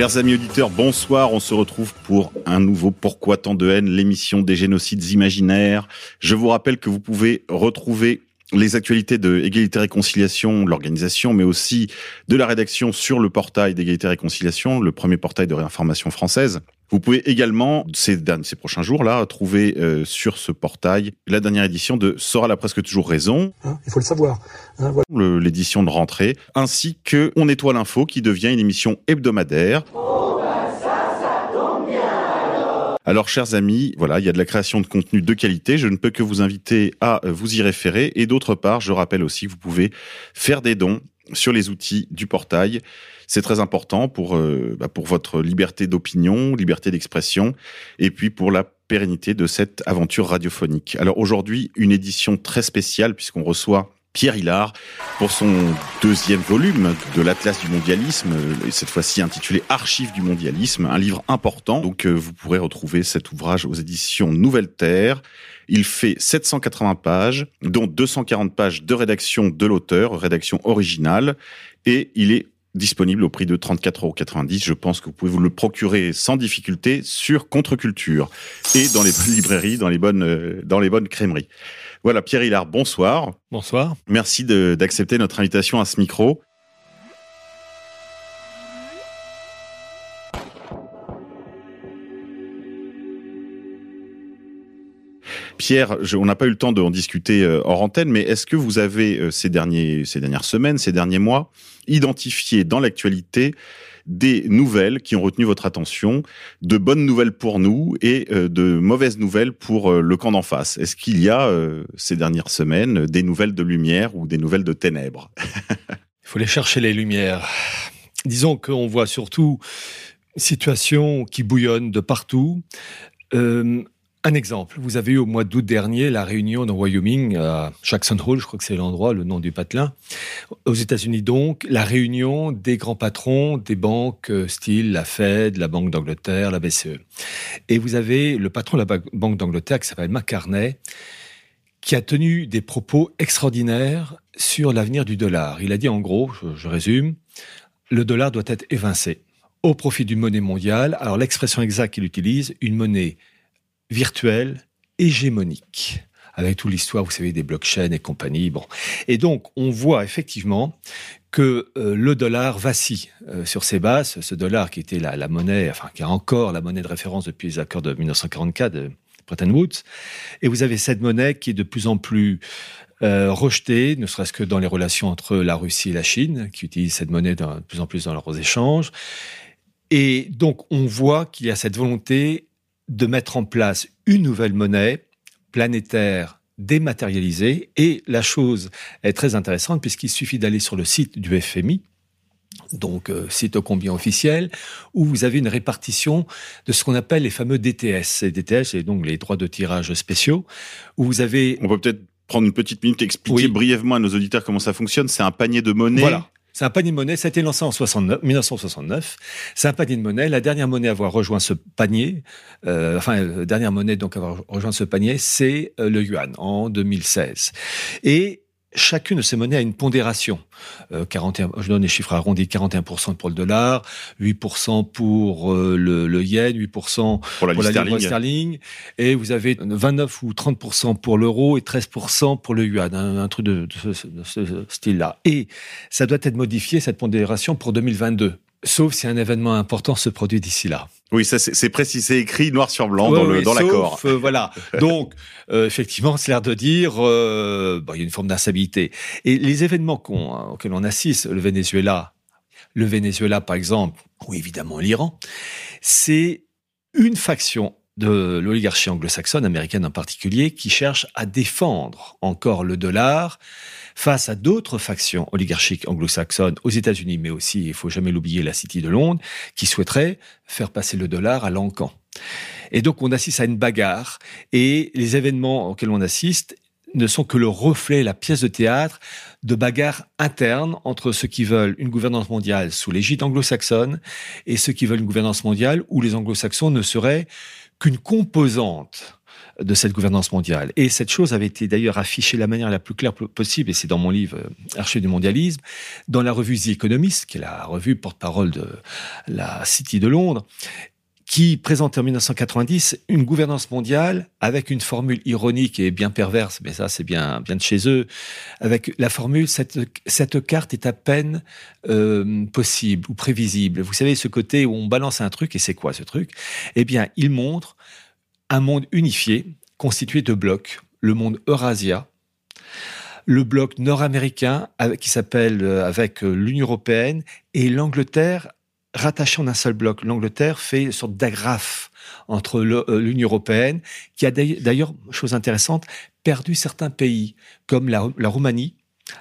Chers amis auditeurs, bonsoir. On se retrouve pour un nouveau Pourquoi tant de haine, l'émission des génocides imaginaires. Je vous rappelle que vous pouvez retrouver les actualités de Égalité Réconciliation, l'organisation, mais aussi de la rédaction sur le portail d'Égalité Réconciliation, le premier portail de réinformation française. Vous pouvez également, ces, derniers- ces prochains jours-là, trouver euh, sur ce portail la dernière édition de Sora a presque toujours raison, Hein, il faut le savoir. Hein, voilà. l'édition de rentrée, ainsi que On nettoie l'info, qui devient une émission hebdomadaire. Alors, chers amis, voilà, il y a de la création de contenu de qualité. Je ne peux que vous inviter à euh, vous y référer. Et d'autre part, je rappelle aussi que vous pouvez faire des dons sur les outils du portail. C'est très important pour, euh, bah, pour votre liberté d'opinion, liberté d'expression, et puis pour la pérennité de cette aventure radiophonique. Alors aujourd'hui, une édition très spéciale puisqu'on reçoit Pierre Hillard pour son deuxième volume de l'Atlas du mondialisme, et cette fois-ci intitulé Archives du mondialisme, un livre important. Donc euh, vous pourrez retrouver cet ouvrage aux éditions Nouvelle Terre. Il fait 780 pages, dont 240 pages de rédaction de l'auteur, rédaction originale, et il est disponible au prix de 34,90 euros. Je pense que vous pouvez vous le procurer sans difficulté sur Contre-Culture et dans les librairies, dans les bonnes, euh, dans les bonnes. Voilà, Pierre Hillard, bonsoir. Bonsoir. Merci d'accepter notre invitation à ce micro. Pierre, je- on n'a pas eu le temps d'en discuter euh, hors antenne, mais est-ce que vous avez euh, ces, derniers, ces dernières semaines, ces derniers mois, identifié dans l'actualité des nouvelles qui ont retenu votre attention, de bonnes nouvelles pour nous et euh, de mauvaises nouvelles pour euh, le camp d'en face Est-ce qu'il y a euh, ces dernières semaines des nouvelles de lumière ou des nouvelles de ténèbres? Il faut aller chercher les lumières. Disons qu'on voit surtout situation qui bouillonne de partout. Un exemple, vous avez eu au mois d'août dernier la réunion dans Wyoming, à Jackson Hole, je crois que c'est l'endroit, le nom du patelin, aux États-Unis donc, la réunion des grands patrons des banques euh, style la Fed, la Banque d'Angleterre, la BCE. Et vous avez le patron de la Ba- Banque d'Angleterre qui s'appelle McCarney, qui a tenu des propos extraordinaires sur l'avenir du dollar. Il a dit en gros, je, je résume, le dollar doit être évincé au profit d'une monnaie mondiale. Alors l'expression exacte qu'il utilise, une monnaie virtuelle hégémonique avec toute l'histoire, vous savez, des blockchains et compagnie. Bon, et donc on voit effectivement que euh, le dollar vacille euh, sur ses bases. Ce dollar qui était la, monnaie, enfin qui est encore la monnaie de référence depuis les accords de 1944 de Bretton Woods, et vous avez cette monnaie qui est de plus en plus euh, rejetée, ne serait-ce que dans les relations entre la Russie et la Chine, qui utilisent cette monnaie de plus en plus dans leurs échanges. Et donc, on voit qu'il y a cette volonté de mettre en place une nouvelle monnaie planétaire dématérialisée. Et la chose est très intéressante puisqu'il suffit d'aller sur le site du FMI, donc euh, site au combien officiel, où vous avez une répartition de ce qu'on appelle les fameux DTS. Ces DTS, c'est donc les droits de tirage spéciaux, où vous avez... On peut peut-être prendre une petite minute et expliquer Oui. brièvement à nos auditeurs comment ça fonctionne. C'est un panier de monnaie. Voilà. C'est un panier de monnaie, ça a été lancé en 69, 1969. C'est un panier de monnaie. La dernière monnaie à avoir rejoint ce panier, euh, enfin, euh, dernière monnaie donc à avoir rejoint ce panier, c'est euh, le yuan en 2016. Et chacune de ces monnaies a une pondération. Euh, 41, je donne les chiffres arrondis 41% pour le dollar, 8% pour euh, le, le yen, 8% Pour la pour la livre sterling. et vous avez 29 ou 30% pour l'euro et 13% pour le yuan, un, un truc de, de ce, de ce style-là. Et ça doit être modifié, cette pondération, pour 2022. Sauf si un événement important se produit d'ici là. Oui, ça c'est précis, c'est écrit noir sur blanc Ouais, dans le dans l'accord. euh, voilà. Donc, euh, effectivement, c'est l'air de dire, euh, bon, il y a une forme d'instabilité. Et les événements qu'on- euh, auxquels on assiste, le Venezuela, le Venezuela par exemple, ou évidemment l'Iran, c'est une faction de l'oligarchie anglo-saxonne, américaine en particulier, qui cherche à défendre encore le dollar face à d'autres factions oligarchiques anglo-saxonnes aux États-Unis, mais aussi, il faut jamais l'oublier, la City de Londres, qui souhaiteraient faire passer le dollar à l'encan. Et donc, on assiste à une bagarre, et les événements auxquels on assiste ne sont que le reflet, la pièce de théâtre de bagarres internes entre ceux qui veulent une gouvernance mondiale sous l'égide anglo-saxonne et ceux qui veulent une gouvernance mondiale où les anglo-saxons ne seraient qu'une composante de cette gouvernance mondiale. Et cette chose avait été d'ailleurs affichée de la manière la plus claire possible, et c'est dans mon livre euh, Archer du mondialisme, dans la revue The Economist, qui est la revue porte-parole de la City de Londres, qui présentait en 1990 une gouvernance mondiale avec une formule ironique et bien perverse, mais ça c'est bien bien de chez eux, avec la formule cette, cette carte est à peine euh, possible ou prévisible. Vous savez ce côté où on balance un truc et c'est quoi ce truc? Eh bien, il montre un monde unifié constitué de blocs, le monde Eurasia, le bloc nord-américain qui s'appelle euh, avec euh, l'Union européenne et l'Angleterre rattaché en un seul bloc. L'Angleterre fait une sorte d'agrafe entre euh, l'Union européenne, qui a d'ailleurs, chose intéressante, perdu certains pays, comme la, Roumanie,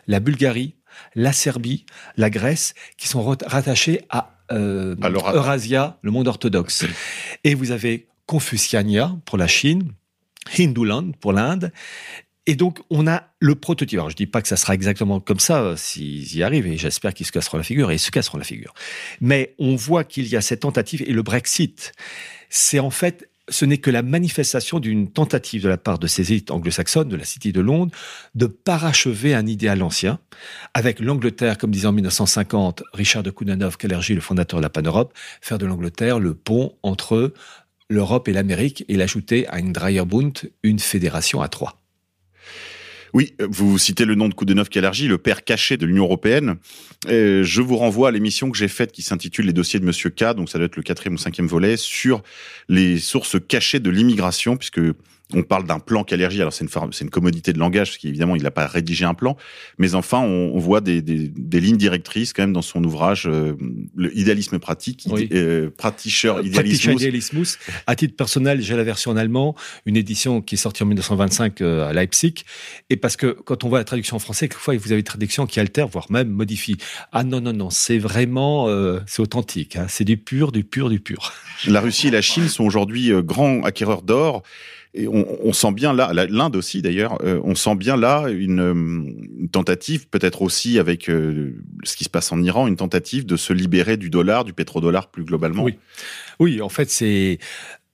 la Bulgarie, la Serbie, la Grèce, qui sont rattachés à euh, Eurasia, le monde orthodoxe. Et vous avez Confuciania pour la Chine, Hinduland pour l'Inde, et donc, on a le prototype. Alors, je dis pas que ça sera exactement comme ça euh, s'ils y arrivent, et j'espère qu'ils se casseront la figure, et ils se casseront la figure. Mais on voit qu'il y a cette tentative, et le Brexit, c'est en fait ce n'est que la manifestation d'une tentative de la part de ces élites anglo-saxonnes, de la City de Londres, de parachever un idéal ancien, avec l'Angleterre, comme disait en 1950 Richard de Kounanov, Kalergi, le fondateur de la Pan-Europe, faire de l'Angleterre le pont entre l'Europe et l'Amérique, et l'ajouter à une Dreierbund, une fédération à trois. Oui, vous citez le nom de Koudenov Kalergi, le père caché de l'Union européenne. Euh, je vous renvoie à l'émission que j'ai faite qui s'intitule Les dossiers de Monsieur K, donc ça doit être le quatrième ou cinquième volet, sur les sources cachées de l'immigration, puisque on parle d'un plan qu'allergie. Alors c'est une, c'est une commodité de langage, parce qu'évidemment il n'a pas rédigé un plan, mais enfin on, on voit des, des, des, lignes directrices quand même dans son ouvrage, euh, le idéalisme pratique, oui. euh, Pratischer Idealismus. À titre personnel, j'ai la version en allemand, une édition qui est sortie en 1925 euh, à Leipzig, et parce que quand on voit la traduction en français, quelquefois vous avez des traductions qui altèrent, voire même modifient. Ah non non non, c'est vraiment euh, c'est authentique, hein, c'est du pur, du pur, du pur. La Russie et la Chine sont aujourd'hui euh, grands acquéreurs d'or. Et on, sent bien là, l'Inde aussi d'ailleurs, euh, on sent bien là une, une tentative, peut-être aussi avec euh, ce qui se passe en Iran, une tentative de se libérer du dollar, du pétrodollar plus globalement. Oui, oui en fait c'est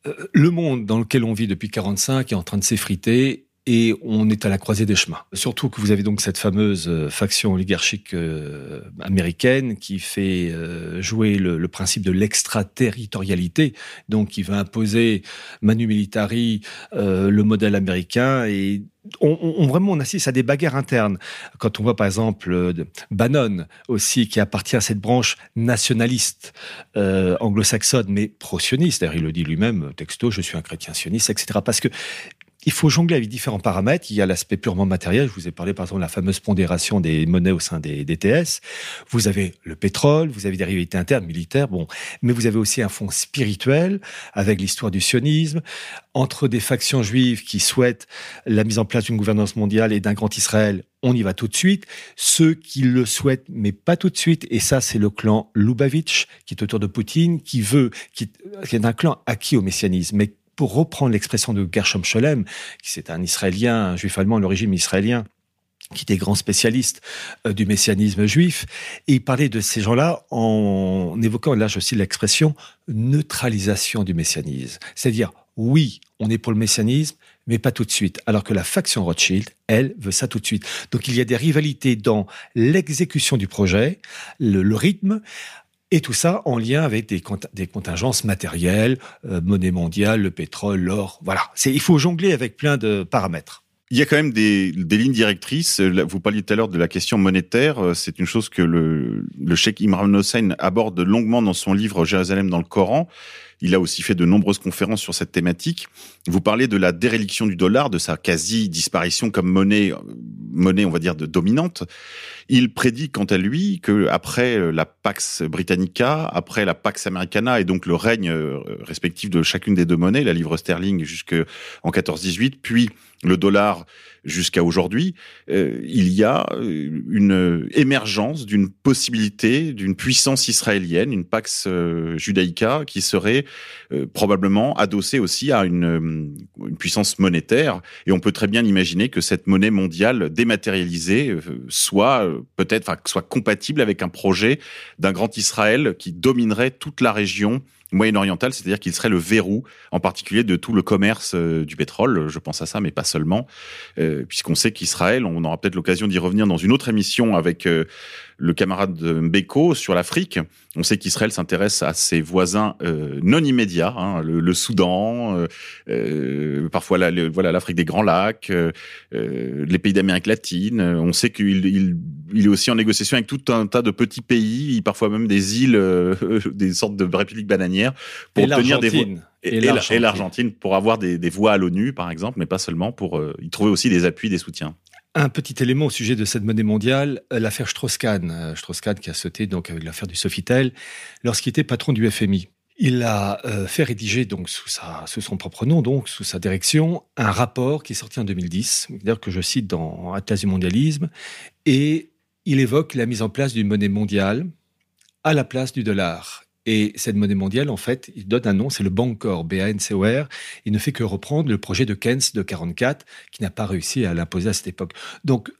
euh, le monde dans lequel on vit depuis 45 est en train de s'effriter et on est à la croisée des chemins. Surtout que vous avez donc cette fameuse euh, faction oligarchique euh, américaine qui fait euh, jouer le, principe de l'extraterritorialité, donc qui va imposer manu militari le modèle américain et on, vraiment on assiste à des bagarres internes. Quand on voit par exemple Bannon aussi qui appartient à cette branche nationaliste anglo-saxonne mais pro-sioniste, d'ailleurs il le dit lui-même texto, je suis un chrétien sioniste, etc. Parce que il faut jongler avec différents paramètres. Il y a l'aspect purement matériel. Je vous ai parlé par exemple de la fameuse pondération des monnaies au sein des DTS. Vous avez le pétrole, vous avez des rivalités internes, militaires, bon, mais vous avez aussi un fond spirituel avec l'histoire du sionisme entre des factions juives qui souhaitent la mise en place d'une gouvernance mondiale et d'un grand Israël. On y va tout de suite. Ceux qui le souhaitent, mais pas tout de suite. Et ça, c'est le clan Lubavitch, qui est autour de Poutine, qui veut, qui, qui est un clan acquis au messianisme, mais pour reprendre l'expression de Gershom Scholem, qui c'est un Israélien, un juif allemand, le régime israélien, qui était grand spécialiste euh, du messianisme juif, et il parlait de ces gens-là en évoquant, là je cite l'expression, neutralisation du messianisme. C'est-à-dire, oui, on est pour le messianisme, mais pas tout de suite. Alors que la faction Rothschild, elle, veut ça tout de suite. Donc il y a des rivalités dans l'exécution du projet, le, le rythme, et tout ça en lien avec des, contingences matérielles, euh, monnaie mondiale, le pétrole, l'or. Voilà. Il faut jongler avec plein de paramètres. Il y a quand même des, des, lignes directrices. Vous parliez tout à l'heure de la question monétaire. Euh, c'est une chose que le, le cheikh Imran Hossein aborde longuement dans son livre Jérusalem dans le Coran. Il a aussi fait de nombreuses conférences sur cette thématique. Vous parlez de la déréliction du dollar, de sa quasi-disparition comme monnaie, monnaie, on va dire, dominante. Il prédit, quant à lui, que après la Pax Britannica, après la Pax Americana, et donc le règne euh, respectif de chacune des deux monnaies, la livre sterling jusqu'en 14-18, puis le dollar jusqu'à aujourd'hui, euh, il y a euh, une émergence d'une possibilité d'une puissance israélienne, une Pax euh, Judaïca, qui serait probablement adossée aussi à une, une, puissance monétaire. Et on peut très bien imaginer que cette monnaie mondiale dématérialisée soit peut-être, enfin, soit compatible avec un projet d'un grand Israël qui dominerait toute la région moyen-oriental, c'est-à-dire qu'il serait le verrou, en particulier de tout le commerce euh, du pétrole. Je pense à ça, mais pas seulement, euh, puisqu'on sait qu'Israël, on aura peut-être l'occasion d'y revenir dans une autre émission avec euh, le camarade Mbeko sur l'Afrique. On sait qu'Israël s'intéresse à ses voisins euh, non immédiats, hein, le, le, Soudan, euh, euh parfois la, voilà l'Afrique des Grands Lacs, euh, euh, les pays d'Amérique latine. On sait qu'il il, il, est aussi en négociation avec tout un tas de petits pays, parfois même des îles, des sortes de républiques bananières, pour et obtenir des voix. Et, et l'Argentine pour avoir des, des, voix à l'ONU, par exemple, mais pas seulement, pour y trouver aussi des appuis, des soutiens. Un petit élément au sujet de cette monnaie mondiale, euh, l'affaire Strauss-Kahn. Euh, Strauss-Kahn qui a sauté donc avec l'affaire du Sofitel lorsqu'il était patron du FMI. Il a euh, fait rédiger donc sous, son propre nom, donc sous sa direction, un rapport qui est sorti en 2010, d'ailleurs que je cite dans Atlas du mondialisme, et il évoque la mise en place d'une monnaie mondiale à la place du dollar. Et cette monnaie mondiale, en fait, il donne un nom, c'est le Bancor, B-A-N-C-O-R. Il ne fait que reprendre le projet de Keynes de 44, qui n'a pas réussi à l'imposer à cette époque. Donc,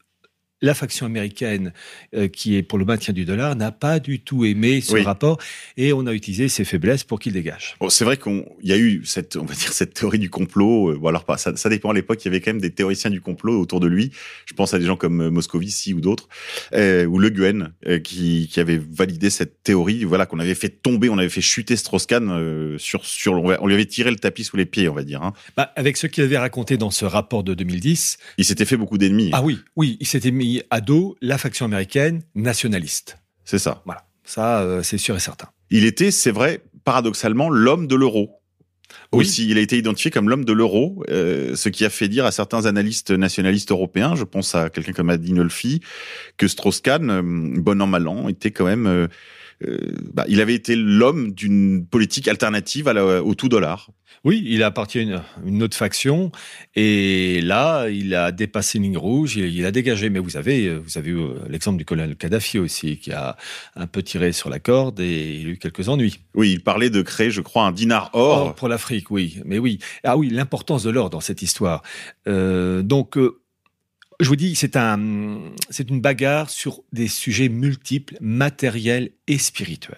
la faction américaine euh, qui est pour le maintien du dollar n'a pas du tout aimé ce rapport et on a utilisé ses faiblesses pour qu'il dégage. Bon, c'est vrai qu'il y a eu cette, on va dire cette théorie du complot. Euh, bon alors pas, ça, ça, dépend à l'époque. Il y avait quand même des théoriciens du complot autour de lui. Je pense à des gens comme euh, Moscovici ou d'autres, euh, ou Le Guen, qui, qui avait validé cette théorie. Voilà qu'on avait fait tomber, on avait fait chuter Strauss-Kahn sur sur, on lui avait tiré le tapis sous les pieds, on va dire. Hein. Bah, avec ce qu'il avait raconté dans ce rapport de 2010, il s'était fait beaucoup d'ennemis. Ah oui, oui, il s'était mis à dos la faction américaine nationaliste. C'est ça. Voilà, ça euh, c'est sûr et certain. Il était, c'est vrai, paradoxalement, l'homme de l'euro. Oui. Aussi, il a été identifié comme l'homme de l'euro, euh, ce qui a fait dire à certains analystes nationalistes européens, je pense à quelqu'un comme Adinolfi, que Strauss-Kahn, euh, bon an mal an, était quand même, bah, il avait été l'homme d'une politique alternative à la, au tout dollar. Oui, il appartient à une, une, autre faction et là, il a dépassé une ligne rouge, il, il a dégagé. Mais vous avez, vous avez eu l'exemple du colonel Kadhafi aussi, qui a un peu tiré sur la corde et il a eu quelques ennuis. Oui, il parlait de créer, je crois, un dinar or. or pour l'Afrique, oui. Mais oui. Ah oui, l'importance de l'or dans cette histoire. Euh, donc, euh, je vous dis, c'est un, c'est une bagarre sur des sujets multiples, matériels et spirituels.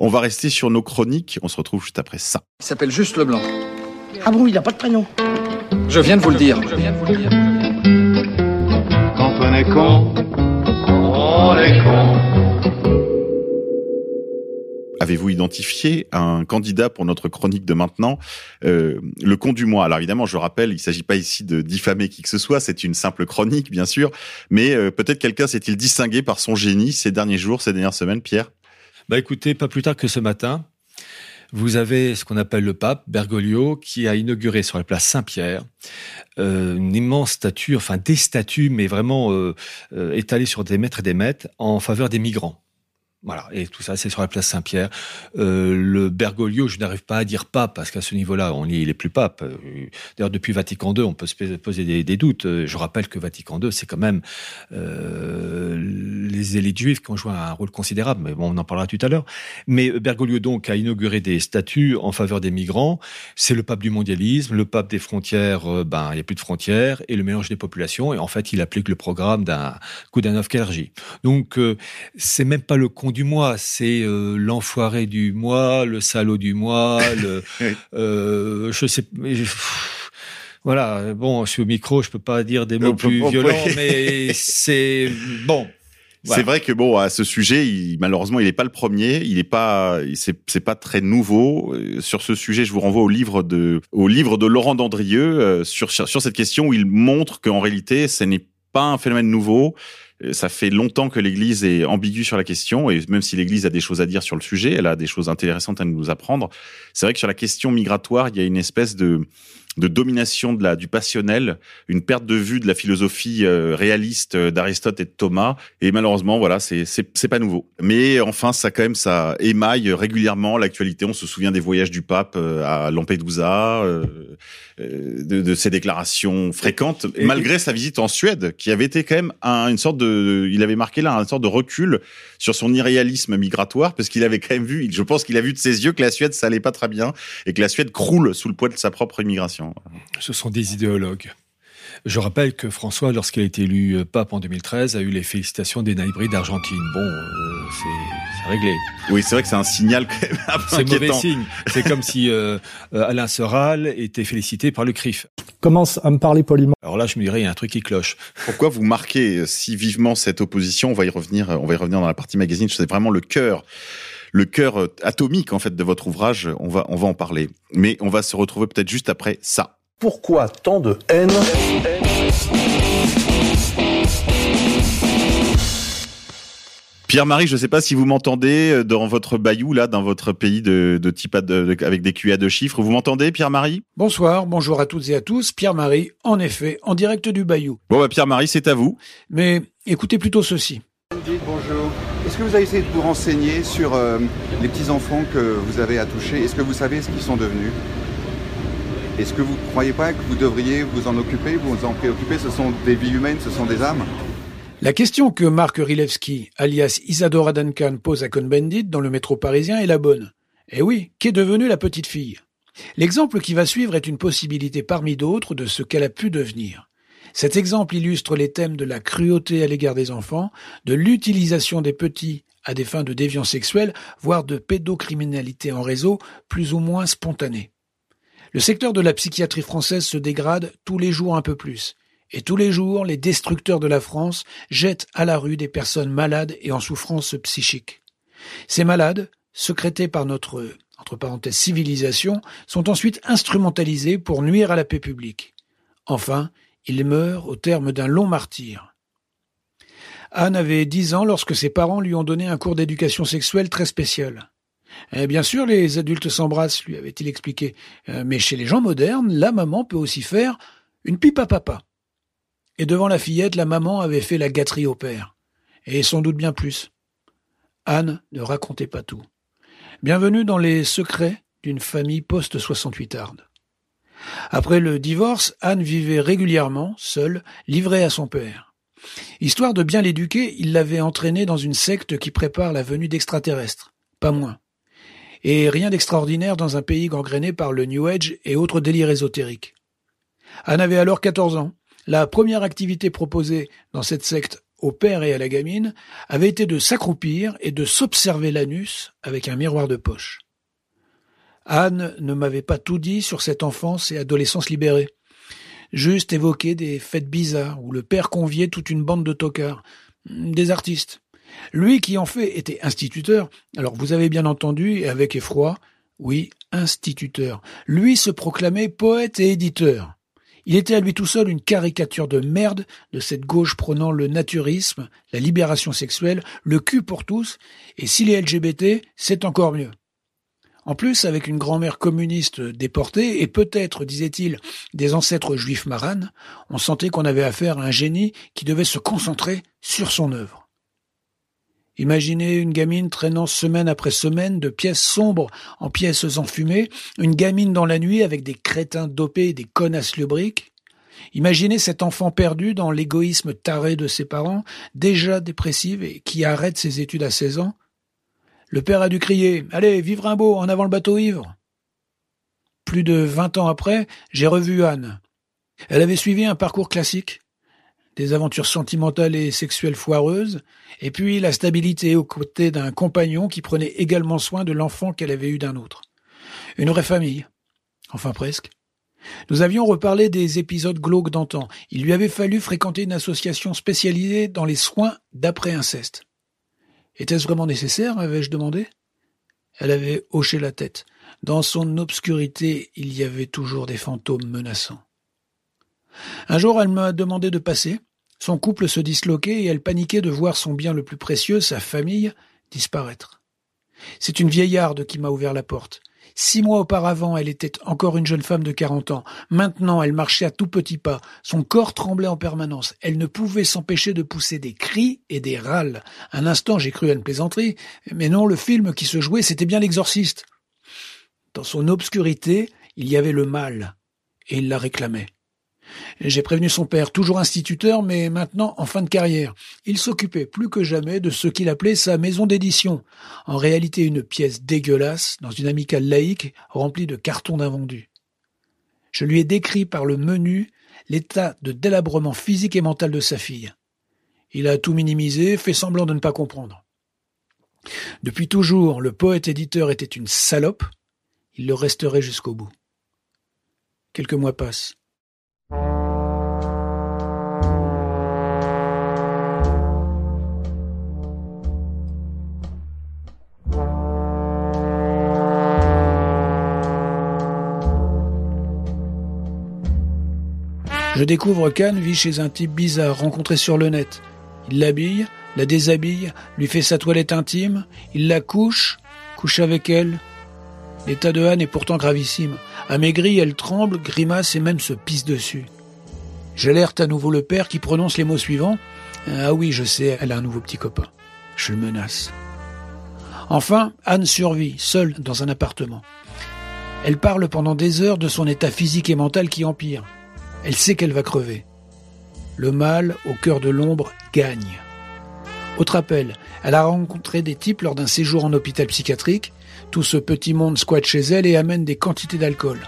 On va rester sur nos chroniques. On se retrouve juste après ça. Il s'appelle juste Leblanc. Ah bon, il n'a pas de prénom Je viens de vous le dire. Je viens de vous le dire. Quand on est con, on est con. Avez-vous identifié un candidat pour notre chronique de maintenant euh, Le con du mois? Alors évidemment, je rappelle, il ne s'agit pas ici de diffamer qui que ce soit, c'est une simple chronique, bien sûr, mais euh, peut-être quelqu'un s'est-il distingué par son génie ces derniers jours, ces dernières semaines, Pierre? Bah écoutez, pas plus tard que ce matin, vous avez ce qu'on appelle le pape, Bergoglio, qui a inauguré sur la place Saint-Pierre euh, une immense statue, enfin des statues, mais vraiment euh, euh, étalées sur des mètres et des mètres, en faveur des migrants. Voilà, et tout ça, c'est sur la place Saint-Pierre. Euh, le Bergoglio, je n'arrive pas à dire pape, parce qu'à ce niveau-là, on il est plus pape. D'ailleurs, depuis Vatican II, on peut se poser des, doutes. Je rappelle que Vatican II, c'est quand même euh, les élites juives qui ont joué un rôle considérable, mais bon, on en parlera tout à l'heure. Mais Bergoglio, donc, a inauguré des statuts en faveur des migrants. C'est le pape du mondialisme, le pape des frontières, euh, ben, il n'y a plus de frontières, et le mélange des populations, et en fait, il applique le programme d'un Koudanov Kerji. Donc, euh, c'est même pas le du mois, c'est euh, l'enfoiré du mois, le salaud du mois, le, euh, je sais, voilà. Bon, je suis au micro, je peux pas dire des mots plus violents, mais c'est bon. Voilà. C'est vrai que bon, à ce sujet, il, malheureusement, il n'est pas le premier. Il n'est pas, c'est pas très nouveau. Euh, sur ce sujet, je vous renvoie au livre de, au livre de Laurent Dandrieux euh, sur, sur, cette question où il montre qu'en réalité, ce n'est pas un phénomène nouveau Ça fait longtemps que l'Église est ambiguë sur la question, et même si l'Église a des choses à dire sur le sujet, elle a des choses intéressantes à nous apprendre. C'est vrai que sur la question migratoire, il y a une espèce de de domination de la du passionnel, une perte de vue de la philosophie euh, réaliste euh, d'Aristote et de Thomas. Et malheureusement, voilà, c'est pas nouveau. Mais enfin, ça quand même ça émaille régulièrement l'actualité. On se souvient des voyages du pape euh, à Lampedusa, euh, de, de ses déclarations fréquentes, Et- malgré sa visite en Suède, qui avait été quand même un- une sorte de, il avait marqué là une sorte de recul sur son irréalisme migratoire, parce qu'il avait quand même vu, je pense qu'il a vu de ses yeux que la Suède ça allait pas très bien et que la Suède croule sous le poids de sa propre immigration. Ce sont des idéologues. Je rappelle que François, lorsqu'il a été élu euh, pape en 2013, a eu les félicitations des naïbris d'Argentine. Bon, euh, c'est réglé. Oui, c'est vrai que c'est un signal quand même un peu C'est mauvais inquiétant. signe. C'est comme si euh, euh, Alain Soral était félicité par le CRIF. Commence à me parler poliment. Alors là, je me dirais, il y a un truc qui cloche. Pourquoi vous marquez si vivement cette opposition? On va y revenir. On va y revenir dans la partie magazine. C'est vraiment le cœur, le cœur euh, atomique en fait de votre ouvrage. On va, on va en parler. Mais on va se retrouver peut-être juste après ça. Pourquoi tant de haine? Pierre-Marie, je ne sais pas si vous m'entendez euh, dans votre bayou là, dans votre pays de, de type à de- de- avec des QA de chiffres. Vous m'entendez, Pierre-Marie? Bonsoir, bonjour à toutes et à tous. Pierre-Marie, en effet, en direct du Bayou. Bon, bah, Pierre-Marie, c'est à vous. Mais écoutez plutôt ceci. Que vous avez essayé de vous renseigner sur euh, les petits-enfants que vous avez à toucher? Est-ce que vous savez ce qu'ils sont devenus? Est-ce que vous ne croyez pas que vous devriez vous en occuper, vous en préoccuper? Ce sont des vies humaines, ce sont des âmes. La question que Marc Rilewski, alias Isadora Duncan, pose à Cohn-Bendit dans le métro parisien est la bonne. Eh oui, qu'est devenue la petite fille? L'exemple qui va suivre est une possibilité parmi d'autres de ce qu'elle a pu devenir. Cet exemple illustre les thèmes de la cruauté à l'égard des enfants, de l'utilisation des petits à des fins de déviance sexuelle, voire de pédocriminalité en réseau plus ou moins spontanée. Le secteur de la psychiatrie française se dégrade tous les jours un peu plus. Et tous les jours, les destructeurs de la France jettent à la rue des personnes malades et en souffrance psychique. Ces malades, secrétés par notre, entre parenthèses, civilisation, sont ensuite instrumentalisés pour nuire à la paix publique. Enfin, ils meurent au terme d'un long martyr. Anne avait dix ans lorsque ses parents lui ont donné un cours d'éducation sexuelle très spécial. Eh bien sûr, les adultes s'embrassent, lui avait-il expliqué. Euh, Mais chez les gens modernes, la maman peut aussi faire une pipe à papa. Et devant la fillette, la maman avait fait la gâterie au père. Et sans doute bien plus. Anne ne racontait pas tout. Bienvenue dans les secrets d'une famille post-68 arde. Après le divorce, Anne vivait régulièrement, seule, livrée à son père. Histoire de bien l'éduquer, il l'avait entraînée dans une secte qui prépare la venue d'extraterrestres. Pas moins. Et rien d'extraordinaire dans un pays gangréné par le New Age et autres délires ésotériques. Anne avait alors 14 ans. La première activité proposée dans cette secte au père et à la gamine avait été de s'accroupir et de s'observer l'anus avec un miroir de poche. Anne ne m'avait pas tout dit sur cette enfance et adolescence libérée. Juste évoqué des fêtes bizarres où le père conviait toute une bande de tocards, des artistes. Lui qui en fait était instituteur, alors vous avez bien entendu, et avec effroi, oui, instituteur. Lui se proclamait poète et éditeur. Il était à lui tout seul une caricature de merde de cette gauche prônant le naturisme, la libération sexuelle, le cul pour tous, et s'il est LGBT, c'est encore mieux. En plus, avec une grand-mère communiste déportée, et peut-être, disait-il, des ancêtres juifs maranes, on sentait qu'on avait affaire à un génie qui devait se concentrer sur son œuvre. Imaginez une gamine traînant semaine après semaine de pièces sombres en pièces enfumées, une gamine dans la nuit avec des crétins dopés et des connasses lubriques. Imaginez cet enfant perdu dans l'égoïsme taré de ses parents, déjà dépressive et qui arrête ses études à 16 ans. Le père a dû crier « Allez, vive Rimbaud, en avant le bateau ivre !» Plus de vingt ans après, j'ai revu Anne. Elle avait suivi un parcours classique, des aventures sentimentales et sexuelles foireuses, et puis la stabilité aux côtés d'un compagnon qui prenait également soin de l'enfant qu'elle avait eu d'un autre. Une vraie famille. Enfin presque. Nous avions reparlé des épisodes glauques d'antan. Il lui avait fallu fréquenter une association spécialisée dans les soins d'après-inceste. Était-ce vraiment nécessaire avais-je demandé? Elle avait hoché la tête. Dans son obscurité, il y avait toujours des fantômes menaçants. Un jour, elle m'a demandé de passer, Son couple se disloquait et elle paniquait de voir son bien le plus précieux, sa famille, disparaître. C'est une vieillarde qui m'a ouvert la porte. Six mois auparavant, elle était encore une jeune femme de quarante ans. Maintenant, elle marchait à tout petits pas. Son corps tremblait en permanence. Elle ne pouvait s'empêcher de pousser des cris et des râles. Un instant, j'ai cru à une plaisanterie. Mais non, le film qui se jouait, c'était bien l'exorciste. Dans son obscurité, il y avait le mal. Et il la réclamait. J'ai prévenu son père, toujours instituteur, mais maintenant en fin de carrière. Il s'occupait plus que jamais de ce qu'il appelait sa maison d'édition. En réalité une pièce dégueulasse, dans une amicale laïque, remplie de cartons d'invendus. Je lui ai décrit par le menu l'état de délabrement physique et mental de sa fille. Il a tout minimisé, fait semblant de ne pas comprendre. Depuis toujours, le poète éditeur était une salope. Il le resterait jusqu'au bout. Quelques mois passent. Je découvre qu'Anne vit chez un type bizarre rencontré sur le net. Il l'habille, la déshabille, lui fait sa toilette intime, il la couche, couche avec elle. L'état de Anne est pourtant gravissime. Amaigrie, elle tremble, grimace et même se pisse dessus. J'alerte à nouveau le père qui prononce les mots suivants. Ah oui, je sais, elle a un nouveau petit copain. Je le menace. Enfin, Anne survit, seule dans un appartement. Elle parle pendant des heures de son état physique et mental qui empire. Elle sait qu'elle va crever. Le mal, au cœur de l'ombre, gagne. Autre appel, elle a rencontré des types lors d'un séjour en hôpital psychiatrique. Tout ce petit monde squatte chez elle et amène des quantités d'alcool.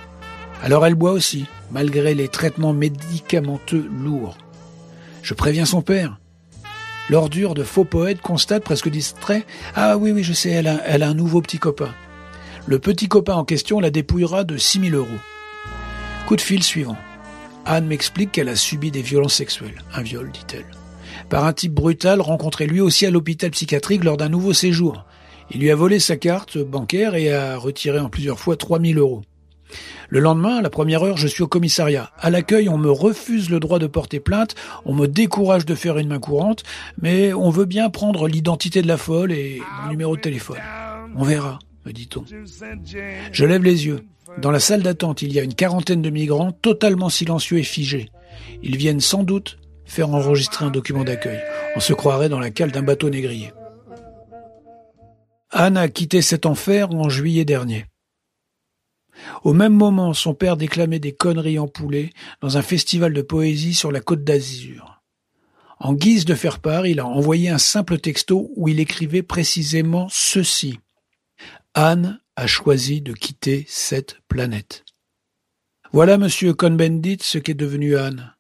Alors elle boit aussi, malgré les traitements médicamenteux lourds. Je préviens son père. L'ordure de faux poète constate presque distrait. Ah oui, oui, je sais, elle a, un nouveau petit copain. Le petit copain en question la dépouillera de 6000 euros. Coup de fil suivant. Anne m'explique qu'elle a subi des violences sexuelles. Un viol, dit-elle. Par un type brutal rencontré lui aussi à l'hôpital psychiatrique lors d'un nouveau séjour. Il lui a volé sa carte bancaire et a retiré en plusieurs fois 3000 euros. Le lendemain, à la première heure, je suis au commissariat. À l'accueil, on me refuse le droit de porter plainte, on me décourage de faire une main courante, mais on veut bien prendre l'identité de la folle et le numéro de téléphone. On verra, me dit-on. Je lève les yeux. Dans la salle d'attente, il y a une quarantaine de migrants totalement silencieux et figés. Ils viennent sans doute faire enregistrer un document d'accueil. On se croirait dans la cale d'un bateau négrier. Anne a quitté cet enfer en juillet dernier. Au même moment, son père déclamait des conneries en poulet dans un festival de poésie sur la côte d'Azur. En guise de faire part, il a envoyé un simple texto où il écrivait précisément ceci. Anne a choisi de quitter cette planète. Voilà, monsieur Cohn-Bendit, ce qu'est devenu Anne.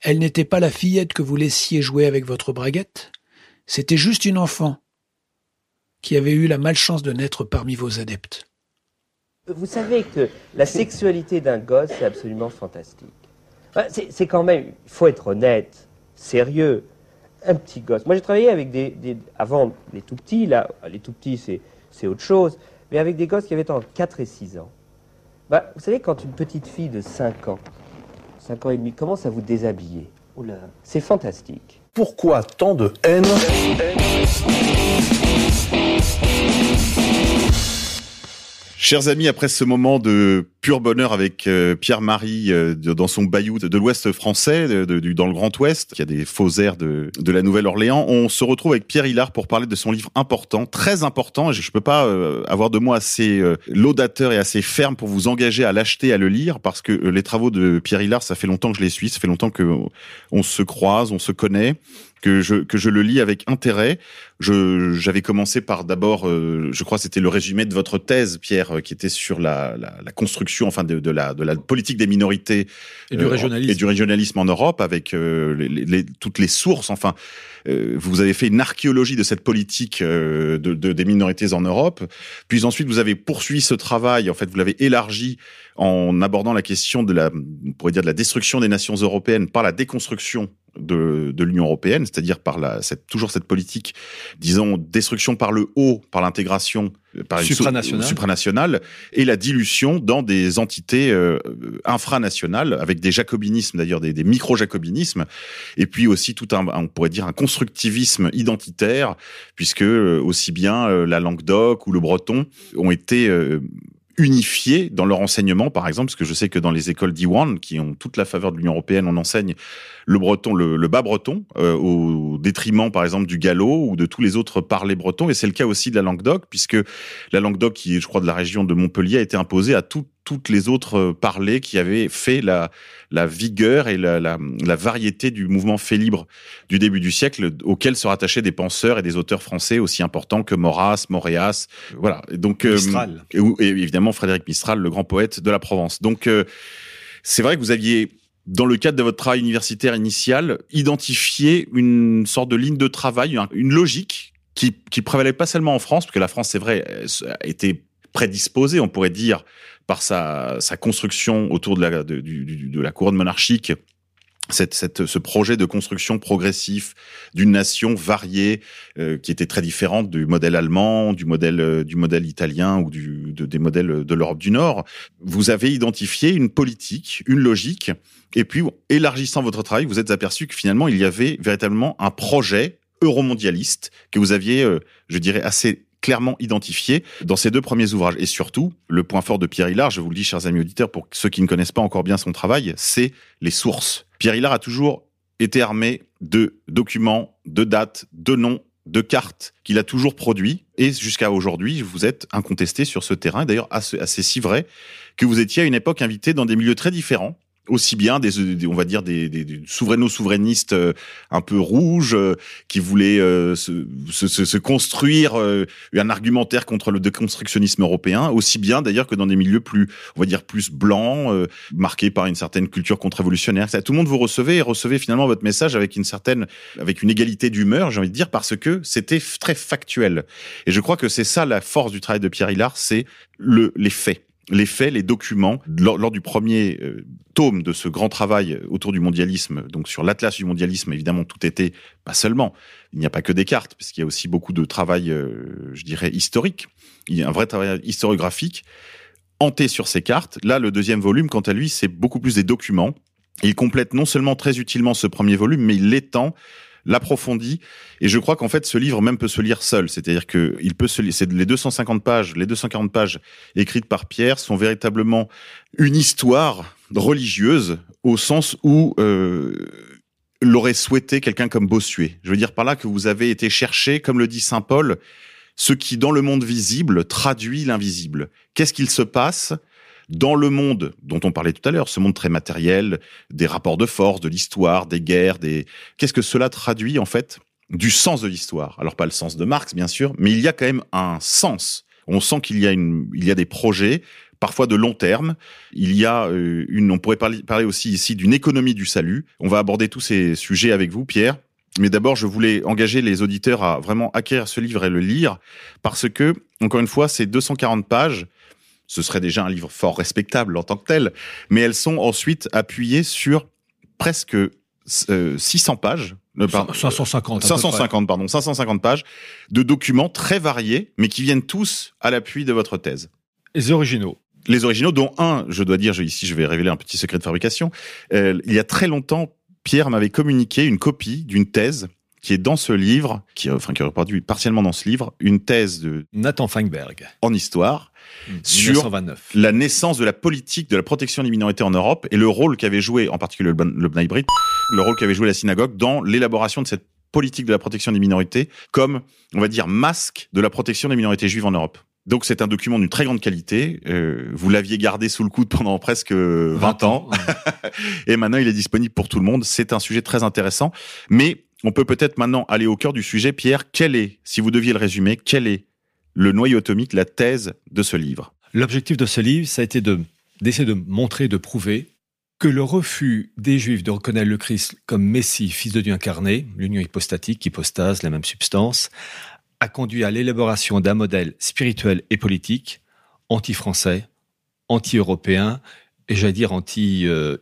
Elle n'était pas la fillette que vous laissiez jouer avec votre braguette. C'était juste une enfant qui avait eu la malchance de naître parmi vos adeptes. Vous savez que la sexualité d'un gosse, c'est absolument fantastique. C'est quand même, il faut être honnête, sérieux. Un petit gosse. Moi, j'ai travaillé avec des, des, Avant, les tout petits, là, les tout petits, c'est autre chose mais avec des gosses qui avaient entre 4 et 6 ans. Bah, vous savez, quand une petite fille de 5 ans, 5 ans et demi, commence à vous déshabiller, c'est fantastique. Pourquoi tant de haine? Chers amis, après ce moment de pur bonheur avec euh, Pierre-Marie euh, dans son bayou de, l'Ouest français, dans le Grand Ouest, qui a des faux airs de, la Nouvelle-Orléans, on se retrouve avec Pierre Hillard pour parler de son livre important, très important. Je ne peux pas euh, avoir de mots assez laudateur et assez ferme pour vous engager à l'acheter, à le lire, parce que les travaux de Pierre Hillard, ça fait longtemps que je les suis, ça fait longtemps que on se croise, on se connaît que je le lis avec intérêt. J'avais commencé par d'abord, je crois c'était le résumé de votre thèse, Pierre, qui était sur la construction, enfin de, de, la de la politique des minorités et du régionalisme, et du régionalisme en Europe, avec euh, les, les, toutes les sources, enfin. vous avez fait une archéologie de cette politique de, de, des minorités en Europe. Puis ensuite, vous avez poursuivi ce travail. En fait, vous l'avez élargi en abordant la question de la, on pourrait dire, de la destruction des nations européennes par la déconstruction de, de l'Union européenne, c'est-à-dire par la, cette, toujours cette politique, disons, destruction par le haut, par l'intégration par une Supranationale. et la dilution dans des entités euh, infranationales, avec des jacobinismes, d'ailleurs des, des micro-jacobinismes, et puis aussi tout un, on pourrait dire, un constructivisme identitaire, puisque euh, aussi bien euh, la Languedoc ou le breton ont été euh, unifiés dans leur enseignement, par exemple, parce que je sais que dans les écoles d'Iwan, qui ont toute la faveur de l'Union européenne, on enseigne le breton, le, le bas breton, euh, au détriment, par exemple, du gallo ou de tous les autres parlers bretons. Et c'est le cas aussi de la Languedoc, puisque la Languedoc, qui est, je crois, de la région de Montpellier, a été imposée à tout- toutes les autres euh, parlers qui avaient fait la, la vigueur et la, la, la variété du mouvement fait libre du début du siècle, auquel se rattachaient des penseurs et des auteurs français aussi importants que Maurras, Moréas, voilà. Et donc euh, et évidemment Frédéric Mistral, le grand poète de la Provence. Donc euh, c'est vrai que vous aviez dans le cadre de votre travail universitaire initial, identifié une sorte de ligne de travail, un- une logique qui, qui prévalait pas seulement en France, parce que la France, c'est vrai, été prédisposée, on pourrait dire, par sa, sa construction autour de la, de la couronne monarchique, cette, cette, ce projet de construction progressif d'une nation variée euh, qui était très différente du modèle allemand, du modèle euh, du modèle italien ou du, de, des modèles de l'Europe du Nord. Vous avez identifié une politique, une logique, et puis élargissant votre travail, vous êtes aperçu que finalement il y avait véritablement un projet euromondialiste que vous aviez, euh, je dirais, assez clairement identifié dans ces deux premiers ouvrages. Et surtout, le point fort de Pierre Hillard, je vous le dis, chers amis auditeurs, pour ceux qui ne connaissent pas encore bien son travail, c'est les sources. Pierre Hillard a toujours été armé de documents, de dates, de noms, de cartes qu'il a toujours produits. Et jusqu'à aujourd'hui, vous êtes incontesté sur ce terrain. D'ailleurs, assez, assez si vrai que vous étiez à une époque invité dans des milieux très différents aussi bien des, on va dire des, des, des souveraino-souverainistes euh, un peu rouges euh, qui voulaient euh, se, se, se- construire un argumentaire contre le déconstructionnisme européen, aussi bien d'ailleurs que dans des milieux plus, on va dire plus blancs, marqués par une certaine culture contre-révolutionnaire. Tout le monde vous recevait et recevait finalement votre message avec une certaine, avec une égalité d'humeur, j'ai envie de dire, parce que c'était très factuel. Et je crois que c'est ça la force du travail de Pierre Hillard, c'est le, les faits les faits, les documents. Lors, du premier euh, tome de ce grand travail autour du mondialisme, donc sur l'atlas du mondialisme, évidemment, tout était, pas seulement, il n'y a pas que des cartes, puisqu'il y a aussi beaucoup de travail, euh, je dirais, historique. Il y a un vrai travail historiographique hanté sur ces cartes. Là, le deuxième volume, quant à lui, c'est beaucoup plus des documents. Il complète non seulement très utilement ce premier volume, mais il l'étend l'approfondit et je crois qu'en fait ce livre même peut se lire seul c'est-à-dire que il peut se c'est les 250 pages les 240 pages écrites par Pierre sont véritablement une histoire religieuse au sens où euh, l'aurait souhaité quelqu'un comme Bossuet. Je veux dire par là que vous avez été chercher, comme le dit Saint Paul, ce qui dans le monde visible traduit l'invisible. Qu'est-ce qu'il se passe? Dans le monde dont on parlait tout à l'heure, ce monde très matériel, des rapports de force, de l'histoire, des guerres, des qu'est-ce que cela traduit en fait? Du sens de l'histoire Alors pas le sens de Marx bien sûr, mais il y a quand même un sens. On sent qu'il y a une il y a des projets parfois de long terme. Il y a euh, une, on pourrait parler, aussi ici d'une économie du salut. On va aborder tous ces sujets avec vous, Pierre. Mais d'abord, je voulais engager les auditeurs à vraiment acquérir ce livre et le lire parce que, encore une fois, ces 240 pages, ce serait déjà un livre fort respectable en tant que tel, mais elles sont ensuite appuyées sur presque euh, 600 pages. euh, pardon, 550. à peu 550, pardon, 550 pages de documents très variés, mais qui viennent tous à l'appui de votre thèse. Les originaux. Les originaux, dont un, je dois dire, je- ici je vais révéler un petit secret de fabrication. Euh, il y a très longtemps, Pierre m'avait communiqué une copie d'une thèse qui est dans ce livre, qui, euh, enfin, qui est reproduit partiellement dans ce livre, une thèse de Nathan Feinberg. en histoire sur 1929. la naissance de la politique de la protection des minorités en Europe et le rôle qu'avait joué, en particulier le, le B'nai B'rith, le rôle qu'avait joué la synagogue dans l'élaboration de cette politique de la protection des minorités comme, on va dire, masque de la protection des minorités juives en Europe. Donc c'est un document d'une très grande qualité. Euh, vous l'aviez gardé sous le coude pendant presque 20, ans. et maintenant il est disponible pour tout le monde. C'est un sujet très intéressant. Mais on peut peut-être maintenant aller au cœur du sujet. Pierre, quel est, si vous deviez le résumer, quel est le noyau atomique, la thèse de ce livre? L'objectif de ce livre, ça a été de d'essayer de montrer, de prouver que le refus des Juifs de reconnaître le Christ comme Messie, fils de Dieu incarné, l'union hypostatique, hypostase, la même substance, a conduit à l'élaboration d'un modèle spirituel et politique anti-français, anti-européen et j'allais dire anti, euh,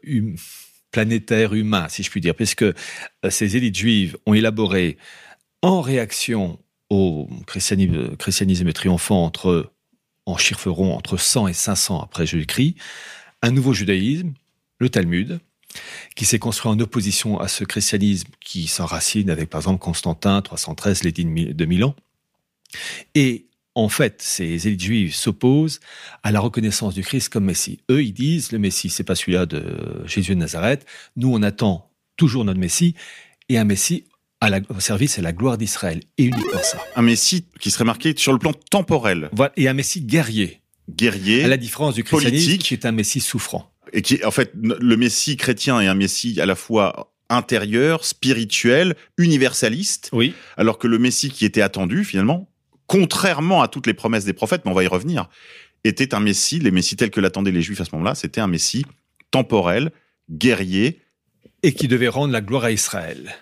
planétaire humain, si je puis dire, puisque euh, ces élites juives ont élaboré en réaction au christianisme, christianisme triomphant entre, en chiffreront entre 100 et 500 après Jésus-Christ, un nouveau judaïsme, le Talmud, qui s'est construit en opposition à ce christianisme qui s'enracine avec, par exemple, Constantin, 313, l'édit de Milan. Et en fait, ces élites juives s'opposent à la reconnaissance du Christ comme Messie. Eux, ils disent, le Messie, c'est pas celui-là de Jésus de Nazareth. Nous, on attend toujours notre Messie et un Messie à la, au service et la gloire d'Israël. Et uniquement ça. Un Messie qui serait marqué sur le plan temporel. Voilà. Et un Messie guerrier. Guerrier. À la différence du christianisme, politique. qui est un Messie souffrant. Et qui, en fait, le Messie chrétien est un Messie à la fois intérieur, spirituel, universaliste. Oui. Alors que le Messie qui était attendu, finalement, contrairement à toutes les promesses des prophètes, mais on va y revenir, était un Messie, les Messies tels que l'attendaient les Juifs à ce moment-là, c'était un Messie temporel, guerrier, et qui devait rendre la gloire à Israël.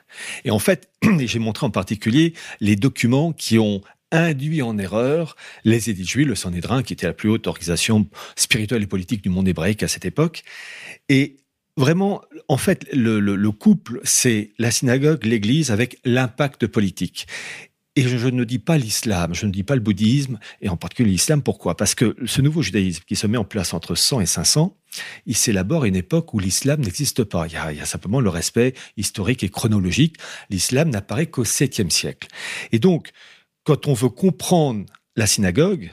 Et en fait, j'ai montré en particulier les documents qui ont induit en erreur les édites juives, le Sanhédrin, qui était la plus haute organisation spirituelle et politique du monde hébraïque à cette époque. Et vraiment, en fait, le couple, c'est la synagogue, l'église, avec l'impact politique. Et je, ne dis pas l'islam, je ne dis pas le bouddhisme, et en particulier l'islam. Pourquoi? Parce que ce nouveau judaïsme qui se met en place entre 100 et 500, il s'élabore à une époque où l'islam n'existe pas. Il y, a, il y, a, simplement le respect historique et chronologique. L'islam n'apparaît qu'au 7e siècle. Et donc, quand on veut comprendre la synagogue,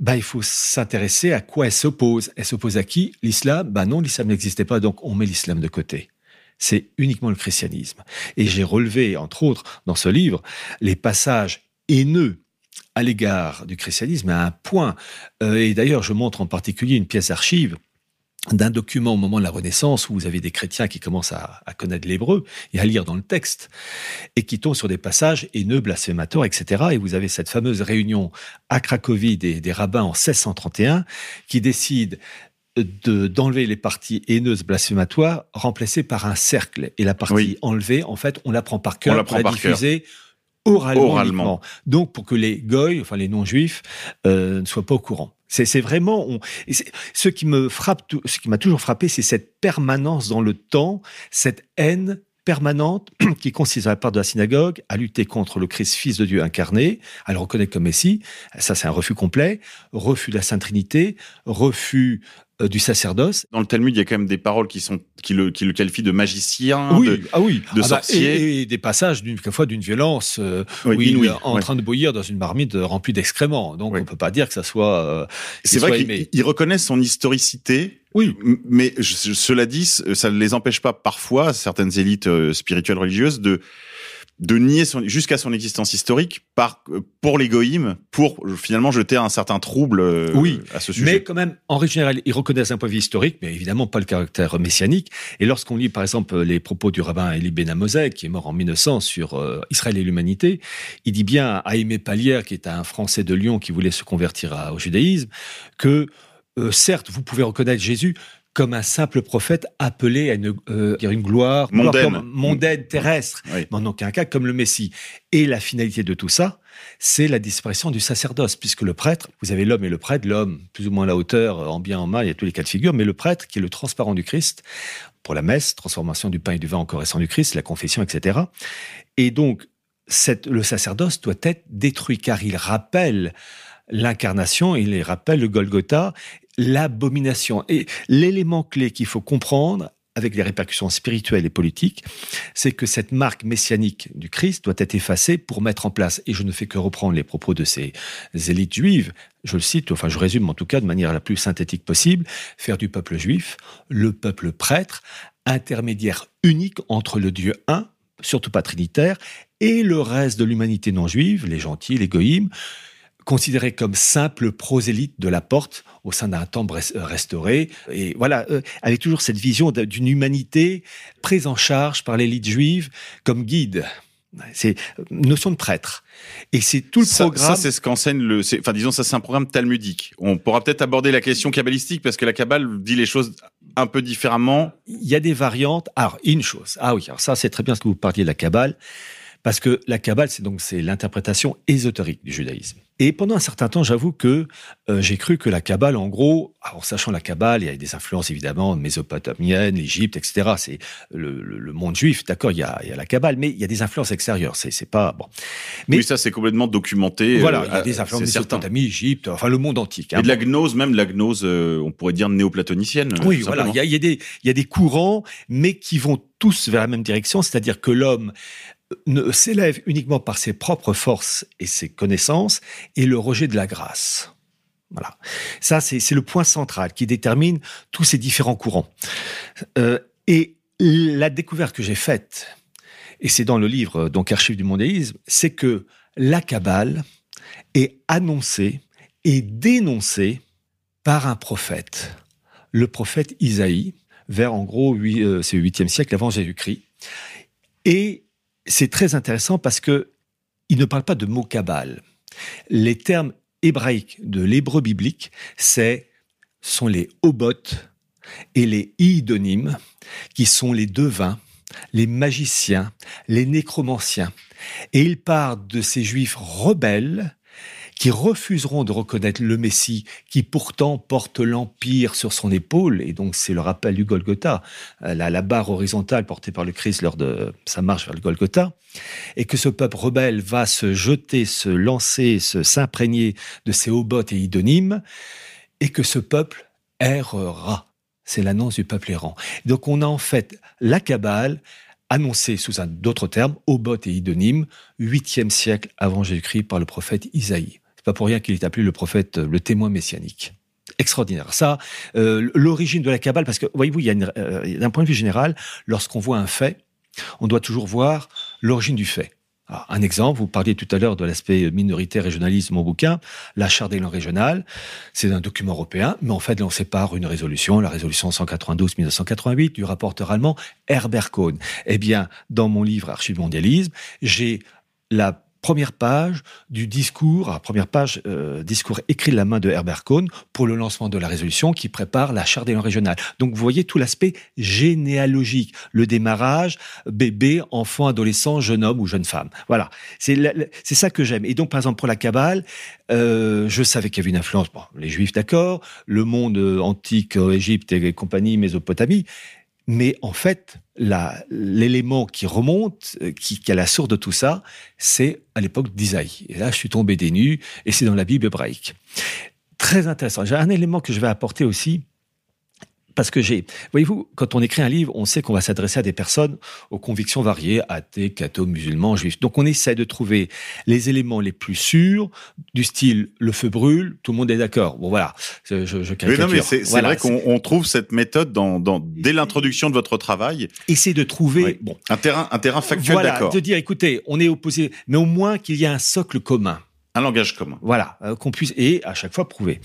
bah, il faut s'intéresser à quoi elle s'oppose. Elle s'oppose à qui? L'islam? Bah non, l'islam n'existait pas, donc on met l'islam de côté c'est uniquement le christianisme. Et j'ai relevé, entre autres, dans ce livre, les passages haineux à l'égard du christianisme à un point. Euh, et d'ailleurs, je montre en particulier une pièce d'archive d'un document au moment de la Renaissance où vous avez des chrétiens qui commencent à, connaître l'hébreu et à lire dans le texte et qui tombent sur des passages haineux, blasphématoires, etc. Et vous avez cette fameuse réunion à Cracovie des, des rabbins en 1631 qui décide de d'enlever les parties haineuses blasphématoires remplacées par un cercle et la partie oui. enlevée en fait on la prend par cœur pour la diffuser oralement, oralement. donc pour que les goy enfin les non-juifs euh, ne soient pas au courant c'est vraiment on, ce qui me frappe ce qui m'a toujours frappé c'est cette permanence dans le temps cette haine permanente qui consiste à la part de la synagogue à lutter contre le Christ, fils de Dieu incarné, à le reconnaître comme Messie. Ça, c'est un refus complet. Refus de la Sainte Trinité, refus du sacerdoce. Dans le Talmud, il y a quand même des paroles qui sont qui le qui le qualifient de magicien, oui, de, ah oui, de ah sorcier, bah, et, et, des passages d'une fois d'une violence euh, oui, où il est en train de bouillir dans une marmite remplie d'excréments. Donc on peut pas dire que ça soit. Euh, C'est vrai qu'ils reconnaissent son historicité. Oui. Mais je- cela dit, ça ne les empêche pas parfois, certaines élites euh, spirituelles religieuses, de de nier son, jusqu'à son existence historique par pour l'égoïme, pour euh, finalement jeter un certain trouble euh, Oui, à ce sujet. Mais quand même, en règle générale, ils reconnaissent un point de vue historique, mais évidemment pas le caractère messianique. Et lorsqu'on lit, par exemple, les propos du rabbin Elie Ben qui est mort en 1900 sur euh, Israël et l'humanité, il dit bien à Aimé Palière, qui est un Français de Lyon qui voulait se convertir à- au judaïsme, que euh, certes, vous pouvez reconnaître Jésus comme un simple prophète appelé à une, euh, une gloire Mondaine. terrestre, Oui. mais en aucun cas comme le Messie. Et la finalité de tout ça, c'est la disparition du sacerdoce, puisque le prêtre, vous avez l'homme et le prêtre, l'homme plus ou moins à la hauteur, en bien, en mal, il y a tous les cas de figure, mais le prêtre qui est le transparent du Christ, pour la messe, transformation du pain et du vin en corps et sang du Christ, la confession, etc. Et donc, cette, le sacerdoce doit être détruit, car il rappelle l'incarnation, il rappelle le Golgotha, l'abomination. Et l'élément clé qu'il faut comprendre, avec les répercussions spirituelles et politiques, c'est que cette marque messianique du Christ doit être effacée pour mettre en place, et je ne fais que reprendre les propos de ces élites juives, je le cite, enfin je résume en tout cas de manière la plus synthétique possible, faire du peuple juif le peuple prêtre, intermédiaire unique entre le Dieu un, surtout pas trinitaire, et le reste de l'humanité non juive, les gentils, les goïmes, considérés comme simples prosélytes de la porte au sein d'un temple res- restauré. Et voilà, euh, avec toujours cette vision d'une humanité prise en charge par l'élite juive comme guide. C'est une notion de prêtre. Et c'est tout le ça, programme. ça, c'est ce qu'enseigne le. Enfin, disons, ça, c'est un programme talmudique. On pourra peut-être aborder la question kabbalistique parce que la Kabbale dit les choses un peu différemment. il y a des variantes. Alors, une chose. Ah oui, alors ça, c'est très bien ce que vous parliez de la Kabbale. Parce que la Kabbale, c'est donc c'est l'interprétation ésotérique du judaïsme. Et pendant un certain temps, j'avoue que euh, j'ai cru que la Kabbale, en gros, en sachant la Kabbale, il y a des influences évidemment mésopotamiennes, l'Égypte, etc. C'est le, le, le, monde juif, d'accord. Il y a, il y a la Kabbale, mais il y a des influences extérieures. C'est, pas bon. Mais oui, ça c'est complètement documenté. Voilà, euh, il y a des influences Mésopotamie, Égypte, enfin le monde antique. Hein, et de la gnose, même la gnose, euh, on pourrait dire néoplatonicienne. Oui, voilà. Il y, a, il y a des, il y a des courants, mais qui vont tous vers la même direction, c'est-à-dire que l'homme ne s'élève uniquement par ses propres forces et ses connaissances et le rejet de la grâce. Voilà. Ça, c'est le point central qui détermine tous ces différents courants. Euh, et la découverte que j'ai faite, et c'est dans le livre donc Archives du mondialisme, c'est que la Kabbale est annoncée et dénoncée par un prophète, le prophète Isaïe, vers en gros, euh, c'est le 8e siècle avant Jésus-Christ. Et c'est très intéressant parce que il ne parle pas de mots Kabbale. Les termes hébraïques de l'hébreu biblique, c'est sont les obotes et les idonymes, qui sont les devins, les magiciens, les nécromanciens. Et il part de ces juifs rebelles qui refuseront de reconnaître le Messie, qui pourtant porte l'Empire sur son épaule, et donc c'est le rappel du Golgotha, euh, la, la barre horizontale portée par le Christ lors de sa marche vers le Golgotha, et que ce peuple rebelle va se jeter, se lancer, se s'imprégner de ces obotes et idonymes, et que ce peuple errera. C'est l'annonce du peuple errant. Donc on a en fait la Kabbale, annoncé sous un d'autres termes, Obot et Idonyme, 8e siècle avant Jésus-Christ par le prophète Isaïe pas pour rien qu'il est appelé le prophète, le témoin messianique. Extraordinaire. Ça, euh, l'origine de la Kabbale, parce que voyez-vous, il y a euh, d'un point de vue général, lorsqu'on voit un fait, on doit toujours voir l'origine du fait. Alors, un exemple, vous parliez tout à l'heure de l'aspect minoritaire régionalisme mon bouquin, la charte des langues régionales, c'est un document européen, mais en fait, là, on sépare une résolution, la résolution 192-1988 du rapporteur allemand Herbert Kohn. Eh bien, dans mon livre Archive mondialisme, j'ai la première page du discours, à première page, euh, discours écrit de la main de Herbert Cohn pour le lancement de la résolution qui prépare la charte des langues régionales. Donc vous voyez tout l'aspect généalogique, le démarrage, bébé, enfant, adolescent, jeune homme ou jeune femme. Voilà, c'est ça que j'aime. Et donc par exemple pour la Kabbale, euh, je savais qu'il y avait une influence, bon, les Juifs d'accord, le monde euh, antique, Égypte et compagnie, Mésopotamie, mais en fait, l'élément qui remonte, euh, qui, qui, a la source de tout ça, c'est à l'époque d'Isaïe. Et là, je suis tombé des nues, et c'est dans la Bible hébraïque. Très intéressant. J'ai un élément que je vais apporter aussi, parce que j'ai, voyez-vous, quand on écrit un livre, on sait qu'on va s'adresser à des personnes aux convictions variées, athées, cathos, musulmans, juifs. Donc on essaie de trouver les éléments les plus sûrs, du style le feu brûle, tout le monde est d'accord. Bon voilà, je, je caricature. non, mais c'est voilà, vrai qu'on trouve cette méthode dans, dans dès l'introduction de votre travail. Essayer de trouver oui. bon un terrain, un terrain factuel voilà, d'accord. De dire, écoutez, on est opposés, mais au moins qu'il y ait un socle commun. Un langage commun. Voilà, euh, qu'on puisse et à chaque fois prouver.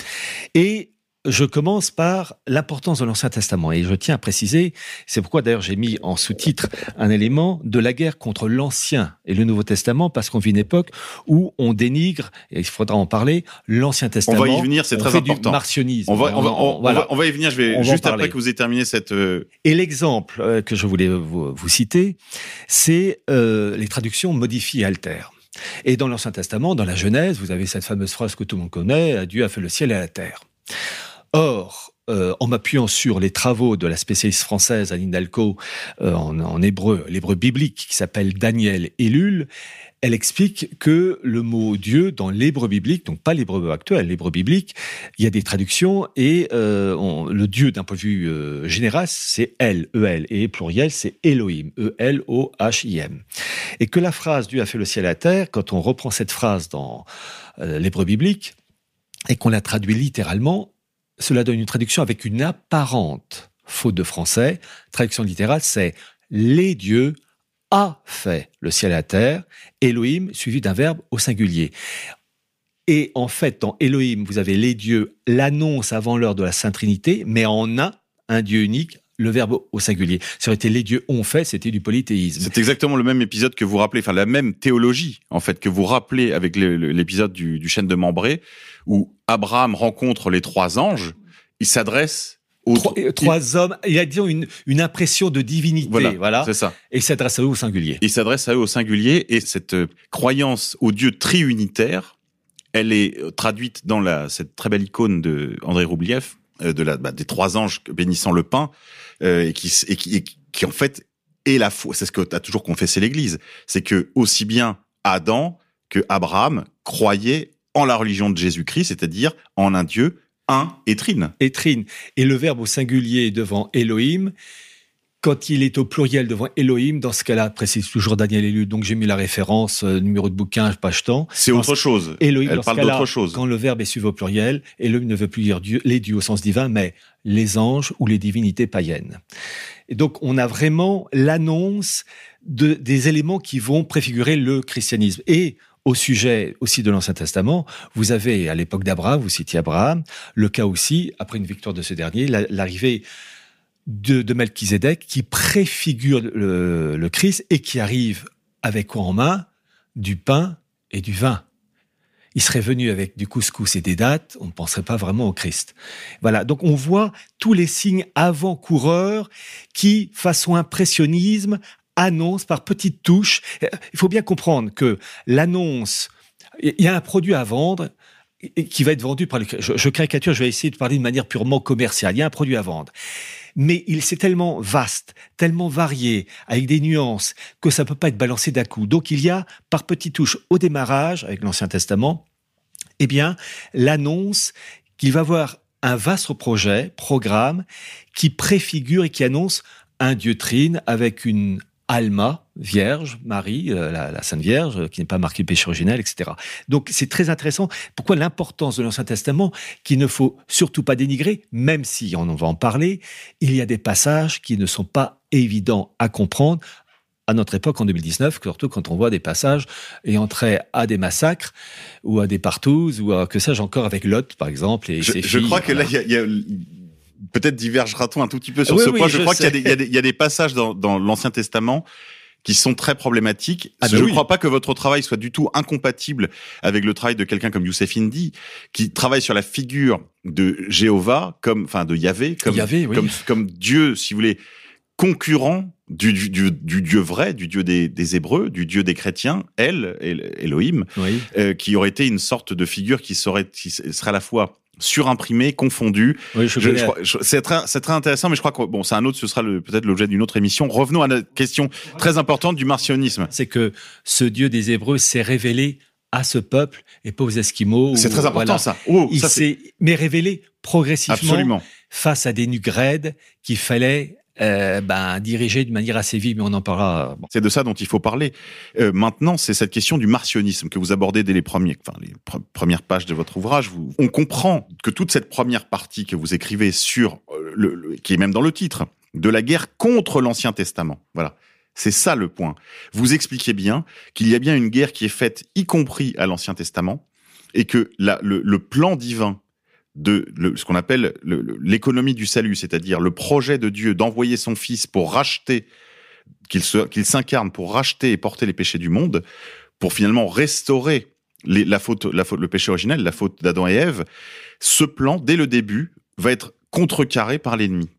Et je commence par l'importance de l'Ancien Testament et je tiens à préciser, c'est pourquoi d'ailleurs j'ai mis en sous-titre un élément de la guerre contre l'Ancien et le Nouveau Testament parce qu'on vit une époque où on dénigre, et il faudra en parler, l'Ancien Testament. On va y venir, c'est très important. Du martionnisme. On va, on va, on, on, voilà. on va y venir, je vais juste après que vous ayez terminé cette... Euh... Et l'exemple euh, que je voulais vous, vous citer, c'est euh, les traductions modifient et altèrent. Et dans l'Ancien Testament, dans la Genèse, vous avez cette fameuse phrase que tout le monde connaît, Dieu a fait le ciel et la terre. Or, euh, en m'appuyant sur les travaux de la spécialiste française Anine Dalco euh, en, en, hébreu, l'hébreu biblique qui s'appelle Daniel Elul, elle explique que le mot Dieu dans l'hébreu biblique, donc pas l'hébreu actuel, l'hébreu biblique, il y a des traductions et euh, on, le Dieu d'un point de vue euh, général, c'est El, E-L, et pluriel, c'est Elohim, E-L-O-H-I-M. Et que la phrase Dieu a fait le ciel et la terre, quand on reprend cette phrase dans euh, l'hébreu biblique et qu'on la traduit littéralement, cela donne une traduction avec une apparente faute de français. Traduction littérale, c'est les dieux a fait le ciel et la terre, Elohim suivi d'un verbe au singulier. Et en fait, dans Elohim, vous avez les dieux, l'annonce avant l'heure de la Sainte Trinité, mais en un, un Dieu unique, le verbe au singulier. Ça aurait été les dieux ont fait, c'était du polythéisme. C'est exactement le même épisode que vous rappelez, enfin la même théologie en fait que vous rappelez avec l'épisode du, chêne de Membré où Abraham rencontre les trois anges. Il s'adresse trois, euh, trois hommes. Il a disons une, une impression de divinité, voilà. voilà. C'est ça. Et il s'adresse à eux au singulier. Il s'adresse à eux au singulier et cette euh, croyance au Dieu triunitaire, elle est euh, traduite dans la cette très belle icône de André Roublieff de la bah, des trois anges bénissant le pain euh, et qui et qui, et qui en fait est la foi. C'est ce que a toujours confessé l'Église, c'est que aussi bien Adam que Abraham croyaient en la religion de Jésus-Christ, c'est-à-dire en un Dieu un et trine. Et trine. Et le verbe au singulier devant Elohim, quand il est au pluriel devant Elohim, dans ce cas-là, précise toujours Daniel Élu, donc j'ai mis la référence, euh, numéro de bouquin, page temps. C'est autre chose. Elohim, Elle parle d'autre chose. Quand le verbe est suivi au pluriel, Elohim ne veut plus dire Dieu, les dieux au sens divin, mais les anges ou les divinités païennes. Et donc, on a vraiment l'annonce de, des éléments qui vont préfigurer le christianisme. Et au sujet aussi de l'Ancien Testament, vous avez à l'époque d'Abraham, vous citiez Abraham, le cas aussi, après une victoire de ce dernier, la- l'arrivée de, de Melchizedek qui préfigure le, le Christ et qui arrive avec quoi en main? Du pain et du vin. Il serait venu avec du couscous et des dattes, on ne penserait pas vraiment au Christ. Voilà, donc on voit tous les signes avant-coureurs qui, façon impressionnisme, annoncent par petites touches. Il faut bien comprendre que l'annonce, il y a un produit à vendre qui va être vendu par le... Je, je caricature, je vais essayer de parler de manière purement commerciale. Il y a un produit à vendre. Mais il c'est tellement vaste, tellement varié, avec des nuances, que ça peut pas être balancé d'un coup. Donc il y a, par petites touches, au démarrage, avec l'Ancien Testament, eh bien, l'annonce qu'il va avoir un vaste projet, programme, qui préfigure et qui annonce un Dieu trine avec une Alma, Vierge, Marie, euh, la, la Sainte Vierge, euh, qui n'est pas marquée péché originel, etc. Donc c'est très intéressant. Pourquoi l'importance de l'Ancien Testament, qu'il ne faut surtout pas dénigrer, même si on en va en parler, il y a des passages qui ne sont pas évidents à comprendre à notre époque en 2019, surtout quand on voit des passages ayant trait à des massacres ou à des partouzes ou à que sais-je encore avec Lot par exemple et Je, ses je filles, crois que là, voilà. il y a, il y a- peut-être divergera-t-on un tout petit peu sur Oui, ce oui, point. Je, je crois qu'il y, y y a des passages dans, dans l'Ancien Testament qui sont très problématiques. Ah je ne oui. crois pas que votre travail soit du tout incompatible avec le travail de quelqu'un comme Youssef Indy, qui travaille sur la figure de Jéhovah, comme, enfin, de Yahvé, comme, Yahvé, oui. comme, comme Dieu, si vous voulez, concurrent du, du, du, du Dieu vrai, du Dieu des, des Hébreux, du Dieu des chrétiens, El, El- Elohim, Oui. euh, qui aurait été une sorte de figure qui serait, qui serait à la fois surimprimée, confondue. Oui, je c'est très, c'est très intéressant, mais je crois que bon, c'est un autre, ce sera peut-être l'objet d'une autre émission. Revenons à la question très importante du martionnisme. c'est que ce Dieu des Hébreux s'est révélé à ce peuple et pas aux Esquimaux. C'est très important voilà. ça. Oh, Il s'est mais révélé progressivement absolument. face à des nugrèdes qu'il fallait euh, ben, d'une manière assez vive, mais on en parlera. C'est de ça dont il faut parler. Euh, maintenant, c'est cette question du martionnisme que vous abordez dès les premières pages de votre ouvrage. On comprend que toute cette première partie que vous écrivez sur, euh, qui est même dans le titre, de la guerre contre l'Ancien Testament. Voilà. C'est ça le point. Vous expliquez bien qu'il y a bien une guerre qui est faite, y compris à l'Ancien Testament, et que le plan divin de ce qu'on appelle le- le- l'économie du salut, c'est-à-dire le projet de Dieu d'envoyer son Fils pour racheter, qu'il s'incarne pour racheter et porter les péchés du monde, pour finalement restaurer la faute, la faute, le péché originel, la faute d'Adam et Ève. Ce plan, dès le début, va être contrecarré par l'ennemi.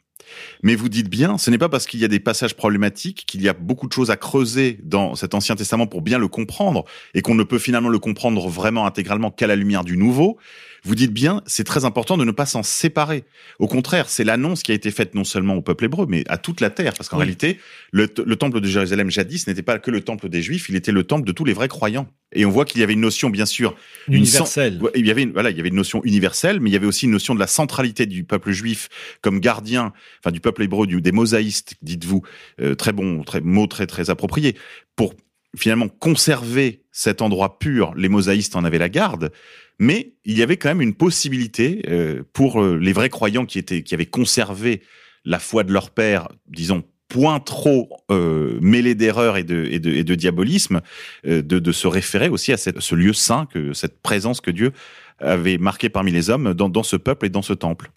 Mais vous dites bien, ce n'est pas parce qu'il y a des passages problématiques qu'il y a beaucoup de choses à creuser dans cet Ancien Testament pour bien le comprendre et qu'on ne peut finalement le comprendre vraiment intégralement qu'à la lumière du Nouveau. Vous dites bien, c'est très important de ne pas s'en séparer. Au contraire, c'est l'annonce qui a été faite non seulement au peuple hébreu, mais à toute la terre. Parce qu'en Oui. réalité, le, temple de Jérusalem jadis n'était pas que le temple des Juifs, il était le temple de tous les vrais croyants. Et on voit qu'il y avait une notion, bien sûr, une Universel. Ouais, il y avait une, voilà, il y avait une notion universelle, mais il y avait aussi une notion de la centralité du peuple juif comme gardien, enfin du peuple hébreu, du, des mosaïstes, dites-vous, euh, très bon, très mot très très approprié, pour finalement conserver cet endroit pur. Les mosaïstes en avaient la garde, mais il y avait quand même une possibilité euh, pour euh, les vrais croyants qui étaient, qui avaient conservé la foi de leur père, disons point trop euh, mêlé d'erreurs et de, diabolisme, euh, de, se référer aussi à ce lieu saint, cette présence que Dieu avait marquée parmi les hommes dans ce peuple et dans ce temple.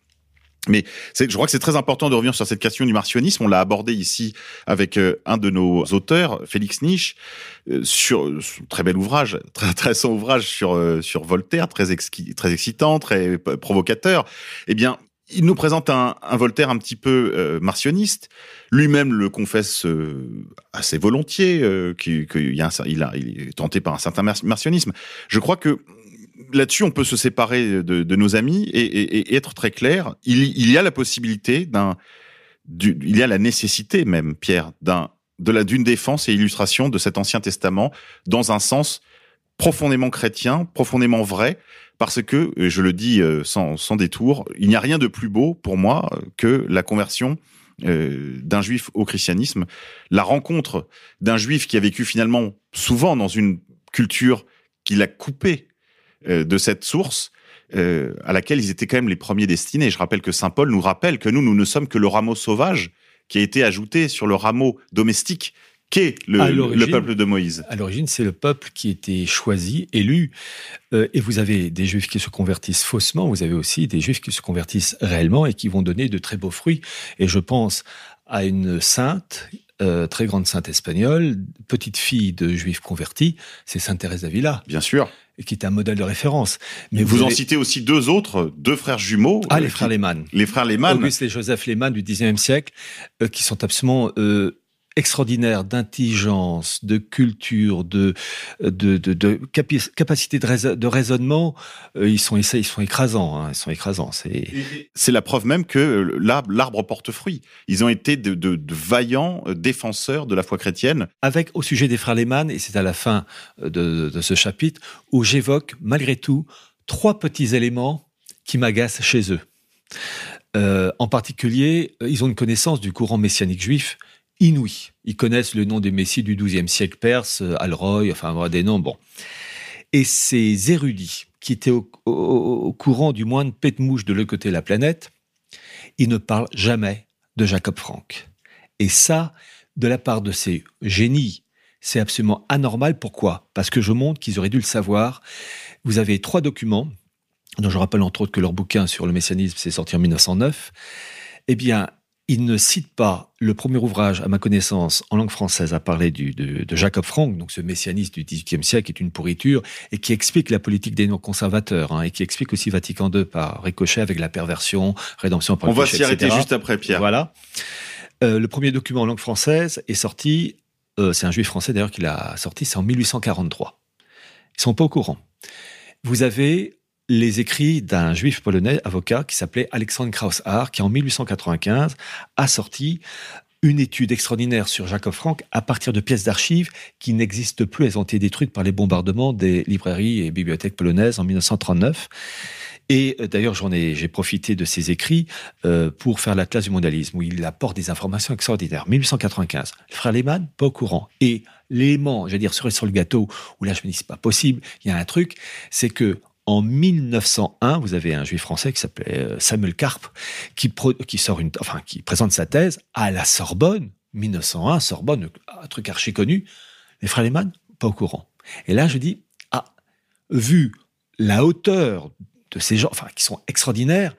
Mais je crois que c'est très important de revenir sur cette question du martionnisme. On l'a abordé ici avec euh, un de nos auteurs, Félix Niche, euh, sur euh, très bel ouvrage, très intéressant ouvrage sur sur Voltaire, très exqui- très excitant, très provocateur. Eh bien, il nous présente un, un Voltaire un petit peu euh, martionniste. Lui-même le confesse euh, assez volontiers, euh, qu'il a il, il est tenté par un certain mar- martionnisme. Je crois que là-dessus, on peut se séparer de, nos amis et, être très clair. Il, y a la possibilité d'un, du- il y a la nécessité même, Pierre, d'un de la d'une défense et illustration de cet Ancien Testament dans un sens profondément chrétien, profondément vrai, parce que, je le dis euh, sans, sans détour, il n'y a rien de plus beau pour moi que la conversion euh, d'un juif au christianisme, la rencontre d'un juif qui a vécu finalement souvent dans une culture qui l'a coupé de cette source euh, à laquelle ils étaient quand même les premiers destinés. Je rappelle que Saint Paul nous rappelle que nous, nous ne sommes que le rameau sauvage qui a été ajouté sur le rameau domestique qu'est le, peuple de Moïse. À l'origine, c'est le peuple qui était choisi, élu. Euh, et vous avez des juifs qui se convertissent faussement, vous avez aussi des juifs qui se convertissent réellement et qui vont donner de très beaux fruits. Et je pense à une sainte, euh, très grande sainte espagnole, petite fille de juifs convertis, c'est Sainte Thérèse d'Avila. Bien sûr. Qui est un modèle de référence. Mais vous, en avez- citez aussi deux autres, deux frères jumeaux. Ah, euh, les frères Lehmann. Les frères Lehmann. Auguste et Joseph Lehmann du XIXe siècle, euh, qui sont absolument euh, extraordinaires d'intelligence, de culture, de, de, de, de capi- capacité de, rais- de raisonnement. Euh, ils sont ils sont écrasants. Hein, ils sont écrasants. C'est la preuve même que l'arbre, l'arbre porte fruit. Ils ont été de, vaillants euh, défenseurs de la foi chrétienne. avec au sujet des frères Lehmann, et c'est à la fin euh, de, de ce chapitre, où j'évoque malgré tout trois petits éléments qui m'agacent chez eux. Euh, en particulier, euh, ils ont une connaissance du courant messianique juif inouïe. Ils connaissent le nom des messies du XIIe siècle perse, Alroy, enfin des noms, bon. Et ces érudits, qui étaient au, courant du moindre pet de mouche de l'autre côté de la planète, ils ne parlent jamais de Jacob Frank. Et ça, de la part de ces génies, c'est absolument anormal. Pourquoi? Parce que je montre qu'ils auraient dû le savoir. Vous avez trois documents, dont je rappelle entre autres que leur bouquin sur le messianisme s'est sorti en 1909. Eh bien, ils ne citent pas le premier ouvrage, à ma connaissance, en langue française, à parler du, de, de Jacob Frank, donc ce messianiste du XVIIIe siècle, qui est une pourriture, et qui explique la politique des non-conservateurs, hein, et qui explique aussi Vatican II par ricochet avec la perversion, rédemption par On va s'y arrêter juste après, Pierre. Voilà. Euh, le premier document en langue française est sorti, euh, c'est un juif français d'ailleurs qui l'a sorti, c'est en 1843. Ils sont pas au courant. Vous avez les écrits d'un juif polonais, avocat, qui s'appelait Alexandre Krauss-Haar, qui en 1895 a sorti une étude extraordinaire sur Jacob Frank à partir de pièces d'archives qui n'existent plus. Elles ont été détruites par les bombardements des librairies et bibliothèques polonaises en 1939. Et euh, d'ailleurs, j'en ai, j'ai profité de ces écrits euh, pour faire la classe du mondialisme, où il apporte des informations extraordinaires. 1895, le frère Lehmann, pas au courant. Et l'élément, j'allais dire, sur, sur le gâteau, où là, je me dis, c'est pas possible, il y a un truc, c'est que en 1901, vous avez un juif français qui s'appelait euh, Samuel Karp, qui, présente sa thèse à la Sorbonne, 1901, Sorbonne, un truc archi connu. Les frères pas au courant. Et là, je dis, ah, vu la hauteur de ces gens, enfin, qui sont extraordinaires,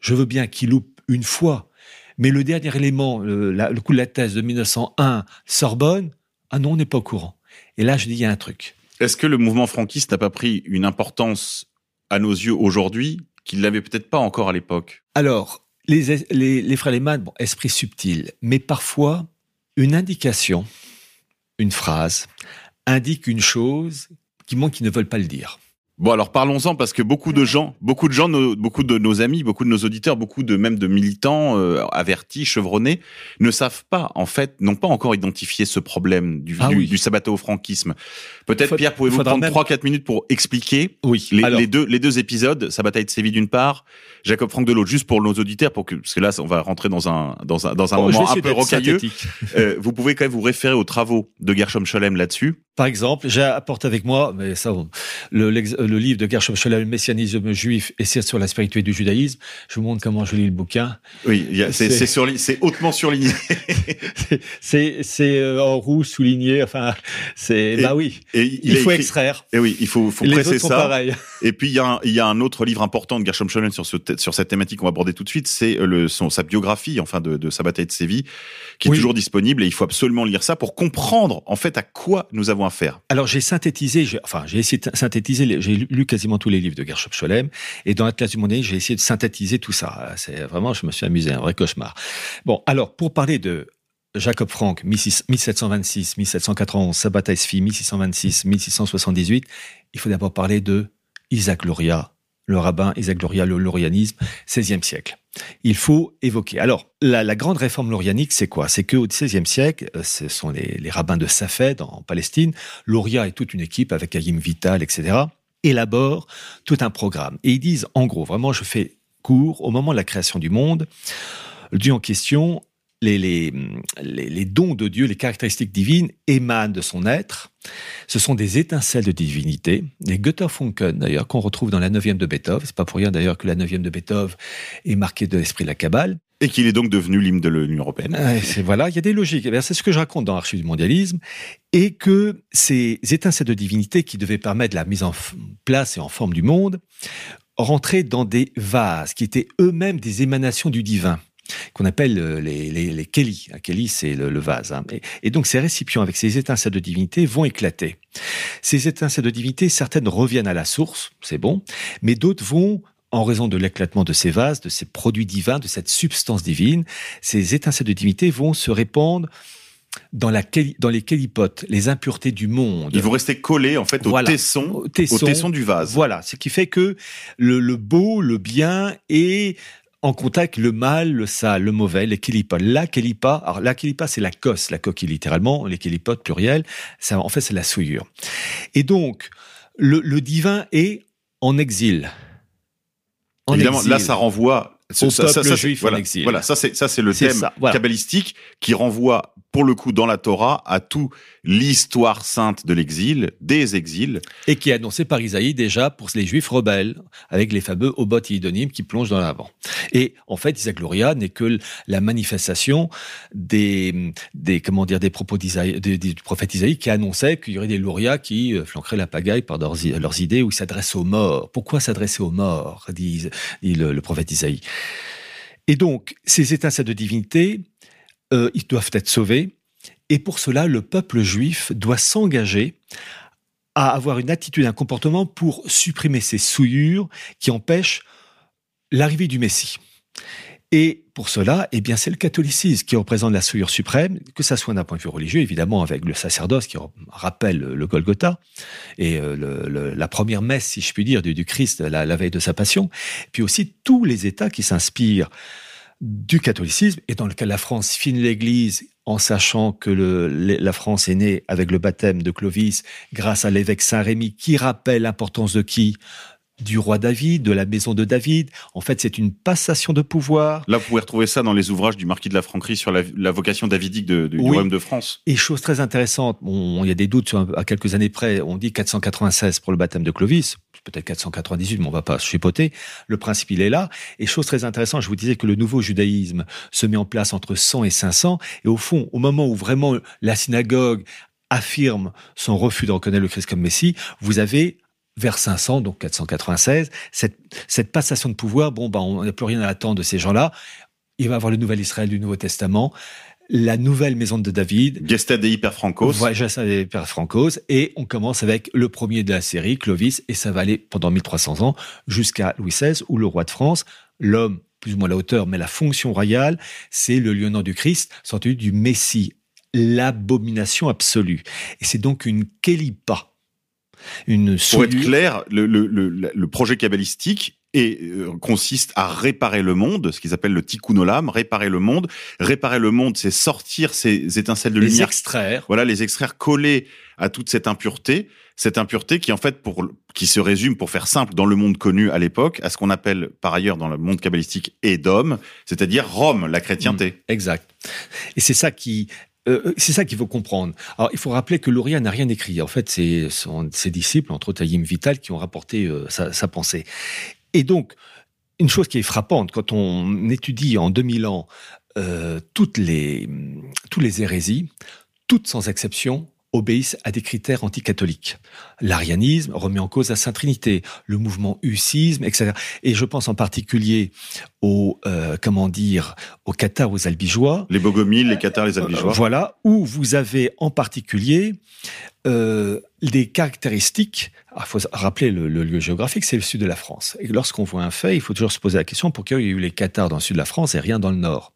je veux bien qu'ils loupent une fois. Mais le dernier élément, le, le coup de la thèse de 1901, Sorbonne, ah non, on n'est pas au courant. Et là, je dis, il y a un truc. Est-ce que le mouvement franquiste n'a pas pris une importance à nos yeux aujourd'hui qu'il l'avait peut-être pas encore à l'époque? Alors, les, les, les frères Lehmann, bon, esprit subtil, mais parfois, une indication, une phrase, indique une chose qui montre qu'ils ne veulent pas le dire. Bon alors parlons-en parce que beaucoup de gens, beaucoup de gens, nos- beaucoup de nos amis, beaucoup de nos auditeurs, beaucoup de même de militants euh, avertis, chevronnés, ne savent pas en fait, n'ont pas encore identifié ce problème du, Ah du, oui. du sabbato-franquisme. Peut-être Pierre, pouvez-vous prendre même- trois quatre minutes pour expliquer Oui. les, alors, les deux les deux épisodes, sa bataille de Séville d'une part, Jacob Frank de l'autre, juste pour nos auditeurs, pour que parce que là on va rentrer dans un dans un dans un vais moment un peu rocailleux. Euh, vous pouvez quand même vous référer aux travaux de Gershom Scholem là-dessus. Par exemple, j'apporte avec moi, mais ça, le, livre de Gershom Scholem, Messianisme juif, essai sur la spiritualité du judaïsme. Je vous montre comment je lis le bouquin. Oui, c'est C'est- c'est surli- c'est hautement surligné. C'est c'est euh, en rouge souligné. Enfin, c'est Et- bah oui. Et Il faut écrit- extraire. Et oui, il faut, Et presser ça. Et puis il y, a un, il y a un autre livre important de Gershom Scholem sur, ce, thé- sur cette thématique qu'on va aborder tout de suite, c'est euh, sa biographie, enfin de, de sa bataille de Séville, qui est Oui. toujours disponible. Et il faut absolument lire ça pour comprendre en fait à quoi nous avons Alors j'ai synthétisé, enfin j'ai essayé de synthétiser, j'ai lu quasiment tous les livres de Gershop Scholem, et dans l'Atlas du mondial, j'ai essayé de synthétiser tout ça. C'est vraiment, je me suis amusé, un vrai cauchemar. Bon, alors pour parler de Jacob Frank, 1726, 1791, Sabbatai Sfi, 1626, 1678, il faut d'abord parler de Isaac Luria, le rabbin Isaac Luria, le laurianisme, 16e siècle. Il faut évoquer. Alors, la, grande réforme laurianique, c'est quoi? C'est qu'au XVIe siècle, euh, ce sont les, rabbins de Safed en Palestine, Luria et toute une équipe avec Ayim Vital, etc., élaborent tout un programme. Et ils disent, en gros, vraiment, je fais court, au moment de la création du monde, Dieu en question les, les, les, dons de Dieu, les caractéristiques divines émanent de son être. Ce sont des étincelles de divinité. Les Götterfunken, d'ailleurs, qu'on retrouve dans la neuvième de Beethoven. C'est pas pour rien, d'ailleurs, que la neuvième de Beethoven est marquée de l'esprit de la Kabbale. Et qu'il est donc devenu l'hymne de l'Union européenne. voilà, il y a des logiques. Eh c'est ce que je raconte dans l'Archive du mondialisme. Et que ces étincelles de divinité qui devaient permettre la mise en place et en forme du monde rentraient dans des vases qui étaient eux-mêmes des émanations du divin qu'on appelle euh, les, les, les Kelly. Un Kelly, c'est le, vase. Hein. Et, donc, ces récipients avec ces étincelles de divinité vont éclater. Ces étincelles de divinité, certaines reviennent à la source, c'est bon, mais d'autres vont en raison de l'éclatement de ces vases, de ces produits divins, de cette substance divine, ces étincelles de divinité vont se répandre dans, la, dans les kélipotes, les impuretés du monde. Ils vont rester collés en fait au, tesson, au, tesson, du vase. Voilà, ce qui fait que le, le beau, le bien est en contact le mal, le sale, le mauvais, les kélipas. La kélipa, alors la kélipa c'est la cosse, la coquille littéralement, les kélipotes pluriel, ça, en fait c'est la souillure. Et donc, le, divin est en exil. Évidemment, là ça renvoie au ça, peuple juif voilà, en exil. Voilà, ça c'est ça c'est le thème kabbalistique qui renvoie pour le coup dans la Torah à tout l'histoire sainte de l'exil, des exils. Et qui est annoncé par Isaïe déjà pour les juifs rebelles, avec les fameux Obot et qui plongent dans l'avant. Et en fait, Isaac Gloria n'est que la manifestation des, des comment dire, des propos d'Isaïe, du prophète Isaïe qui annonçait qu'il y aurait des lauréats qui euh, flanqueraient la pagaille par leurs, idées ou s'adressent aux morts. Pourquoi s'adresser aux morts, dit, le, le prophète Isaïe? Et donc, ces étincelles de divinité, euh, ils doivent être sauvés. Et pour cela, le peuple juif doit s'engager à avoir une attitude, un comportement pour supprimer ces souillures qui empêchent l'arrivée du Messie. Et pour cela, eh bien, c'est le catholicisme qui représente la souillure suprême, que ça soit d'un point de vue religieux, évidemment, avec le sacerdoce qui rappelle le Golgotha et euh, la première messe, si je puis dire, du, Christ la, la, veille de sa passion, puis aussi tous les États qui s'inspirent du catholicisme et dans lequel la France finit l'Église en sachant que la France est née avec le baptême de Clovis grâce à l'évêque Saint-Rémy qui rappelle l'importance de qui? Du roi David, de la maison de David. En fait, c'est une passation de pouvoir. Là, vous pouvez retrouver ça dans les ouvrages du marquis de la Franquerie sur la, vocation davidique de, du royaume de France. Et chose très intéressante, bon, il y a des doutes sur, à quelques années près, on dit 496 pour le baptême de Clovis, peut-être 498, mais on va pas chipoter. Le principe, il est là. Et chose très intéressante, je vous disais que le nouveau judaïsme se met en place entre 100 et 500. Et au fond, au moment où vraiment la synagogue affirme son refus de reconnaître le Christ comme Messie, vous avez vers 500, donc 496, cette, cette passation de pouvoir, bon, ben, on n'a plus rien à attendre de ces gens-là. Il va avoir le nouvel Israël du Nouveau Testament, la nouvelle maison de David. Gesta Dei per Francos. Voilà, Gesta Dei per Francos. Et on commence avec le premier de la série, Clovis, et ça va aller pendant 1300 ans jusqu'à Louis XVI, où le roi de France, l'homme plus ou moins la hauteur, mais la fonction royale, c'est le lieutenant du Christ, sorti du Messie, l'abomination absolue. Et c'est donc une Kélipa une Pour être clair, le, le, le, projet kabbalistique et euh, consiste à réparer le monde, ce qu'ils appellent le tikkun olam, réparer le monde. Réparer le monde, c'est sortir ces étincelles de lumière. Les extraire. Voilà, les extraire, coller à toute cette impureté. Cette impureté qui, en fait, pour, qui se résume, pour faire simple, dans le monde connu à l'époque, à ce qu'on appelle, par ailleurs, dans le monde kabbalistique, Edom, c'est-à-dire Rome, la chrétienté. Mmh, exact. Et c'est ça qui euh, euh, c'est ça qu'il faut comprendre. Alors, il faut rappeler que Luria n'a rien écrit. En fait, c'est ses disciples, entre autres Ayim Vital, qui ont rapporté euh, sa, pensée. Et donc, une chose qui est frappante, quand on étudie en 2000 ans toutes les, toutes les hérésies, toutes sans exception, obéissent à des critères anticatholiques. L'arianisme remet en cause la Sainte Trinité, le mouvement hussisme, etc. Et je pense en particulier aux, euh, comment dire, aux Qatars, aux Albigeois. Les Bogomiles, les Qatars, les Albigeois. voilà, où vous avez en particulier euh, des caractéristiques. Il faut rappeler le, le, lieu géographique, c'est le sud de la France. Et lorsqu'on voit un fait, il faut toujours se poser la question pourquoi il y a eu les Qatars dans le sud de la France et rien dans le nord.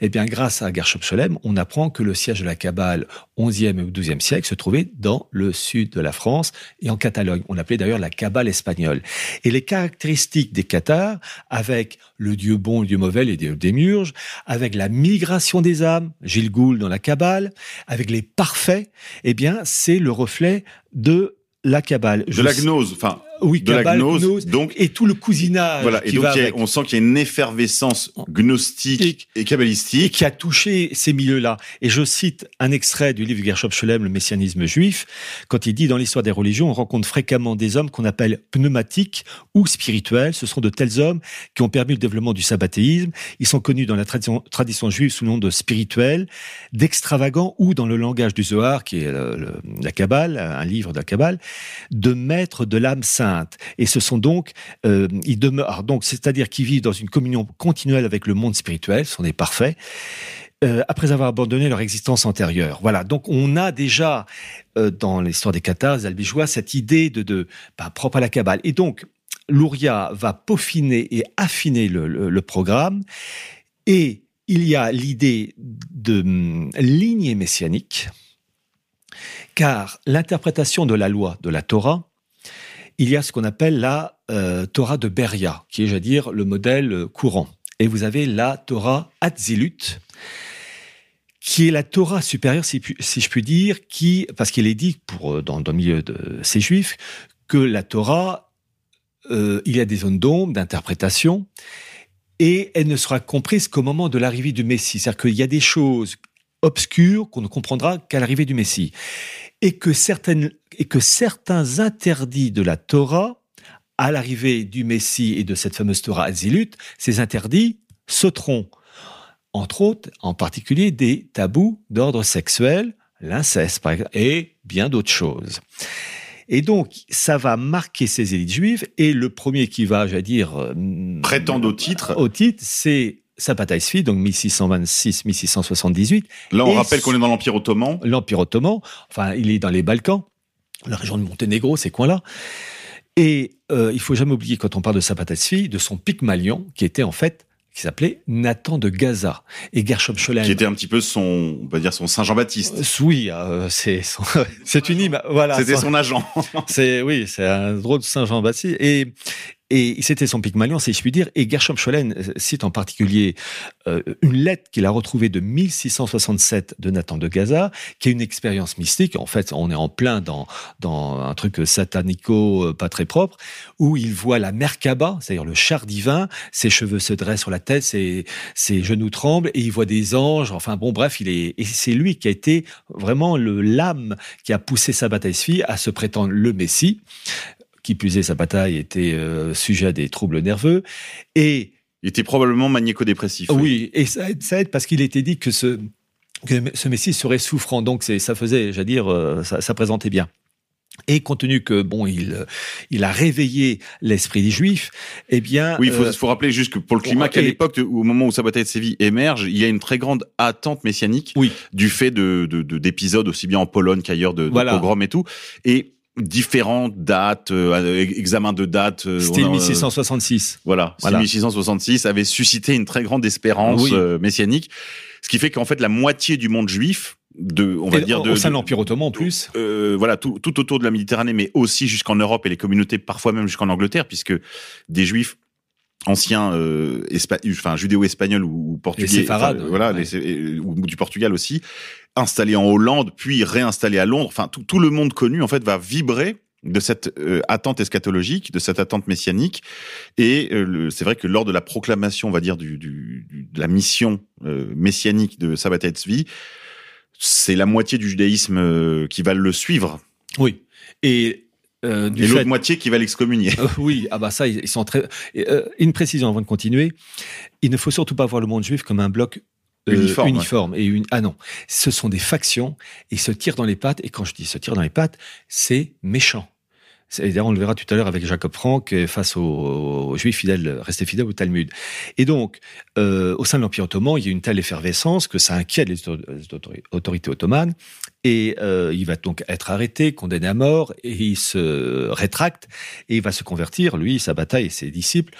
Eh bien, grâce à Gershom Scholem, on apprend que le siège de la Kabbale, 11e ou 12e siècle, se trouvait dans le sud de la France et en Catalogne. On l'appelait d'ailleurs la Kabbale espagnole. Et les caractéristiques des Qatars, avec le dieu bon, le dieu mauvais, les dieux démurges, avec la migration des âmes, Gilles Gould dans la Kabbale, avec les parfaits, eh bien, c'est le reflet de la Kabbale. De la gnose, enfin, oui, de la gnose, donc et tout le cousinage. Voilà, et donc on sent qu'il y a une effervescence gnostique et, kabbalistique qui a touché ces milieux-là. Et je cite un extrait du livre Gershom Scholem, Le messianisme juif, quand il dit dans l'histoire des religions, on rencontre fréquemment des hommes qu'on appelle pneumatiques ou spirituels. Ce sont de tels hommes qui ont permis le développement du sabbatéisme. Ils sont connus dans la tradition, tradition juive sous le nom de spirituels, d'extravagants ou dans le langage du Zohar, qui est la Kabbale, un livre de la Kabbale, de maîtres de l'âme sainte et ce sont donc, euh, ils demeurent, donc, c'est-à-dire qu'ils vivent dans une communion continuelle avec le monde spirituel, ce sont des parfaits. Euh, après avoir abandonné leur existence antérieure. Voilà, donc on a déjà euh, dans l'histoire des Qatars, des Albigeois, cette idée de, de bah, propre à la Kabbale. Et donc, Louria va peaufiner et affiner le, le, programme, et il y a l'idée de hum, lignée messianique, car l'interprétation de la loi de la Torah il y a ce qu'on appelle la euh, Torah de Beria, qui est, je dire, le modèle euh, courant. Et vous avez la Torah Hatzilut, qui est la Torah supérieure, si, je puis dire, qui, parce qu'il est dit pour, euh, dans, le milieu de ces juifs, que la Torah, il y a des zones d'ombre, d'interprétation, et elle ne sera comprise qu'au moment de l'arrivée du Messie. C'est-à-dire qu'il y a des choses obscures qu'on ne comprendra qu'à l'arrivée du Messie et que, certaines, et que certains interdits de la Torah, à l'arrivée du Messie et de cette fameuse Torah Azilut, ces interdits sauteront. Entre autres, en particulier des tabous d'ordre sexuel, l'inceste par exemple, et bien d'autres choses. Et donc, ça va marquer ces élites juives. Et le premier qui va, j'allais dire, euh, prétendre au titre, au titre, c'est Sapataïsvi, donc 1626-1678. Là, on rappelle qu'on est dans l'Empire ottoman. L'Empire ottoman, enfin, il est dans les Balkans, la région de Monténégro, ces coins-là. Et euh, il faut jamais oublier, quand on parle de Sapataïsvi, de son Pygmalion, qui était en fait qui s'appelait Nathan de Gaza et Gershom Scholem. Qui était un petit peu son, on va dire son Saint Jean-Baptiste. Euh, oui, euh, c'est c'est une image, voilà. C'était son agent. c'est oui, c'est un drôle de Saint Jean-Baptiste et et c'était son Pygmalion, si je puis dire. Et Gershom Scholem cite en particulier euh, une lettre qu'il a retrouvée de 1667 de Nathan de Gaza, qui est une expérience mystique. En fait, on est en plein dans, dans un truc satanico euh, pas très propre, où il voit la Merkaba, c'est-à-dire le char divin, ses cheveux se dressent sur la tête, ses, ses genoux tremblent, et il voit des anges. Enfin bon, bref, il est, et c'est lui qui a été vraiment le l'âme qui a poussé sa bataille à se prétendre le Messie qui est, sa bataille était euh, sujet à des troubles nerveux. Et il était probablement magnéco-dépressif. Oui, et ça aide, ça aide parce qu'il était dit que ce, que ce Messie serait souffrant, donc ça faisait, j'allais dire, euh, ça, ça, présentait bien. Et compte tenu que bon, il il a réveillé l'esprit des Juifs, eh bien, oui, il faut, euh, faut, rappeler juste que pour le climat, qu'à l'époque, au moment où sa bataille de Séville émerge, il y a une très grande attente messianique, oui. du fait de d'épisodes aussi bien en Pologne qu'ailleurs de, de voilà. pogroms et tout. Et différentes dates, euh, examen de dates. Euh, C'était 1666. Voilà, voilà. 1666 avait suscité une très grande espérance euh, messianique, ce qui fait qu'en fait la moitié du monde juif de, on va et dire de, au sein de l'Empire ottoman en plus. Euh, voilà, tout, tout autour de la Méditerranée, mais aussi jusqu'en Europe et les communautés parfois même jusqu'en Angleterre, puisque des juifs anciens euh, enfin judéo-espagnols ou, portugais, enfin, voilà, ouais. les, ou du Portugal aussi, installés en Hollande, puis réinstallés à Londres. Enfin, tout, tout le monde connu en fait va vibrer de cette euh, attente eschatologique, de cette attente messianique. Et euh, c'est vrai que lors de la proclamation, on va dire, du, du, du de la mission euh, messianique de Sabbatai Tzvi, c'est la moitié du judaïsme euh, qui va le suivre. Oui. Et euh, et l'autre fait... moitié qui va l'excommunier. Euh, oui, ah bah ça, ils sont très. Euh, une précision avant de continuer. Il ne faut surtout pas voir le monde juif comme un bloc uniforme, et une. Ah non, ce sont des factions et se tirent dans les pattes. Et quand je dis se tirent dans les pattes, c'est méchant. D'ailleurs, on le verra tout à l'heure avec Jacob Frank face aux, Juifs fidèles, restés fidèles au Talmud. Et donc, euh, au sein de l'Empire ottoman, il y a une telle effervescence que ça inquiète les autorités ottomanes. Et euh, il va donc être arrêté, condamné à mort, et il se rétracte, et il va se convertir, lui, sa bataille et ses disciples,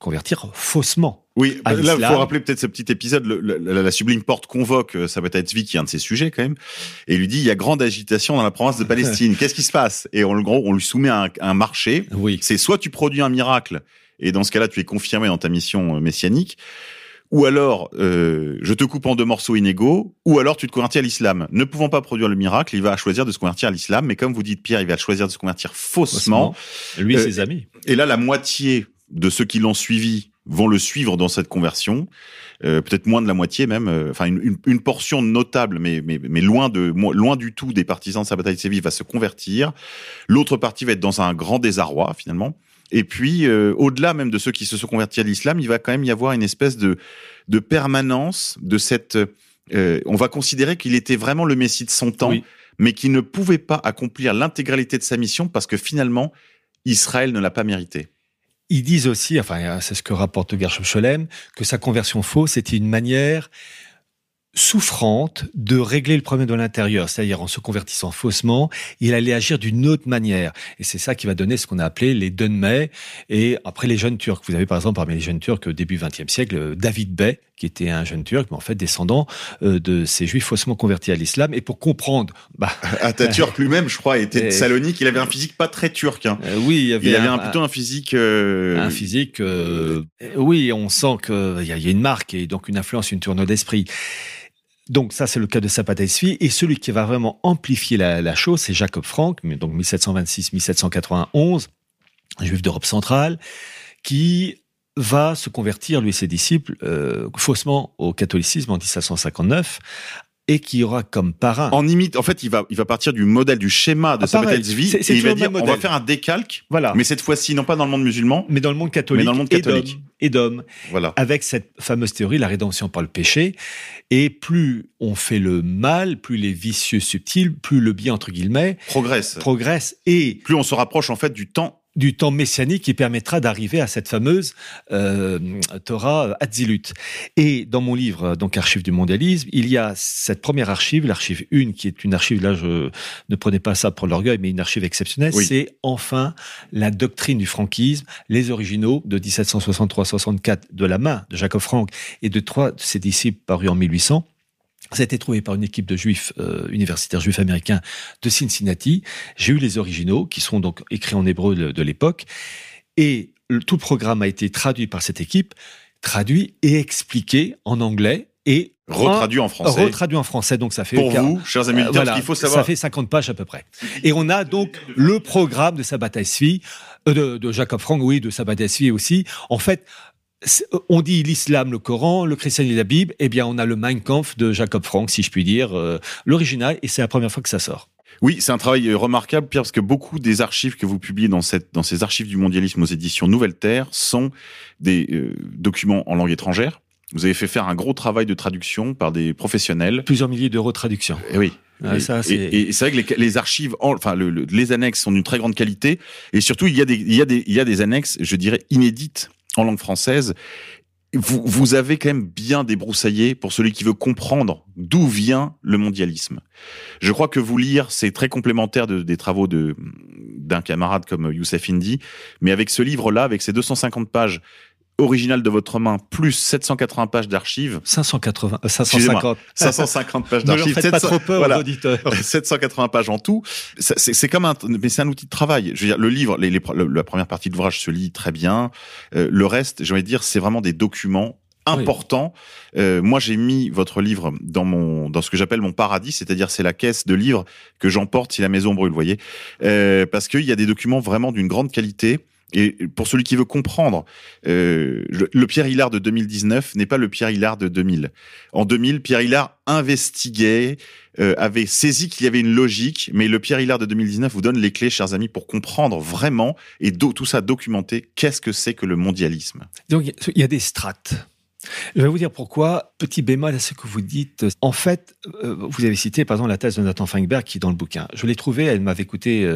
convertir faussement. Oui, là, il faut rappeler peut-être ce petit épisode. la, sublime porte convoque euh, Sabbatai qui est un de ses sujets quand même, et lui dit il y a grande agitation dans la province de Palestine. Qu'est-ce qui se passe? Et en gros, on lui soumet un, un marché. Oui. C'est soit tu produis un miracle, et dans ce cas-là, tu es confirmé dans ta mission euh, messianique, ou alors euh, je te coupe en deux morceaux inégaux, ou alors tu te convertis à l'islam. Ne pouvant pas produire le miracle, il va choisir de se convertir à l'islam, mais comme vous dites Pierre, il va choisir de se convertir faussement. Lui et ses amis. Et là, la moitié de ceux qui l'ont suivi vont le suivre dans cette conversion, euh, peut-être moins de la moitié même, euh, enfin une, une, portion notable, mais, mais, mais loin de loin du tout des partisans de sa bataille de Séville va se convertir. L'autre partie va être dans un grand désarroi finalement. Et puis euh, au-delà même de ceux qui se sont convertis à l'islam, il va quand même y avoir une espèce de de permanence de cette. on va considérer qu'il était vraiment le Messie de son temps, mais qu'il ne pouvait pas accomplir l'intégralité de sa mission parce que finalement Israël ne l'a pas mérité. Ils disent aussi, enfin, c'est ce que rapporte Gershom Scholem, que sa conversion fausse était une manière souffrante de régler le problème de l'intérieur, c'est-à-dire en se convertissant faussement, il allait agir d'une autre manière. Et c'est ça qui va donner ce qu'on a appelé les Dunmay et après les jeunes Turcs. Vous avez par exemple parmi les jeunes Turcs au début XXe siècle David Bey, qui était un jeune Turc, mais en fait descendant euh, de ces Juifs faussement convertis à l'islam. Et pour comprendre, bah, Atatürk lui-même, je crois, était de Salonique. Il avait un physique pas très turc. Hein. Euh, oui, il avait, il avait un, plutôt un physique. Euh... Un physique. Euh, oui, on sent qu'il y, a une marque et donc une influence, une tournure d'esprit. Donc ça, c'est le cas de Sapataisfi. Et celui qui va vraiment amplifier la, chose, c'est Jacob Frank, donc 1726-1791, juif d'Europe centrale, qui va se convertir, lui et ses disciples, euh, faussement au catholicisme en 1759 et qui aura comme parrain. En imite, en fait, il va, il va partir du modèle, du schéma de ah, vie et il va dire, on va faire un décalque. Voilà. Mais cette fois-ci, non pas dans le monde musulman, mais dans le monde catholique. Mais dans le monde catholique. Et d'hommes. Voilà. Avec cette fameuse théorie, la rédemption par le péché. Et plus on fait le mal, plus les vicieux subtils, plus le bien, entre guillemets, progresse. Progresse. Et plus on se rapproche, en fait, du temps du temps messianique qui permettra d'arriver à cette fameuse euh, Torah Hatzilut. Et dans mon livre, donc Archives du mondialisme, il y a cette première archive, l'archive 1, qui est une archive, là je ne prenais pas ça pour l'orgueil, mais une archive exceptionnelle, c'est enfin la doctrine du franquisme, les originaux de 1763-64 de la main de Jacob Frank et de trois de ses disciples parus en 1800 ça a été trouvé par une équipe de juifs euh, universitaires juifs américains de Cincinnati. J'ai eu les originaux qui sont donc écrits en hébreu de, l'époque et tout le programme a été traduit par cette équipe, traduit et expliqué en anglais et retraduit en français. Retraduit en français, donc ça fait pour vous, chers amis, euh, voilà, il faut savoir. Ça fait 50 pages à peu près. Et on a donc le programme de Sabbat euh, de, de Jacob Frank, oui, de Sabbat aussi. En fait, on dit l'islam, le Coran, le christianisme, la Bible, eh bien on a le Mein Kampf de Jacob Frank, si je puis dire, euh, l'original, et c'est la première fois que ça sort. Oui, c'est un travail euh, remarquable, Pierre, parce que beaucoup des archives que vous publiez dans, cette, dans ces archives du mondialisme aux éditions Nouvelle Terre sont des euh, documents en langue étrangère. Vous avez fait faire un gros travail de traduction par des professionnels. Plusieurs milliers d'euros de traduction. Et eh oui. et, c'est vrai que les, archives, enfin les annexes sont d'une très grande qualité, et surtout il y a des, il y a des, il y a des annexes, je dirais inédites en langue française, vous, avez quand même bien débroussaillé pour celui qui veut comprendre d'où vient le mondialisme. Je crois que vous lire, c'est très complémentaire de, des travaux de d'un camarade comme Youssef Indy, mais avec ce livre-là, avec ses 250 pages original de votre main, plus 780 pages d'archives. 580, 550. 550 pages d'archives. Ne pas trop peur voilà, aux auditeurs. 780 pages en tout. C'est comme un, mais c'est un outil de travail. Je veux dire, le livre, les, la première partie de l'ouvrage se lit très bien. Euh, le reste, j'ai envie de dire, c'est vraiment des documents importants. Euh, moi, j'ai mis votre livre dans mon dans ce que j'appelle mon paradis, c'est-à-dire c'est la caisse de livres que j'emporte si la maison brûle, vous voyez, euh, parce qu'il y a des documents vraiment d'une grande qualité et pour celui qui veut comprendre, euh, le, Pierre Hillard de 2019 n'est pas le Pierre Hillard de 2000. En 2000, Pierre Hillard investiguait, euh, avait saisi qu'il y avait une logique, mais le Pierre Hillard de 2019 vous donne les clés, chers amis, pour comprendre vraiment et tout ça documenter qu'est-ce que c'est que le mondialisme. Donc il y a des strates. Je vais vous dire pourquoi. Petit bémol à ce que vous dites. En fait, euh, vous avez cité par exemple la thèse de Nathan Feinberg qui est dans le bouquin. Je l'ai trouvée, elle m'avait coûté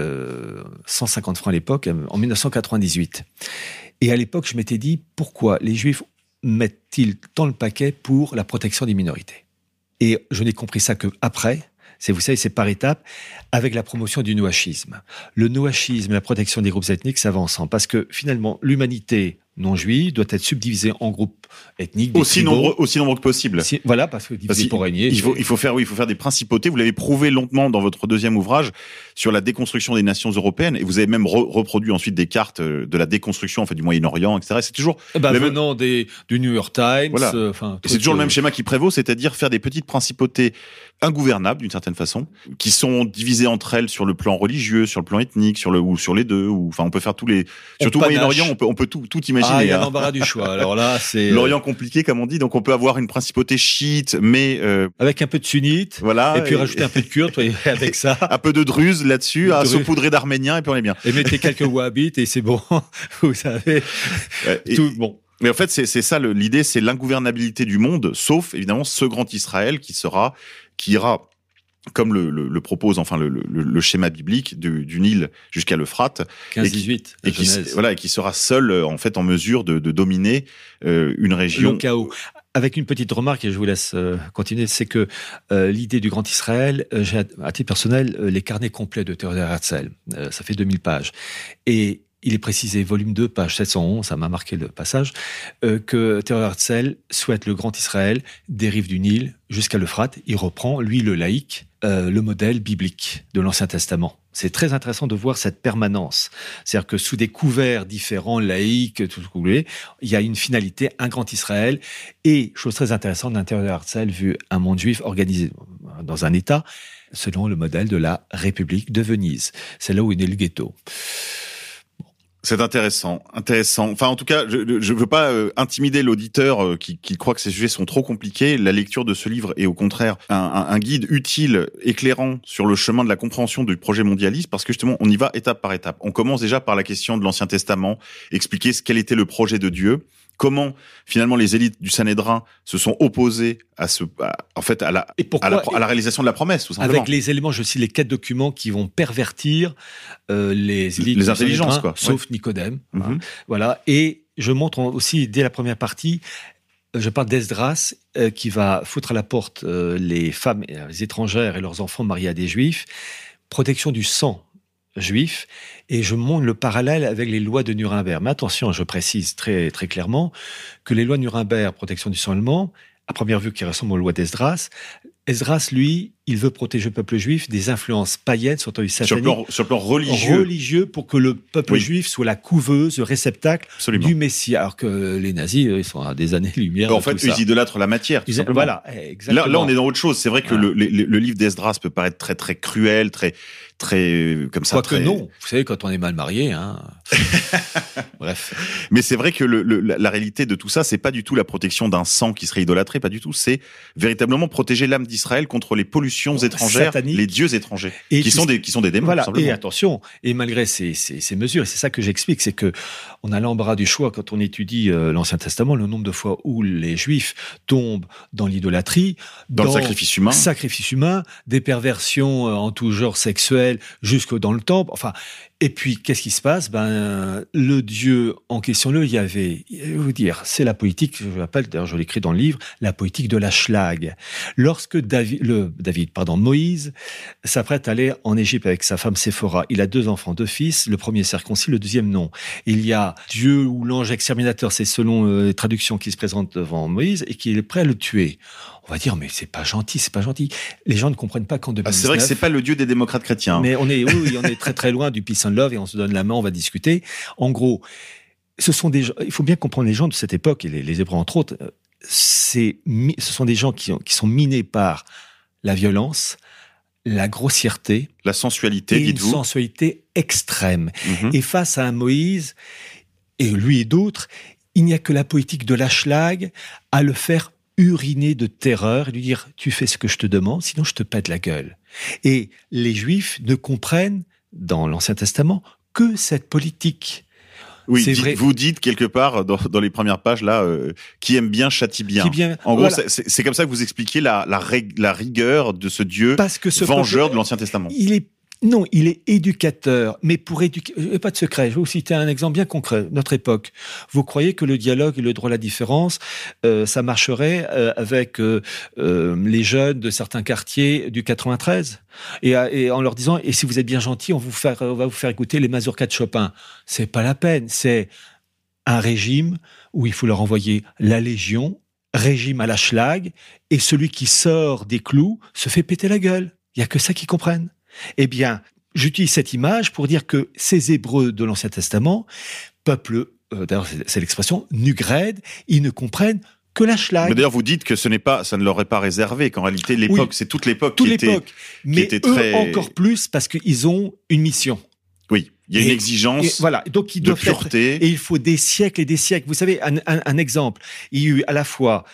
150 francs à l'époque, en 1998. Et à l'époque, je m'étais dit pourquoi les Juifs mettent-ils tant le paquet pour la protection des minorités? Et je n'ai compris ça que après. C'est, vous savez, c'est par étapes, avec la promotion du nouachisme. Le nouachisme et la protection des groupes ethniques, ça ensemble. Parce que finalement, l'humanité non juive doit être subdivisée en groupes ethniques. Aussi nombreux, aussi nombreux que possible. voilà, parce que diviser pour régner. Il faut, il faut faire, oui, il faut faire des principautés. Vous l'avez prouvé longuement dans votre deuxième ouvrage sur la déconstruction des nations européennes, et vous avez même reproduit ensuite des cartes euh, de la déconstruction en fait du Moyen-Orient, etc. C'est toujours ben, venant des, du New York Times. Voilà. Euh, c'est toujours le même schéma qui prévaut, c'est-à-dire faire des petites principautés ingouvernables d'une certaine façon, qui sont divisées entre elles sur le plan religieux, sur le plan ethnique, sur le ou sur les deux. Ou enfin, on peut faire tous les. Surtout au Moyen-Orient, on peut on peut tout tout imaginer. Ah, il y a hein. l'embarras du choix. Alors là, c'est l'Orient compliqué comme on dit. Donc on peut avoir une principauté chiite, mais euh... avec un peu de sunnite. Voilà. Et puis rajouter un peu de kurde avec ça. un peu de druze là-dessus, à saupoudrer d'arméniens et puis on est bien. Et mettez quelques wahhabites et c'est bon. Vous savez. tout bon. Mais en fait, c'est ça l'idée, c'est l'ingouvernabilité du monde, sauf évidemment ce grand Israël qui sera, qui ira comme le, le, le, propose enfin le, le schéma biblique du, du Nil jusqu'à l'Euphrate, 15-18, et, qui, voilà, et qui sera seul en fait en mesure de, de dominer euh, une région. Le chaos. Avec une petite remarque, et je vous laisse euh, continuer, c'est que euh, l'idée du Grand Israël, euh, j'ai à titre personnel les carnets complets de Théodore Herzl, ça fait 2000 pages, et il est précisé, volume 2, page 711, ça m'a marqué le passage, euh, que Théodore Herzl souhaite le grand Israël des rives du Nil jusqu'à l'Euphrate. Il reprend, lui, le laïc, euh, le modèle biblique de l'Ancien Testament. C'est très intéressant de voir cette permanence. C'est-à-dire que sous des couverts différents, laïcs, tout ce que vous voulez, il y a une finalité, un grand Israël. Et, chose très intéressante, d'intérieur Herzl, vu un monde juif organisé dans un État, selon le modèle de la République de Venise. C'est là où est né le ghetto. C'est intéressant, intéressant. Enfin, en tout cas, je ne veux pas euh, intimider l'auditeur euh, qui, qui, croit que ces sujets sont trop compliqués. La lecture de ce livre est au contraire un, un, un, guide utile, éclairant sur le chemin de la compréhension du projet mondialiste, parce que justement, on y va étape par étape. On commence déjà par la question de l'Ancien Testament, expliquer ce quel était le projet de Dieu comment finalement les élites du Sanhédrin se sont opposées à ce, en fait, à la, à la, à la, réalisation de la promesse, tout simplement. Avec les éléments, je cite les quatre documents qui vont pervertir euh, les élites, les intelligences, quoi. Sauf Nicodème, hein. mhm. voilà. Et je montre aussi dès la première partie. Je parle d'Esdras euh, qui va foutre à la porte euh, les femmes les étrangères et leurs enfants mariés à des juifs. Protection du sang juif et je montre le parallèle avec les lois de Nuremberg. Mais attention, je précise très, très clairement que les lois de Nuremberg, protection du sang allemand, à première vue qui ressemblent aux lois d'Esdras, Esdras, lui, il veut protéger le peuple juif des influences païennes. Sur le plan, sur le plan religieux. Religieux, pour que le peuple juif soit la couveuse, le réceptacle du Messie. Alors que les nazis, ils sont à des années-lumière. En fait, ils idolâtrent la matière, tout simplement. Voilà, exactement. Là, là, on est dans autre chose. C'est vrai que le, le, le, livre d'Esdras peut paraître très, très cruel, très, très, comme ça. Quoique non. Vous savez, quand on est mal marié, hein. Bref. Mais c'est vrai que le, la, la, réalité de tout ça, c'est pas du tout la protection d'un sang qui serait idolâtré, pas du tout. C'est véritablement protéger l'âme d'Israël contre les pollutions étrangères, les dieux étrangers, et qui, sont des qui sont des démons. Voilà. Et attention. Et malgré ces, ces, ces mesures, et c'est ça que j'explique, c'est que on a l'embarras du choix quand on étudie euh, l'Ancien Testament, le nombre de fois où les Juifs tombent dans l'idolâtrie, dans, dans, le sacrifice humain, sacrifice humain, des perversions euh, en tout genre sexuel jusque dans le temple. Enfin, et puis, qu'est-ce qui se passe? Ben, le dieu en question, le Yahvé, vous dire, c'est la politique, je l'appelle, d'ailleurs, je l'écris dans le livre, la politique de la schlag. Lorsque David, le, David, pardon, Moïse s'apprête à aller en Égypte avec sa femme Séphora, il a deux enfants, deux fils, le premier circoncis, le deuxième non. Il y a Dieu ou l'ange exterminateur, c'est selon euh, les traductions qui se présentent devant Moïse, et qui est prêt à le tuer on va dire mais c'est pas gentil, c'est pas gentil. Les gens ne comprennent pas qu'en 2019. Ah, c'est vrai que c'est pas le dieu des démocrates chrétiens. Mais on est oui, on est très très loin du peace and love et on se donne la main, on va discuter. En gros, ce sont des il faut bien comprendre les gens de cette époque et les, les Hébreux entre autres, c'est ce sont des gens qui, qui sont minés par la violence, la grossièreté, la sensualité, dites-vous. Une sensualité extrême. Mhm. Et face à un Moïse et lui et d'autres, il n'y a que la politique de l'ashlag à le faire uriner de terreur et lui dire tu fais ce que je te demande, sinon je te pète la gueule. Et les Juifs ne comprennent, dans l'Ancien Testament, que cette politique. Oui, c'est dites- vrai. vous dites quelque part dans, dans les premières pages là, euh, qui aime bien châtie bien. Qui bien- En gros, voilà. c'est- comme ça que vous expliquez la, la, rigueur de ce Dieu Parce que ce vengeur peuple- de l'Ancien Testament. Il est non, il est éducateur, mais pour éduquer, euh, pas de secret. Je vais vous citer un exemple bien concret. Notre époque. Vous croyez que le dialogue et le droit à la différence, euh, ça marcherait euh, avec euh, euh, les jeunes de certains quartiers du 93 et, à- et en leur disant et si vous êtes bien gentil, on vous faire, on va vous faire écouter les mazurkas de Chopin. C'est pas la peine. C'est un régime où il faut leur envoyer la Légion, régime à la schlag, et celui qui sort des clous se fait péter la gueule. Il y a que ça qu'ils comprennent. Eh bien, j'utilise cette image pour dire que ces Hébreux de l'Ancien Testament, peuple, euh, d'ailleurs c'est- l'expression, nugrède, ils ne comprennent que la schlag. Mais d'ailleurs, vous dites que ce n'est pas, ça ne leur est pas réservé, qu'en réalité, l'époque, Oui. c'est toute l'époque Toute qui était. l'époque. Mais était eux très- encore plus parce qu'ils ont une mission. Oui, il y a une exigence Et voilà, donc ils de doivent être- pureté. et il faut des siècles et des siècles. Vous savez, un, un- un exemple, il y a eu à la fois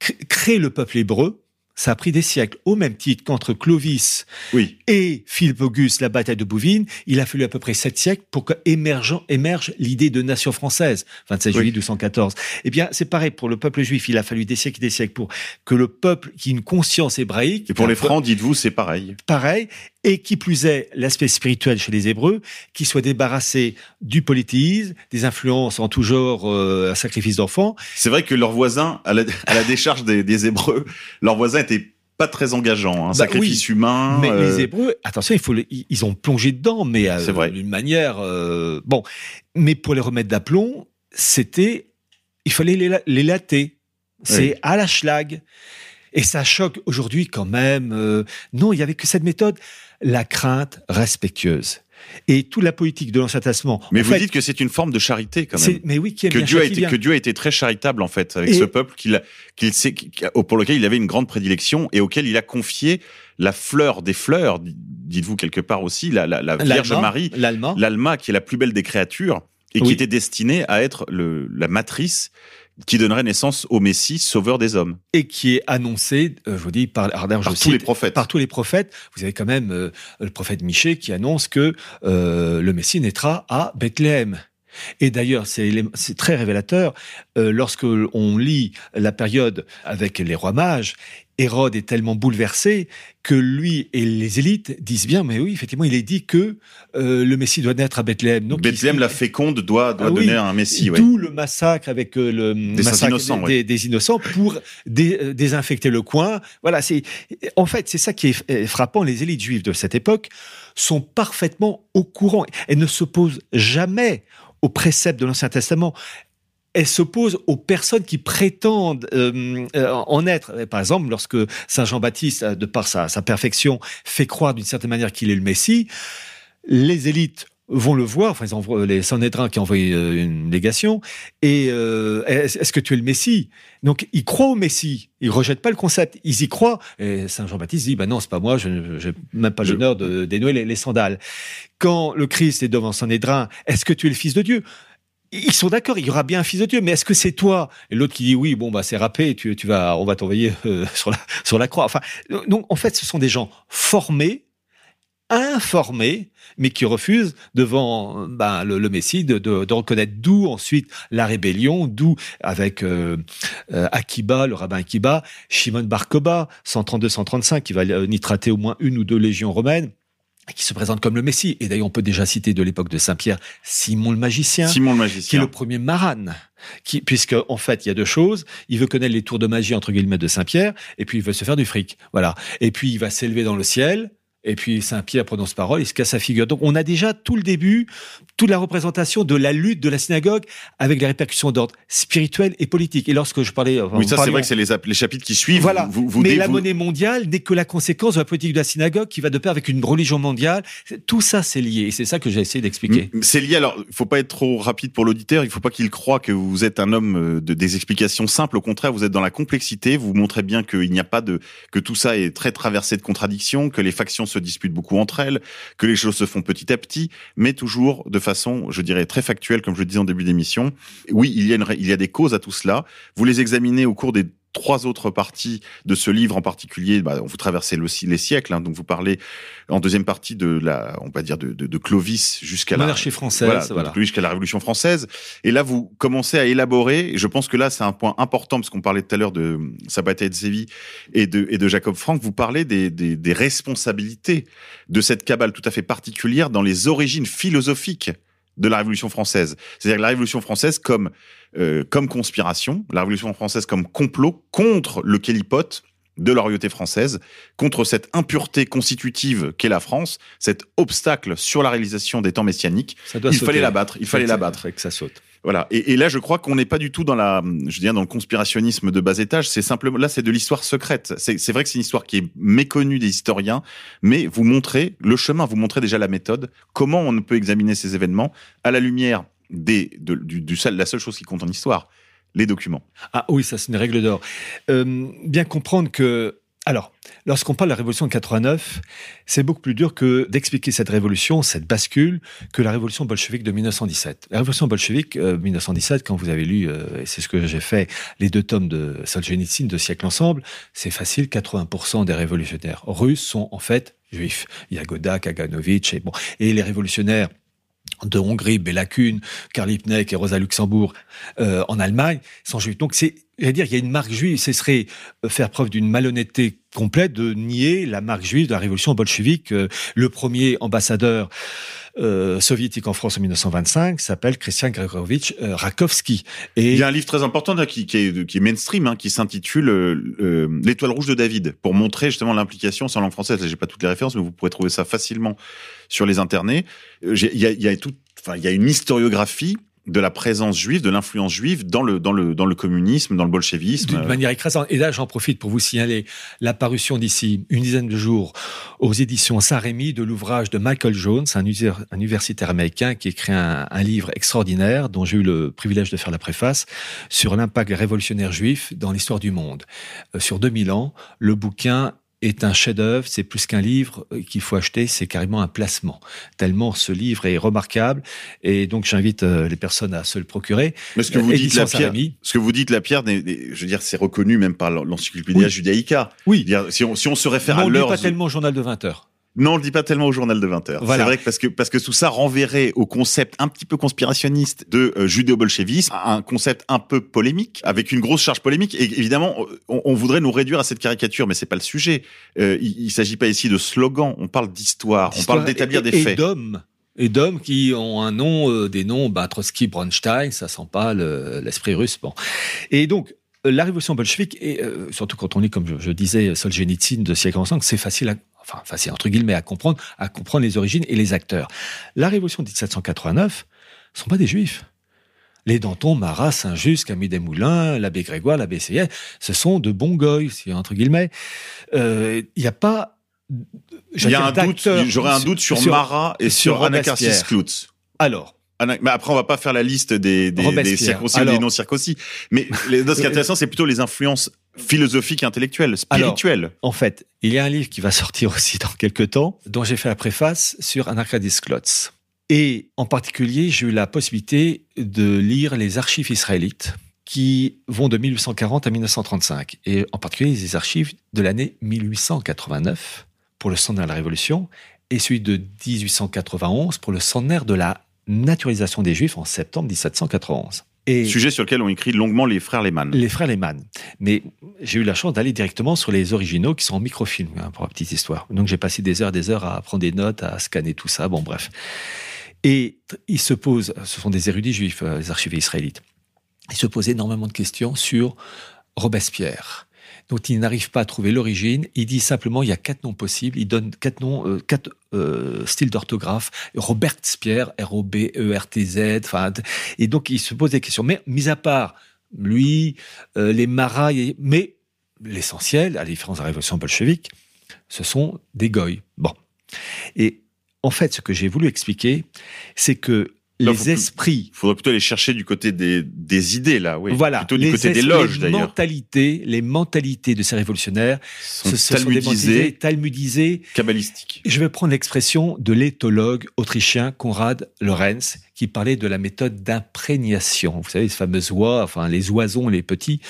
cré- créer le peuple hébreu, ça a pris des siècles, au même titre qu'entre Clovis Oui. et Philippe Auguste, la bataille de Bouvines, il a fallu à peu près sept siècles pour que émerge, l'idée de nation française, 27 Oui. juillet 1214. Eh bien, c'est pareil pour le peuple juif, il a fallu des siècles et des siècles pour que le peuple qui ait une conscience hébraïque, Et pour les Francs, dites-vous, c'est pareil. pareil, et qui plus est l'aspect spirituel chez les Hébreux, qui soit débarrassé du politisme, des influences en tout genre, euh, un sacrifice d'enfants. C'est vrai que leurs voisins, à la, à la décharge des, des Hébreux, leurs voisins étaient pas très engageants. Un Bah sacrifice humain. Mais euh, les Hébreux, attention, il faut, le- ils ont plongé dedans, mais euh, d'une manière, euh, bon. Mais pour les remettre d'aplomb, c'était, il fallait les, les latter. C'est Oui. à la schlag. Et ça choque aujourd'hui quand même. euh, non, il y avait que cette méthode, la crainte respectueuse. Et toute la politique de l'Ancien Testament. Mais en vous fait, dites que c'est une forme de charité quand même. mais oui, qui Que bien Dieu, a été, bien. que Dieu a été très charitable en fait avec Et- ce peuple qu'il a- qu'il sait, qui- pour lequel il avait une grande prédilection et auquel il a confié la fleur des fleurs, dites-vous quelque part aussi, la, la, la Vierge Marie, l'Alma. l'Alma qui est la plus belle des créatures et qui était destinée à être le, la matrice qui donnerait naissance au Messie, sauveur des hommes, et qui est annoncé, euh, je vous dis, par, je par tous cite- les prophètes. par tous les prophètes. Vous avez quand même euh, le prophète Michée qui annonce que euh, le Messie naîtra à Bethléem. Et d'ailleurs, c'est très révélateur euh, lorsque on lit la période avec les rois mages. Hérode est tellement bouleversé que lui et les élites disent bien, mais oui, effectivement, il est dit que euh, le Messie doit naître à Bethléem. Donc, Bethléem, il- la féconde, doit, doit Ah oui. donner un Messie. ouais. D'où le massacre avec euh, le massacre innocents, des, ouais. des- des innocents pour dé- euh, désinfecter le coin. Voilà, c'est en fait c'est ça qui est frappant. Les élites juives de cette époque sont parfaitement au courant. Elles ne s'opposent jamais aux préceptes de l'Ancien Testament. Elles s'opposent aux personnes qui prétendent euh, euh, en être. Par exemple, lorsque Saint Jean-Baptiste, euh, de par sa, sa perfection, fait croire d'une certaine manière qu'il est le Messie, les élites vont le voir, enfin ils envoient les Sanhédrins qui envoyé euh, une légation, et euh, est-ce que tu es le Messie? Donc ils croient au Messie, ils rejettent pas le concept, ils y croient. Et Saint Jean-Baptiste dit, bah non, c'est pas moi, je n'ai même pas l'honneur de dénouer les, les sandales. Quand le Christ est devant Sanhédrin, est-ce que tu es le Fils de Dieu? Ils sont d'accord, il y aura bien un fils de Dieu, mais est-ce que c'est toi? Et l'autre qui dit oui, bon bah c'est râpé, tu, tu vas, on va t'envoyer euh, sur la sur la croix. Enfin, donc en fait, ce sont des gens formés, informés, mais qui refusent devant ben, le, le Messie de, de, de reconnaître d'où ensuite la rébellion, d'où avec euh, euh, Akiba, le rabbin Akiba, Shimon Bar Koba, 132-135, qui va euh, nitrater au moins une ou deux légions romaines et qui se présente comme le Messie. Et d'ailleurs, on peut déjà citer de l'époque de Saint-Pierre Simon le magicien, Simon le qui est magicien. le premier maran. Qui, puisque en fait, il y a deux choses. Il veut connaître les tours de magie entre guillemets de Saint-Pierre, et puis il veut se faire du fric. Voilà. Et puis il va s'élever dans le ciel. Et puis Saint-Pierre prononce parole, il se casse sa figure. Donc on a déjà tout le début, toute la représentation de la lutte de la synagogue avec les répercussions d'ordre spirituel et politique. Et lorsque je parlais, enfin, Oui, ça c'est vrai que c'est les, ap- les chapitres qui suivent. voilà. Vous, vous, Mais la monnaie mondiale n'est que la conséquence de la politique de la synagogue qui va de pair avec une religion mondiale. Tout ça, c'est lié. Et c'est ça que j'ai essayé d'expliquer. C'est lié. Alors, il faut pas être trop rapide pour l'auditeur. Il faut pas qu'il croie que vous êtes un homme euh, de des explications simples. Au contraire, vous êtes dans la complexité. Vous montrez bien qu'il n'y a pas de que tout ça est très traversé de contradictions, que les factions se disputent beaucoup entre elles, que les choses se font petit à petit, mais toujours de façon, je dirais, très factuelle, comme je le disais en début d'émission. Oui, il y a il y a des causes à tout cela. Vous les examinez au cours des trois autres parties de ce livre en particulier. Bah, vous traversez le, les siècles, hein, donc vous parlez en deuxième partie de la, on va dire de, de, de Clovis jusqu'à la monarchie française, voilà, voilà. jusqu'à la Révolution française. Et là, vous commencez à élaborer. Et je pense que là, c'est un point important parce qu'on parlait tout à l'heure de Sabata et Séville et de et de Jacob Frank. Vous parlez des, des, des responsabilités de cette cabale tout à fait particulière dans les origines philosophiques de la Révolution française. C'est-à-dire que la Révolution française comme euh, comme conspiration, la Révolution française comme complot contre le kélipote de la royauté française, contre cette impureté constitutive qu'est la France, cet obstacle sur la réalisation des temps messianiques. Ça doit il sauter. fallait l'abattre. Il fallait l'abattre. que ça saute. Voilà. Et, là, je crois qu'on n'est pas du tout dans la, je dire, dans le conspirationnisme de bas étage. C'est simplement, là, c'est de l'histoire secrète. C'est vrai que c'est une histoire qui est méconnue des historiens, mais vous montrez le chemin, vous montrez déjà la méthode, comment on peut examiner ces événements à la lumière des, de, du, du la seule chose qui compte en histoire, les documents. Ah oui, ça c'est une règle d'or. Euh, bien comprendre que, alors, lorsqu'on parle de la révolution de 89, c'est beaucoup plus dur que d'expliquer cette révolution, cette bascule, que la révolution bolchevique de 1917. La révolution bolchevique euh, 1917, quand vous avez lu, euh, et c'est ce que j'ai fait, les deux tomes de Solzhenitsyn, de siècle ensemble, c'est facile, 80% des révolutionnaires russes sont en fait juifs. Yagoda, Kaganovitch, et bon, et les révolutionnaires de Hongrie, Béla Kun, Karl Liebknecht et Rosa Luxembourg euh, en Allemagne sont juifs. Donc c'est, dire, il y a une marque juive. Ce serait euh, faire preuve d'une malhonnêteté complète de nier la marque juive de la révolution bolchevique. Euh, le premier ambassadeur euh, soviétique en France en 1925 s'appelle Christian Gregorovitch euh, Rakowski. Et Il y a un livre très important là, qui, qui, est, mainstream, hein, qui s'intitule euh, euh, L'étoile rouge de David, pour montrer justement l'implication sans langue française. Là, J'ai pas toutes les références, mais vous pourrez trouver ça facilement sur les internets. Il y a une historiographie de la présence juive, de l'influence juive dans le dans le dans le communisme, dans le bolchevisme. D'une manière écrasante. Et là, j'en profite pour vous signaler la parution d'ici une dizaine de jours aux éditions Saint-Rémy de l'ouvrage de Michael Jones, un, universitaire américain qui écrit un, un livre extraordinaire dont j'ai eu le privilège de faire la préface sur l'impact des révolutionnaires juifs dans l'histoire du monde. Euh, sur 2000 ans, le bouquin est un chef-d'œuvre, c'est plus qu'un livre euh, qu'il faut acheter, c'est carrément un placement. Tellement ce livre est remarquable, et donc j'invite euh, les personnes à se le procurer. Mais ce que vous Euh, dites, la pierre, ce que vous dites, la pierre, je veux dire, c'est reconnu même par l'encyclopédia Oui. Judaïca. Oui. Dire, Si on, si on se réfère Mais à on ne lit l'heure, pas tellement au journal de 20 heures. Non, on le dit pas tellement au journal de 20 heures. Voilà. C'est vrai que parce que parce que tout ça renverrait au concept un petit peu conspirationniste de euh, judéo-bolchevisme, un concept un peu polémique, avec une grosse charge polémique. Et évidemment, on, on voudrait nous réduire à cette caricature, mais c'est pas le sujet. Euh, il, il s'agit pas ici de slogan. On parle d'histoire. On parle d'établir des et faits. d'hommes. Et d'hommes qui ont un nom, euh, des noms, bah, Trotsky, Bronstein, ça sent pas le- l'esprit russe. Bon. Et donc, la révolution bolchevique, et euh, surtout quand on lit, comme je, je disais, Solzhenitsyn de siècle ensemble, c'est facile à, enfin, facile entre guillemets à comprendre, à comprendre les origines et les acteurs. La révolution de 1789 sont pas des juifs. Les Danton, Marat, Saint-Just, Camille Desmoulins, l'abbé Grégoire, l'abbé Seyel, ce sont de bons goy, si entre guillemets. Euh, Il n'y a pas. Il y a un doute. J'aurais un doute sur, Marat et sur sur, Robespierre. Klutz. Alors, Mais après, on va pas faire la liste des, des, des circoncis ou des non circoncis. Mais les, ce qui est intéressant, c'est plutôt les influences philosophiques, intellectuelles, spirituelles. En fait, il y a un livre qui va sortir aussi dans quelques temps, dont j'ai fait la préface sur Anarchadis Klotz. Et en particulier, j'ai eu la possibilité de lire les archives israélites qui vont de 1840 à 1935. Et en particulier, les archives de l'année 1889 pour le centenaire de la Révolution et celui de 1891 pour le centenaire de la naturalisation des Juifs en septembre 1791. Et Sujet sur lequel ont écrit longuement les frères Lehmann. les frères Lehmann. Mais j'ai eu la chance d'aller directement sur les originaux qui sont en microfilm, hein, pour la petite histoire. Donc j'ai passé des heures et des heures à prendre des notes, à scanner tout ça, bon bref. Et ils se posent, ce sont des érudits juifs, euh, les archivés israélites, ils se posent énormément de questions sur Robespierre dont ils n'arrivent pas à trouver l'origine. Il dit simplement il y a quatre noms possibles. Il donne quatre noms, euh, quatre euh, styles d'orthographe. Robert Spier, R-O-B-E-R-T-Z. Et donc il se pose des questions. Mais mis à part lui, euh, les maras, mais l'essentiel, à la différence de la révolution bolchevique, ce sont des goy. Bon. Et en fait, ce que j'ai voulu expliquer, c'est que les esprits. Il faudrait plutôt aller chercher du côté des, des idées, là, oui. Voilà. Plutôt du les côté des loges, d'ailleurs. mentalités, les mentalités de ces révolutionnaires Sont ce, ce talmudisées. talmudisées. Kabbalistiques. Je vais prendre l'expression de l'éthologue autrichien Konrad Lorenz, qui parlait de la méthode d'imprégnation. Vous savez, ces fameuses oies, enfin les oisons, les petits,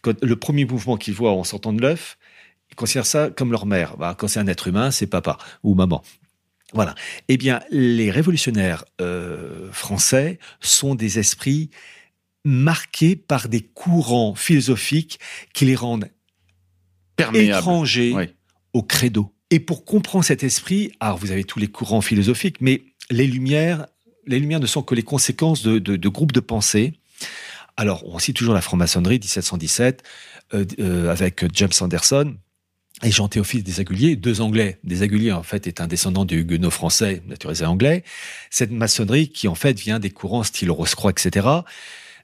quand le premier mouvement qu'ils voient en sortant de l'œuf, ils considèrent ça comme leur mère. Bah, quand c'est un être humain, c'est papa ou maman. Voilà. Eh bien, les révolutionnaires euh, français sont des esprits marqués par des courants philosophiques qui les rendent Perméables. étrangers au credo. Et pour comprendre cet esprit, alors vous avez tous les courants philosophiques, mais les lumières, les lumières ne sont que les conséquences de, de- de groupes de pensée. Alors, on cite toujours la franc-maçonnerie 1717 euh, euh, avec James Anderson et Jean Théophile des Aguliers, deux Anglais. Des Aguliers, en fait, est un descendant du Huguenot français, naturalisé anglais. Cette maçonnerie qui, en fait, vient des courants style Rose-Croix, etc.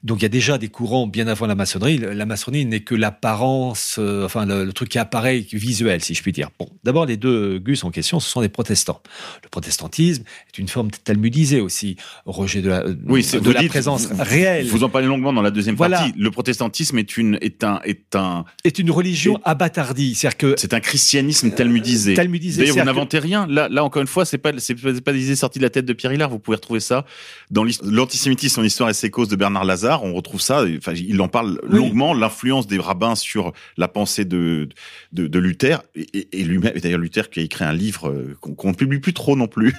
Donc il y a déjà des courants bien avant la maçonnerie. La maçonnerie n'est que l'apparence, euh, enfin le, le truc qui apparaît visuel, si je puis dire. Bon, d'abord les deux gus en question, ce sont des protestants. Le protestantisme est une forme talmudisée aussi, rejet de la, Oui, c'est de vous la dites- présence vous- réelle. Vous en parlez longuement dans la deuxième Voilà. partie. Le protestantisme est une est un est un est une religion abattardie, c'est-à-dire que c'est un christianisme talmudisé. talmudisé, D'ailleurs, vous n'inventez rien. Là, là encore une fois, c'est pas c'est pas, des idées sorties de la tête de Pierre Hillard. Vous pouvez retrouver ça dans l'antisémitisme, son histoire et ses causes de Bernard Lazare. On retrouve ça. Enfin, il en parle Oui. longuement. L'influence des rabbins sur la pensée de de, de Luther et, lui-même. Et d'ailleurs, Luther qui a écrit un livre euh, qu'on ne publie plus trop non plus.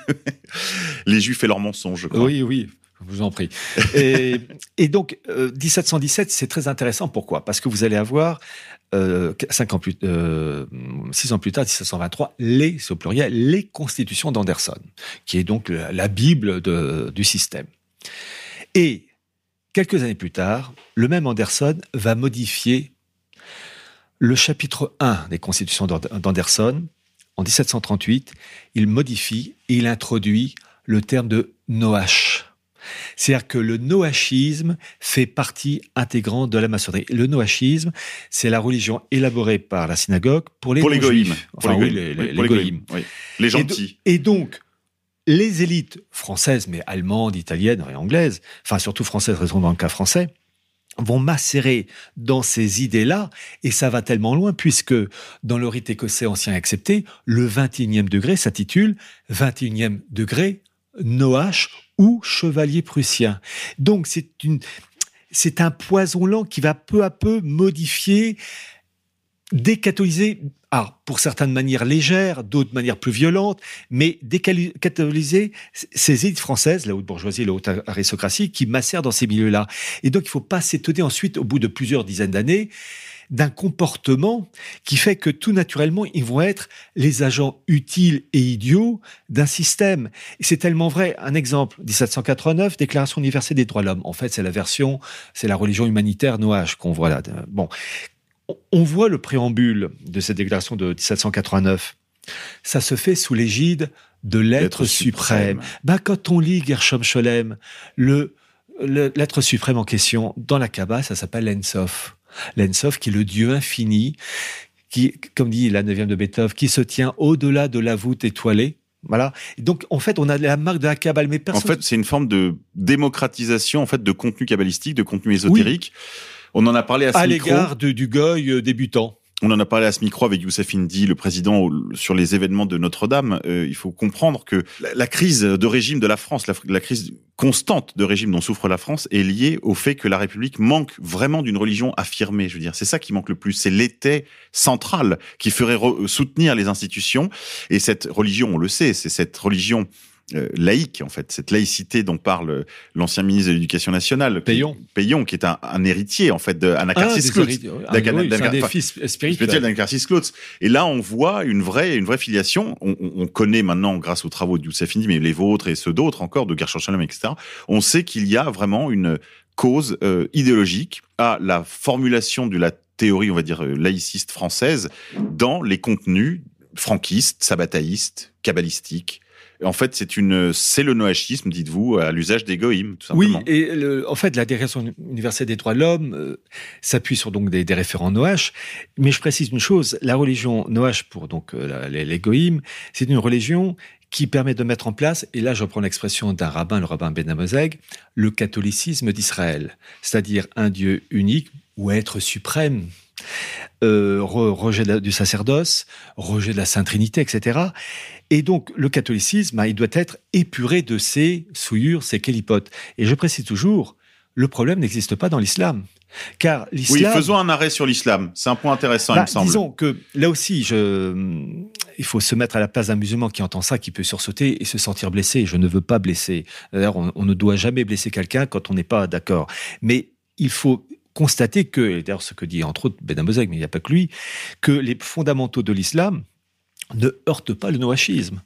Les Juifs et leurs mensonges. Je crois. Oui, oui. Je vous en prie. Et, et donc, euh, 1717, c'est très intéressant. Pourquoi? Parce que vous allez avoir, euh, cinq ans plus, euh, six ans plus tard, 1723, les, au pluriel, les constitutions d'Anderson, qui est donc la, la Bible de- du système. Et quelques années plus tard, le même Anderson va modifier le chapitre 1 des constitutions d'Ander- d'Anderson. En 1738, il modifie et il introduit le terme de Noach. C'est-à-dire que le noachisme fait partie intégrante de la maçonnerie. Le noachisme, c'est la religion élaborée par la synagogue pour les Pour les goïms. Enfin, Pour oui, les les, les- Pour les les goïms. oui. Les Et do- gentils. Et, donc, les élites françaises, mais allemandes, italiennes et anglaises, enfin surtout françaises, raison dans le cas français, vont macérer dans ces idées-là, et ça va tellement loin, puisque dans le rite écossais ancien accepté, le 21e degré s'intitule 21e degré Noach ou chevalier prussien. Donc c'est c'est un poison lent qui va peu à peu modifier, décatholiser, ah, pour certaines manières légères, d'autres manières plus violentes, mais décatholiser ces élites françaises, la haute bourgeoisie, la haute aristocratie, qui macèrent dans ces milieux-là. Et donc, il ne faut pas s'étonner ensuite, au bout de plusieurs dizaines d'années, d'un comportement qui fait que tout naturellement, ils vont être les agents utiles et idiots d'un système. C'est tellement vrai. Un exemple, 1789, Déclaration universelle des droits de l'homme. En fait, c'est la version, c'est la religion humanitaire Noach qu'on voit là. Bon. On voit le préambule de cette déclaration de 1789. Ça se fait sous l'égide de l'être suprême. suprême. Ben, quand on lit Gershom Scholem, le, l'être suprême en question, dans la Kabbale, ça s'appelle l'Ensof. L'Ensof qui est le Dieu infini, qui, comme dit la neuvième de Beethoven, qui se tient au-delà de la voûte étoilée. Voilà. Donc, en fait, on a la marque de la Kabbale, mais personne... En fait, c'est une forme de démocratisation, en fait, de contenu kabbalistique, de contenu ésotérique. Oui. On en a parlé à ce à l'égard du goy débutant. On en a parlé à ce micro avec Youssef Indy, le président, sur les événements de Notre-Dame. Euh, il faut comprendre que la, la, crise de régime de la France, la, la, crise constante de régime dont souffre la France, est liée au fait que la République manque vraiment d'une religion affirmée. Je veux dire, c'est ça qui manque le plus. C'est l'été central qui ferait soutenir les institutions. Et cette religion, on le sait, c'est cette religion euh, laïque en fait, cette laïcité dont parle l'ancien ministre de l'Éducation nationale, Payon, qui, Payon, qui est un, un, héritier en fait d'Anacarsis spirituels d'Anacarsis Cloutz. Et là, on voit une vraie, une vraie filiation. On, on connaît maintenant, grâce aux travaux de Youssef Indy, mais les vôtres et ceux d'autres encore, de Gershon Shalom, etc. On sait qu'il y a vraiment une cause euh, idéologique à la formulation de la théorie, on va dire laïciste française, dans les contenus franquistes, sabbataïstes, kabbalistiques en fait, c'est une, c'est le noachisme, dites-vous, à l'usage des tout simplement. Oui, et le, en fait, la Déclaration universelle des droits de l'homme euh, s'appuie sur donc des, des, référents noach. Mais je précise une chose la religion noach pour donc euh, les, c'est une religion qui permet de mettre en place, et là je reprends l'expression d'un rabbin, le rabbin Ben Amozeg, le catholicisme d'Israël, c'est-à-dire un Dieu unique ou être suprême, euh, rejet du sacerdoce, rejet de la Sainte Trinité, etc. Et donc, le catholicisme, hein, il doit être épuré de ses souillures, ses kélipotes. Et je précise toujours, le problème n'existe pas dans l'islam. Car l'islam. Oui, faisons un arrêt sur l'islam. C'est un point intéressant, il me bah, semble. Disons que là aussi, je, il faut se mettre à la place d'un musulman qui entend ça, qui peut sursauter et se sentir blessé. Je ne veux pas blesser. D'ailleurs, on, on ne doit jamais blesser quelqu'un quand on n'est pas d'accord. Mais il faut constater que, et d'ailleurs ce que dit entre autres Ben mais il n'y a pas que lui, que les fondamentaux de l'islam ne heurtent pas le noachisme.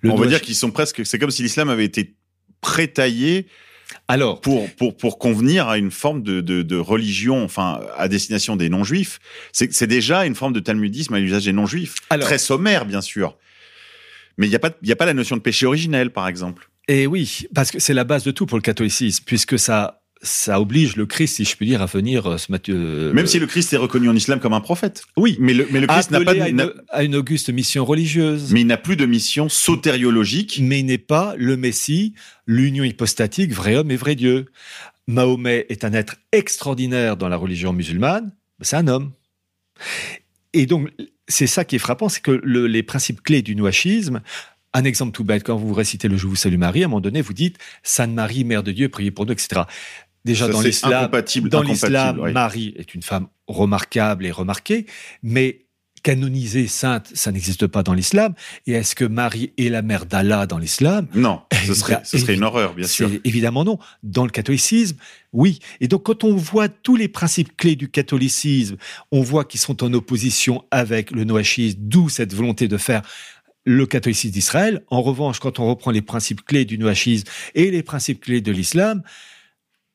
Le On va dire qu'ils sont presque, c'est comme si l'islam avait été prétaillé alors, pour, pour, pour convenir à une forme de, de, de religion, enfin, à destination des non-juifs, c'est déjà une forme de talmudisme à l'usage des non-juifs. Très sommaire, bien sûr. Mais il n'y a, pas, y a pas la notion de péché originel, par exemple. Et oui, parce que c'est la base de tout pour le catholicisme, puisque ça ça oblige le Christ, si je puis dire, à venir euh, se mettre. Euh, Même si le Christ est reconnu en islam comme un prophète. Oui, mais le, mais le Christ n'a pas de, à, une, auguste mission religieuse. Mais il n'a plus de mission sotériologique. Mais il n'est pas le Messie, l'union hypostatique, vrai homme et vrai Dieu. Mahomet est un être extraordinaire dans la religion musulmane. C'est un homme. Et donc, c'est ça qui est frappant, c'est que le, les principes clés du nouachisme un exemple tout bête, quand vous récitez le Je vous salue Marie, à un moment donné, vous dites Sainte Marie, Mère de Dieu, priez pour nous, etc. Déjà, dans l'islam, dans l'islam, Marie est une femme remarquable et remarquée, mais canonisée sainte, ça n'existe pas dans l'islam. Et est-ce que Marie est la mère d'Allah dans l'islam? Non, ce serait, ce serait une horreur, bien sûr. Évidemment non. Dans le catholicisme, oui. Et donc quand on voit tous les principes clés du catholicisme, on voit qu'ils sont en opposition avec le noachisme, d'où cette volonté de faire le catholicisme d'Israël. En revanche, quand on reprend les principes clés du noachisme et les principes clés de l'islam,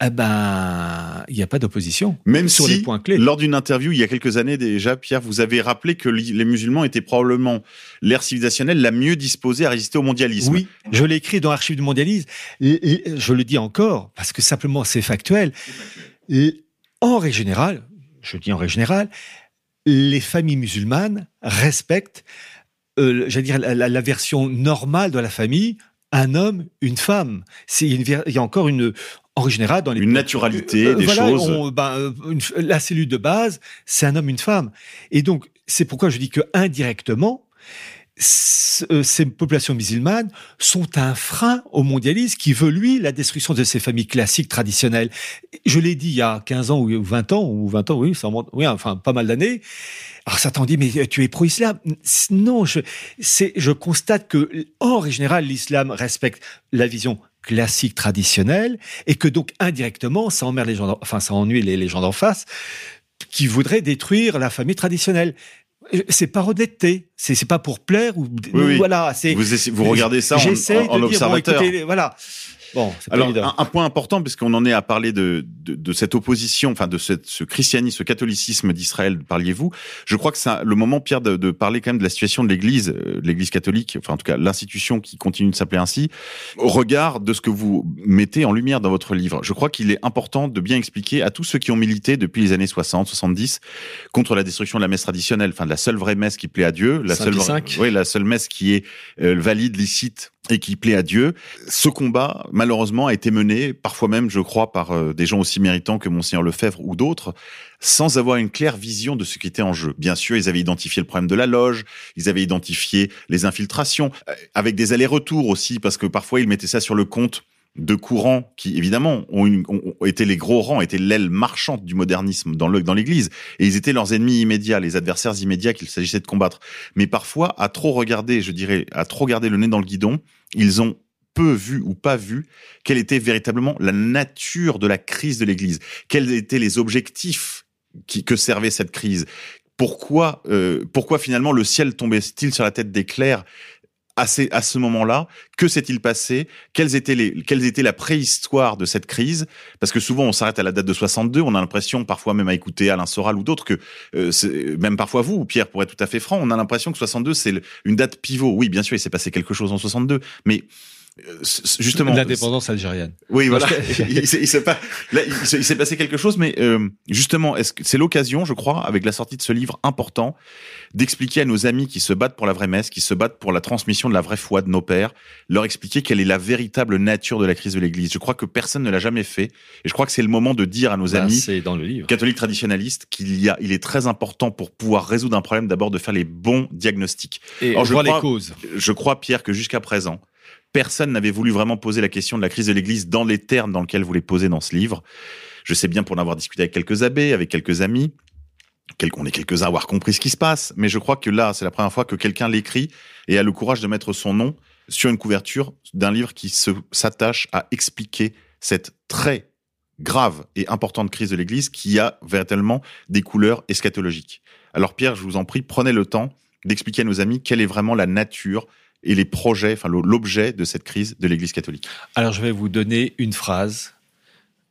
eh ben, il n'y a pas d'opposition. Même sur les points clés. Lors d'une interview il y a quelques années déjà, Pierre, vous avez rappelé que les musulmans étaient probablement l'ère civilisationnelle la mieux disposée à résister au mondialisme. Oui, je l'ai écrit dans Archives du mondialisme. Je le dis encore parce que simplement c'est factuel. En règle générale, je dis en règle générale, les familles musulmanes respectent, euh, j'allais dire, la, la version normale de la famille un homme, une femme. C'est il y a encore une en général dans les une naturalité euh, des choses. ben, euh, la cellule de base, c'est un homme, une femme. Et donc c'est pourquoi je dis que indirectement, euh, ces populations musulmanes sont un frein au mondialisme qui veut, lui, la destruction de ces familles classiques traditionnelles. Je l'ai dit il y a 15 ans ou 20 ans, ou 20 ans, oui, ça remonte, oui, enfin, pas mal d'années. Alors certains dit, mais tu es pro-islam. Non, je, c'est, je constate que, en général, l'islam respecte la vision classique traditionnelle et que donc, indirectement, ça emmerde les gens, enfin, ça ennuie les gens d'en face qui voudraient détruire la famille traditionnelle c'est pas honnêteté, c'est c'est pas pour plaire ou voilà, c'est vous, vous regardez ça en, en, observateur. voilà. Bon, alors un, point important puisqu'on en est à parler de, de, de cette opposition, enfin de cette, ce christianisme, ce catholicisme d'Israël, parliez-vous. Je crois que c'est le moment, Pierre, de, de, parler quand même de la situation de l'Église, euh, l'Église catholique, enfin en tout cas l'institution qui continue de s'appeler ainsi, au regard de ce que vous mettez en lumière dans votre livre. Je crois qu'il est important de bien expliquer à tous ceux qui ont milité depuis les années 60, 70 contre la destruction de la messe traditionnelle, enfin de la seule vraie messe qui plaît à Dieu, la seule, oui, la seule messe qui est euh, valide, licite et qui plaît à Dieu. Ce combat, malheureusement, a été mené, parfois même, je crois, par euh, des gens aussi méritants que Monseigneur Lefebvre ou d'autres, sans avoir une claire vision de ce qui était en jeu. Bien sûr, ils avaient identifié le problème de la loge, ils avaient identifié les infiltrations, euh, avec des allers-retours aussi, parce que parfois ils mettaient ça sur le compte de courants qui évidemment ont, été les gros rangs, étaient l'aile marchande du modernisme dans dans l'Église, et ils étaient leurs ennemis immédiats, les adversaires immédiats qu'il s'agissait de combattre. Mais parfois, à trop regarder, je dirais, à trop garder le nez dans le guidon, ils ont peu vu ou pas vu quelle était véritablement la nature de la crise de l'Église, quels étaient les objectifs qui, que servait cette crise, pourquoi, euh, pourquoi finalement le ciel tombait-il sur la tête des clercs à, à ce moment-là, que s'est-il passé? Quelles étaient les, quelles étaient la préhistoire de cette crise? Parce que souvent on s'arrête à la date de 62, on a l'impression, parfois même à écouter Alain Soral ou d'autres, que euh, même parfois vous, Pierre, pour être tout à fait franc, on a l'impression que 62 c'est une date pivot. Oui, bien sûr, il s'est passé quelque chose en 62, mais justement l'indépendance algérienne. Oui, voilà. il s'est- pas- passé quelque chose, mais euh, justement, est-ce que c'est l'occasion, je crois, avec la sortie de ce livre important, d'expliquer à nos amis qui se battent pour la vraie messe, qui se battent pour la transmission de la vraie foi de nos pères, leur expliquer quelle est la véritable nature de la crise de l'Église. Je crois que personne ne l'a jamais fait, et je crois que c'est le moment de dire à nos Bah, amis c'est dans le livre. catholiques traditionnalistes qu'il y a, il est très important pour pouvoir résoudre un problème d'abord de faire les bons diagnostics. Et Alors, je voir les causes. Je crois, Pierre, que jusqu'à présent, personne n'avait voulu vraiment poser la question de la crise de l'Église dans les termes dans lesquels vous les posez dans ce livre. Je sais bien pour en avoir discuté avec quelques abbés, avec quelques amis, on est quelques-uns à avoir compris ce qui se passe, mais je crois que là, c'est la première fois que quelqu'un l'écrit et a le courage de mettre son nom sur une couverture d'un livre qui s'attache à expliquer cette très grave et importante crise de l'Église qui a véritablement des couleurs eschatologiques. Alors Pierre, je vous en prie, prenez le temps d'expliquer à nos amis quelle est vraiment la nature et les projets, enfin l'objet de cette crise de l'Église catholique. Alors, je vais vous donner une phrase,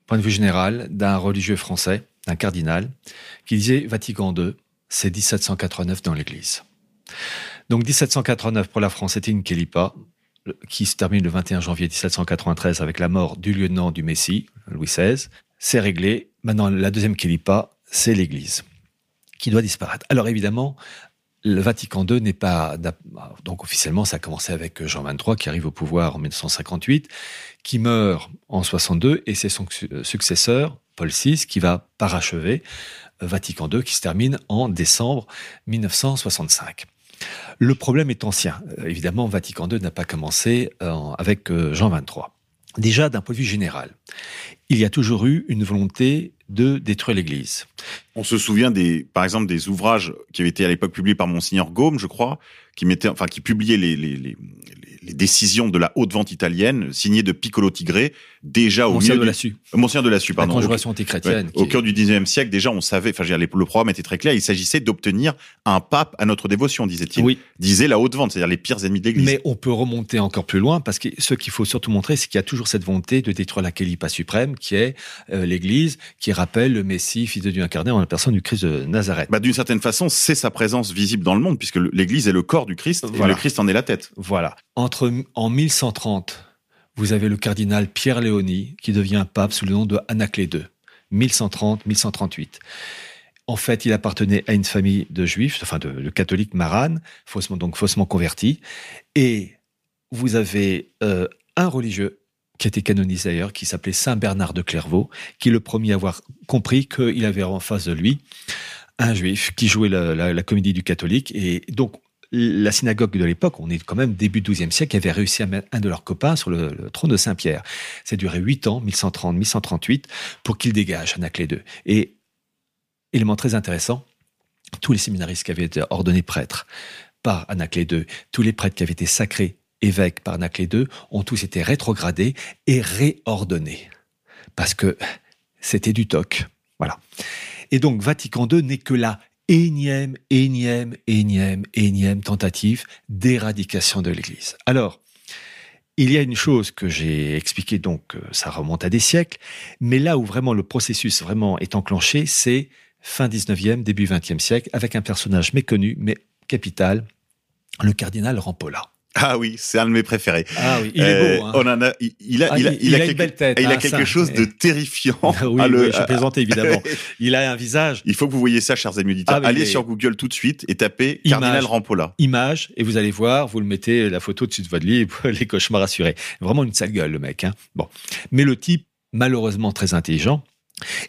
point de vue général, d'un religieux français, d'un cardinal, qui disait Vatican II, c'est 1789 dans l'Église. Donc, 1789 pour la France, c'était une Kélipa, qui se termine le 21 janvier 1793 avec la mort du lieutenant du Messie, Louis XVI. C'est réglé. Maintenant, la deuxième Kélipa, c'est l'Église, qui doit disparaître. Alors, évidemment, le Vatican II n'est pas. Donc, officiellement, ça a commencé avec Jean XXIII, qui arrive au pouvoir en 1958, qui meurt en 62, et c'est son su- successeur, Paul VI, qui va parachever euh, Vatican II, qui se termine en décembre 1965. Le problème est ancien. Euh, Évidemment, Vatican II n'a pas commencé euh, avec euh, Jean XXIII. Déjà, d'un point de vue général, il y a toujours eu une volonté de détruire l'Église. On se souvient des, par exemple, des ouvrages qui avaient été à l'époque publiés par Monseigneur Gaume, je crois, qui mettait, enfin, qui publiait les, les, les, les décisions de la haute vente italienne, signées de Piccolo Tigre, déjà au Monseigneur milieu de. Euh, Monseigneur de Lassus, La pardon. conjuration Au- antichrétienne. ouais, au est- cœur du 19e siècle, déjà, on savait, enfin, le programme était très clair, il s'agissait d'obtenir un pape à notre dévotion, disait-il. Oui. Disait la haute vente, c'est-à-dire les pires ennemis de l'Église. Mais on peut remonter encore plus loin parce que ce qu'il faut surtout montrer, c'est qu'il y a toujours cette volonté de détruire la Kélipa suprême, qui est euh, l'Église, qui rappelle le Messie, fils de Dieu incarné, en la personne du Christ de Nazareth. Bah, d'une certaine façon, c'est sa présence visible dans le monde, puisque l'Église est le corps du Christ, et le Christ en est la tête. Voilà. Entre en 1130, vous avez le cardinal Pierre Léoni qui devient pape sous le nom de Anaclée II. 1130-1138. En fait, il appartenait à une famille de juifs, enfin de, de catholiques maranes, faussement, donc faussement convertis. Et vous avez euh, un religieux qui été canonisé d'ailleurs, qui s'appelait Saint Bernard de Clairvaux, qui est le premier à avoir compris qu'il avait en face de lui un juif qui jouait la- la comédie du catholique. Et donc, la synagogue de l'époque, on est quand même début 12e siècle, avait réussi à mettre un de leurs copains sur le, trône de Saint-Pierre. Ça a duré 8 ans, 1130-1138, pour qu'il dégage Anaclée II. Et élément très intéressant, tous les séminaristes qui avaient été ordonnés prêtres par Anaclée II, tous les prêtres qui avaient été sacrés évêques par Anaclée II, ont tous été rétrogradés et réordonnés. Parce que c'était du toc. Voilà. Et donc, Vatican II n'est que la énième, énième, énième, énième tentative d'éradication de l'Église. Alors, il y a une chose que j'ai expliquée, donc euh, ça remonte à des siècles, mais là où vraiment le processus vraiment est enclenché, c'est fin 19e, début 20e siècle, avec un personnage méconnu, mais capital, le cardinal Rampolla. Ah oui, c'est un de mes préférés. Ah oui, il est beau. hein. On en a, il, il a, Ah, il il- quelque, belle tête, il a hein, quelque ça. chose de terrifiant. oui, à le- oui, je plaisante évidemment. Il a un visage, Il faut que vous voyez ça, chers amis auditeurs. Ah, Allez sur Google tout de suite et tapez Image. Cardinal Rampolla. image, et vous allez voir, vous le mettez la photo dessus de votre lit, les cauchemars assurés. Vraiment une sale gueule, le mec. Hein. Bon. Mais le type, malheureusement très intelligent.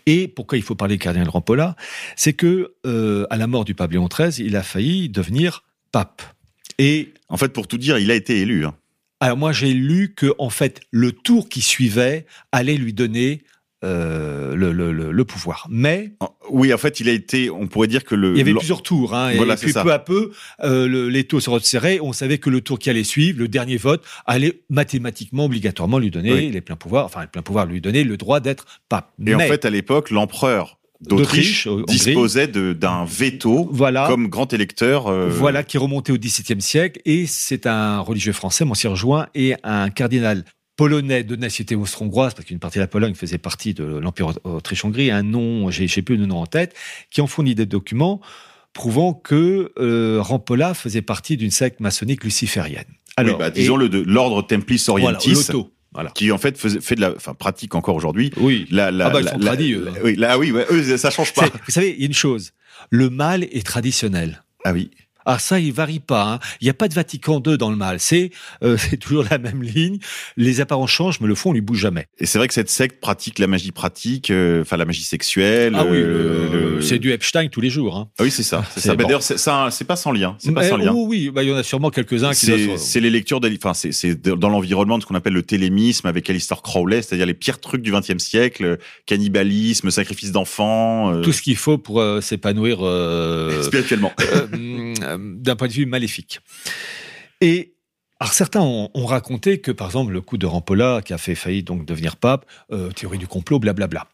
Et pourquoi il faut parler de cardinal Rampolla? C'est que, euh, à la mort du pape Léon XIII, il a failli devenir pape. Et En fait, pour tout dire, il a été élu. hein. alors moi, j'ai lu que en fait, le tour qui suivait allait lui donner euh, le, le- le- le pouvoir. Mais En- Oui, en fait, il a été, on pourrait dire que le. il y avait plusieurs tours, hein, Voilà, et puis ça. peu à peu, euh, le- les taux se resserraient. On savait que le tour qui allait suivre, le dernier vote, allait mathématiquement, obligatoirement lui donner Oui. les pleins pouvoirs, enfin les pleins pouvoirs lui donner le droit d'être pape. Et en Mais, fait, à l'époque, l'empereur d'Autriche disposait d'un veto voilà, comme grand électeur. euh, voilà qui remontait au XVIIe siècle, et c'est un religieux français, Monsieur Join, et un cardinal polonais de nationalité austro-hongroise, parce qu'une partie de la Pologne faisait partie de l'Empire Autriche-Hongrie, un nom, j'ai j'ai plus le nom en tête, qui ont fourni des documents prouvant que euh, Rampolla faisait partie d'une secte maçonnique luciférienne. Alors, oui, bah, disons l'ordre Templis Orientis. Voilà. Voilà. qui en fait faisait, fait de la, enfin pratique encore aujourd'hui. Oui. La, la, ah bah ils la, sont la- tradis, eux. Oui, là oui, eux ça change pas. Vous savez, il y a une chose. Le mâle est traditionnel. Ah oui. Ah ça, il varie pas. hein. Il n'y a pas de Vatican II dans le mâle. C'est euh, c'est toujours la même ligne. Les apparences changent, mais le fond, on lui bouge jamais. Et c'est vrai que cette secte pratique la magie pratique, euh, enfin la magie sexuelle. Ah oui, euh, le- le- c'est du Epstein tous les jours. Hein. Ah oui, c'est ça. C'est ça. Bon. D'ailleurs, c'est ça, c'est pas sans lien. C'est pas sans lien. oui, oui, bah, il y en a sûrement quelques-uns qui C'est les lectures, d'Ali- enfin c'est c'est dans l'environnement de ce qu'on appelle le télémisme avec Alistair Crowley, c'est-à-dire les pires trucs du XXe siècle, euh, cannibalisme, sacrifice d'enfants, euh, tout ce qu'il faut pour euh, s'épanouir euh, spirituellement. Euh, d'un point de vue maléfique. Et alors certains ont, ont raconté que, par exemple, le coup de Rampolla, qui a fait failli donc devenir pape, euh, théorie du complot, blablabla.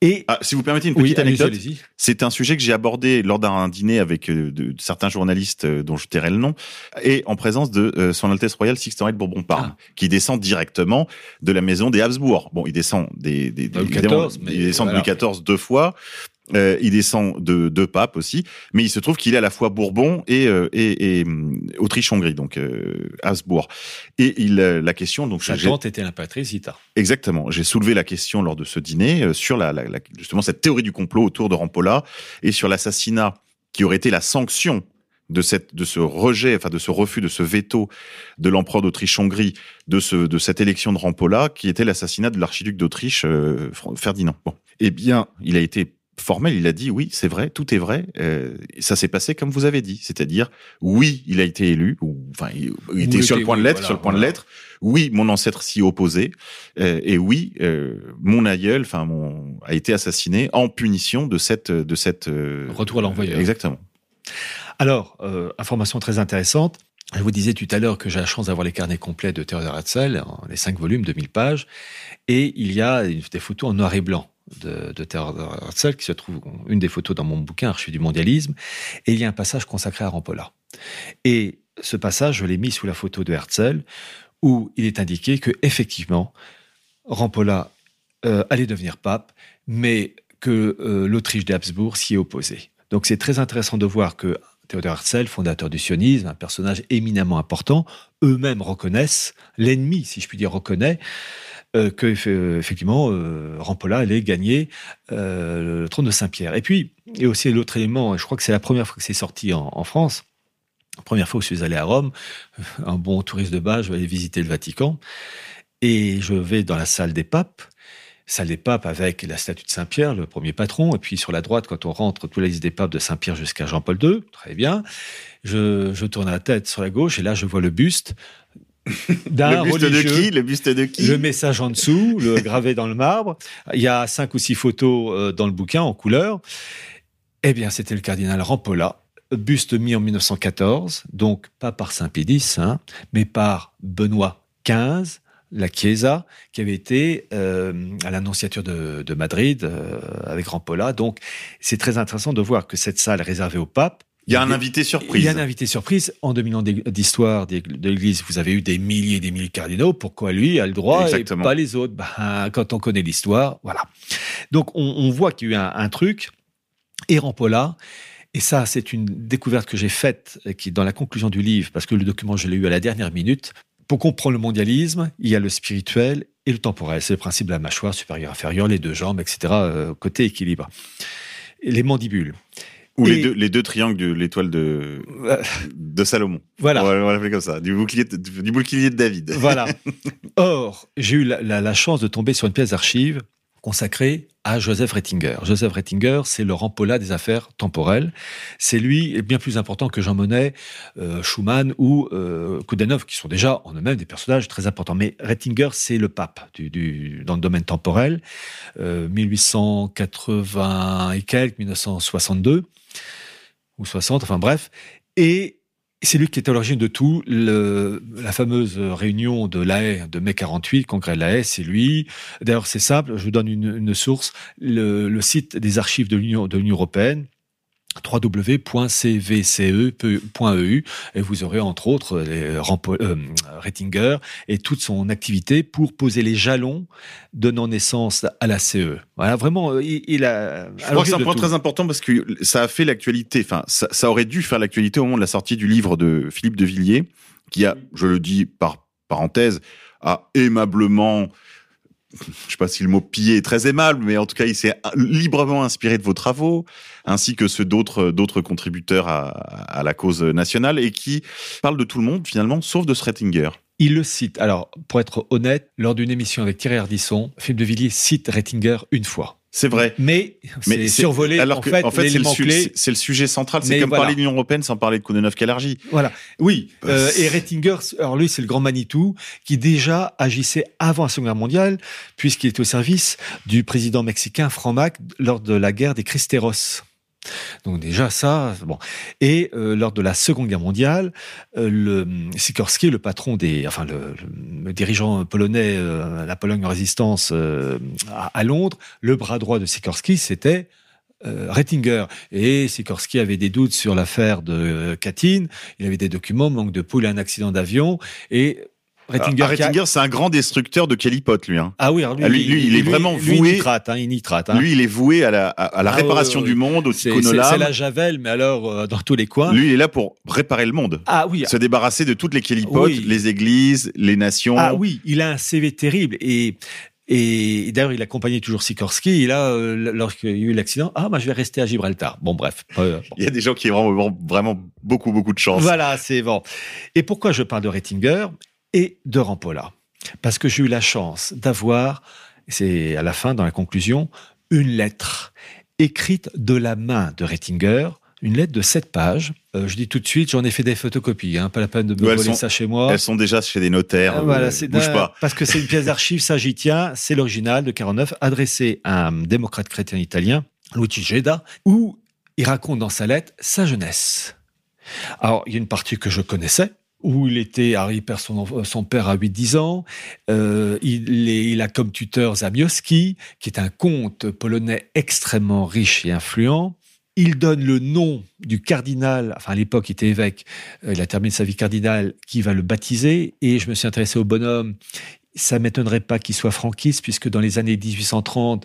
Et Ah, si vous permettez une petite anecdote, c'est un sujet que j'ai abordé lors d'un dîner avec euh, de, de certains journalistes euh, dont je tairai le nom, et en présence de Son Altesse Royale Sixten de Bourbon-Parme, Ah. qui descend directement de la maison des Habsbourg. Bon, il descend des, des, des- Louis évidemment, XIV, mais il descend voilà. de Louis XIV deux fois. Euh, il descend de deux papes aussi, mais il se trouve qu'il est à la fois Bourbon et, euh, et, et hum, Autriche-Hongrie, donc euh, Habsbourg. Et il, la question, donc Sa tante était l'impératrice Ita. Exactement. J'ai soulevé la question lors de ce dîner sur la, la- la- justement cette théorie du complot autour de Rampolla et sur l'assassinat qui aurait été la sanction de cette de ce rejet, enfin de ce refus, de ce veto de l'empereur d'Autriche-Hongrie de ce de cette élection de Rampolla, qui était l'assassinat de l'archiduc d'Autriche euh, Ferdinand. Bon, eh bien, il a été formel, il a dit oui, c'est vrai, tout est vrai. euh, ça s'est passé comme vous avez dit, c'est-à-dire oui, il a été élu, ou enfin il, il était sur le point de oui, l'être, voilà, sur le point de l'être. Oui, mon ancêtre s'y opposait. Euh, et oui, euh, mon aïeul, enfin, mon, a été assassiné en punition de cette, de cette euh, Retour à l'envoyeur. Exactement. Alors, euh, information très intéressante. Je vous disais tout à l'heure que j'ai la chance d'avoir les carnets complets de Theodor Herzl, en- les cinq volumes de 1000 pages, et il y a des photos en noir et blanc de, de Herzl qui se trouve une des photos dans mon bouquin Archives du mondialisme, et il y a un passage consacré à Rampolla. Et ce passage, je l'ai mis sous la photo de Herzl, où il est indiqué que effectivement Rampolla euh, allait devenir pape, mais que euh, l'Autriche des Habsbourg s'y est opposée. Donc c'est très intéressant de voir que Théodore Herzl, fondateur du sionisme, un personnage éminemment important, eux-mêmes reconnaissent, l'ennemi, si je puis dire, reconnaît euh, que eff- effectivement euh, Rampolla allait gagner euh, le trône de Saint-Pierre. Et puis, a aussi l'autre élément, et je crois que c'est la première fois que c'est sorti en, France, la première fois où je suis allé à Rome, un bon touriste de base, je vais aller visiter le Vatican, et je vais dans la salle des papes, salle des papes avec la statue de Saint-Pierre, le premier patron, et puis sur la droite, quand on rentre, toute la liste des papes de Saint-Pierre jusqu'à Jean-Paul II, très bien. Je, tourne la tête sur la gauche, et là, je vois le buste Le buste de qui? Le buste de qui? Le message en dessous, le gravé dans le marbre. Il y a cinq ou six photos euh, dans le bouquin en couleur. Eh bien, c'était le cardinal Rampolla, buste mis en 1914, donc pas par Saint Pédis, hein, mais par Benoît XV, la Chiesa, qui avait été euh, à l'annonciature de, de Madrid euh, avec Rampolla. Donc, c'est très intéressant de voir que cette salle réservée au pape. Il y a un invité surprise. Il y a un invité surprise. En 2000 ans d'histoire de l'Église, vous avez eu des milliers et des milliers de cardinaux. Pourquoi lui a le droit Exactement. et pas les autres? Ben, Quand on connaît l'histoire, voilà. Donc on, on voit qu'il y a eu un, un truc. Et Rampolla, et ça c'est une découverte que j'ai faite, qui est dans la conclusion du livre, parce que le document je l'ai eu à la dernière minute. Pour comprendre le mondialisme, il y a le spirituel et le temporel. C'est le principe de la mâchoire supérieure, inférieure, les deux jambes, etc. euh, côté équilibre. Et les mandibules. Ou les deux, les deux triangles de l'étoile de, Euh, de Salomon. Voilà. On va, on va l'appeler comme ça. Du bouclier, de- du bouclier de David. Voilà. Or, j'ai eu la, la- la chance de tomber sur une pièce d'archives consacrée à Joseph Rettinger. Joseph Rettinger, c'est le Rampolla des affaires temporelles. C'est lui, bien plus important que Jean Monnet, euh, Schumann ou euh, qui sont déjà en eux-mêmes des personnages très importants. Mais Rettinger, c'est le pape du, dans le domaine temporel, euh, 1880 et quelques, 1962 ou 60, enfin bref. Et c'est lui qui est à l'origine de tout. Le, la fameuse réunion de La Haye, de mai 48, le congrès de La Haye, c'est lui. D'ailleurs, c'est simple, je vous donne une, source. Le, le site des archives de l'Union européenne, www.cvce.eu et vous aurez entre autres les Rampo- euh, Rettinger et toute son activité pour poser les jalons donnant naissance à la CE. Voilà, vraiment, euh, il, il a. Je crois que c'est un point très important parce que ça a fait l'actualité. Enfin, ça, ça aurait dû faire l'actualité au moment de la sortie du livre de Philippe de Villiers qui a, je le dis par parenthèse, a aimablement je sais pas si le mot pillé est très aimable, mais en tout cas, il s'est librement inspiré de vos travaux, ainsi que ceux d'autres d'autres contributeurs à, à, la cause nationale, et qui parle de tout le monde finalement, sauf de Strettinger. Il le cite. Alors, pour être honnête, lors d'une émission avec Thierry Ardisson, Philippe de Villiers cite Rettinger une fois. C'est vrai. Mais, c'est survolé. Alors en que, fait, en fait, c'est le, clé. c'est le sujet central. C'est comme parler de l'Union européenne sans parler de Koudenov Kalergi. Voilà. Oui. Euh, et Rettinger, alors lui, c'est le grand Manitou qui déjà agissait avant la Seconde Guerre mondiale, puisqu'il était au service du président mexicain Franc Mac lors de la guerre des Cristeros. Donc déjà ça, bon. Et euh, lors de la Seconde Guerre mondiale, euh, le Sikorski, le patron des, enfin le, dirigeant polonais, euh, la Pologne en résistance à, Londres, le bras droit de Sikorski, c'était Rettinger. Et Sikorski avait des doutes sur l'affaire de Katyn. Il avait des documents, manque de poule, un accident d'avion et Rettinger, ah, Rettinger c'est un grand destructeur de calipote, lui. Hein. Ah oui, alors lui, lui, lui, il est vraiment voué. Il nitrate, hein, il nitrate. Hein. Lui, il est voué à la, à, à la Ah, réparation ouais, ouais, du monde, au C'est la javel, mais alors euh, dans tous les coins. Lui, il est là pour réparer le monde. Ah oui. Se débarrasser de toutes les calipotes, Oui. les églises, les nations. Ah oui, il a un CV terrible et et d'ailleurs, il accompagnait toujours Sikorski. Et là, euh, lorsqu'il y a eu l'accident, ah, bah, je vais rester à Gibraltar. Bon, bref. Euh, bon. Il y a des gens qui ont vraiment, vraiment beaucoup, beaucoup de chance. Voilà, c'est bon. Et pourquoi je parle de Rettinger? Et de Rampolla Parce que j'ai eu la chance d'avoir, c'est à la fin, dans la conclusion, une lettre écrite de la main de Rettinger, une lettre de 7 pages. Euh, je dis tout de suite, j'en ai fait des photocopies, hein, pas la peine de me Ouais, voler sont- ça chez moi. Elles sont déjà chez des notaires. Ah, voilà, euh, bouge pas. Parce que c'est une pièce d'archive, ça j'y tiens, c'est l'original de 49, adressé à un démocrate chrétien italien, Luigi Geda, où il raconte dans sa lettre sa jeunesse. Alors, il y a une partie que je connaissais, où il était, il perd son, père à 8-10 ans, euh, il, est- il a comme tuteur Zamioski, qui est un comte polonais extrêmement riche et influent. Il donne le nom du cardinal, enfin à l'époque il était évêque, euh, il a terminé sa vie cardinal, qui va le baptiser, et je me suis intéressé au bonhomme. Ça m'étonnerait pas qu'il soit franquiste, puisque dans les années 1830,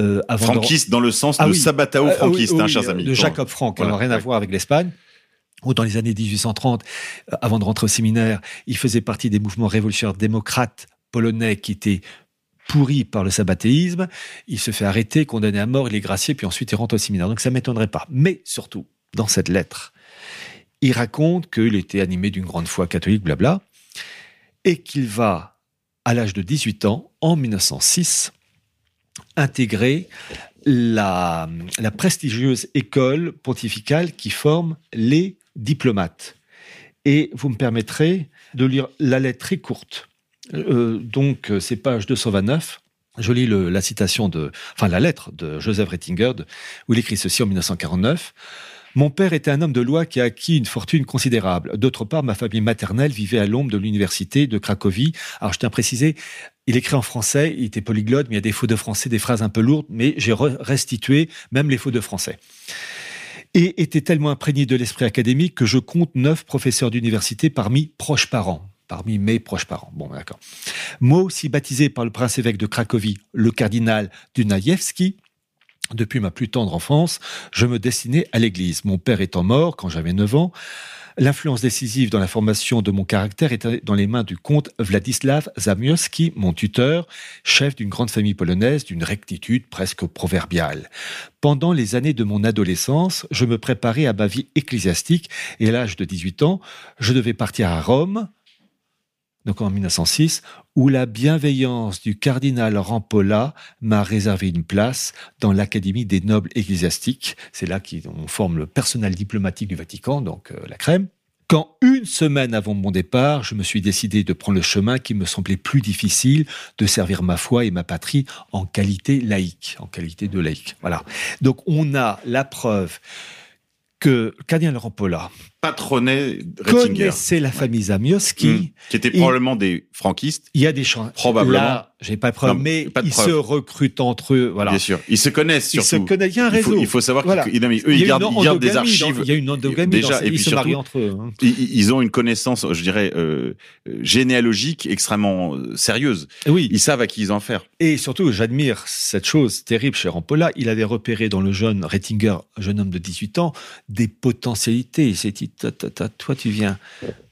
euh, avant de- Franquiste dans le sens Ah de oui. Sabatao euh, franquiste, oui, hein, chers amis. De Jacob Frank, Voilà, alors rien à voir avec l'Espagne. Ou dans les années 1830, euh, avant de rentrer au séminaire, il faisait partie des mouvements révolutionnaires démocrates polonais qui étaient pourris par le sabbatéisme. Il se fait arrêter, condamné à mort, il est gracié, puis ensuite il rentre au séminaire. Donc ça m'étonnerait pas. Mais surtout, dans cette lettre, il raconte qu'il était animé d'une grande foi catholique, blabla, et qu'il va, à l'âge de 18 ans, en 1906, intégrer la prestigieuse école pontificale qui forme les diplomates. Et vous me permettrez de lire la lettre très courte. Euh, donc, euh, c'est page 229. Je lis la citation de, enfin la lettre de Joseph Rettinger, où il écrit ceci en 1949. Mon père était un homme de loi qui a acquis une fortune considérable. D'autre part, ma famille maternelle vivait à l'ombre de l'université de Cracovie. Alors, je tiens à préciser, il écrit en français, il était polyglotte, mais il y a des fautes de français, des phrases un peu lourdes, mais j'ai re- restitué même les fautes de français. Et était tellement imprégné de l'esprit académique que je compte neuf professeurs d'université parmi proches parents. Parmi mes proches parents. Bon, d'accord. Moi aussi baptisé par le prince évêque de Cracovie, le cardinal Dunajewski, depuis ma plus tendre enfance, je me destinais à l'église. Mon père étant mort quand j'avais 9 ans, l'influence décisive dans la formation de mon caractère était dans les mains du comte Wladislaw Zamioski, mon tuteur, chef d'une grande famille polonaise d'une rectitude presque proverbiale. Pendant les années de mon adolescence, je me préparais à ma vie ecclésiastique et à l'âge de 18 ans, je devais partir à Rome, donc en 1906, où la bienveillance du cardinal Rampolla m'a réservé une place dans l'Académie des nobles ecclésiastiques. C'est là qu'on forme le personnel diplomatique du Vatican, donc euh, la crème. Quand une semaine avant mon départ, je me suis décidé de prendre le chemin qui me semblait plus difficile, de servir ma foi et ma patrie en qualité laïque, en qualité de laïque. Voilà. Donc on a la preuve que cardinal Rampolla Patronnet Rettinger. connaissait la famille Zamioski. Mmh. Qui étaient probablement des franquistes. Il y a des chances. Probablement. Là, j'ai pas de preuve, Non, mais pas de ils preuve. se recrutent entre eux. Voilà. Bien sûr. Ils se connaissent Ils surtout. se connaissent. Il y a un Il faut, réseau. il faut savoir Voilà. qu'ils eux, Il ils gardent, ils gardent des archives. dans- il y a une endogamie déjà, dans- et ils puis se marient surtout, entre eux. hein. Ils, ils ont une connaissance, je dirais, euh, généalogique extrêmement euh, sérieuse. Oui. Ils savent à qui ils en faire. Et surtout, j'admire cette chose terrible chez Rampolla. Il avait repéré dans le jeune Rettinger, un jeune homme de 18 ans, des potentialités. Il s'est dit, ta, toi, tu viens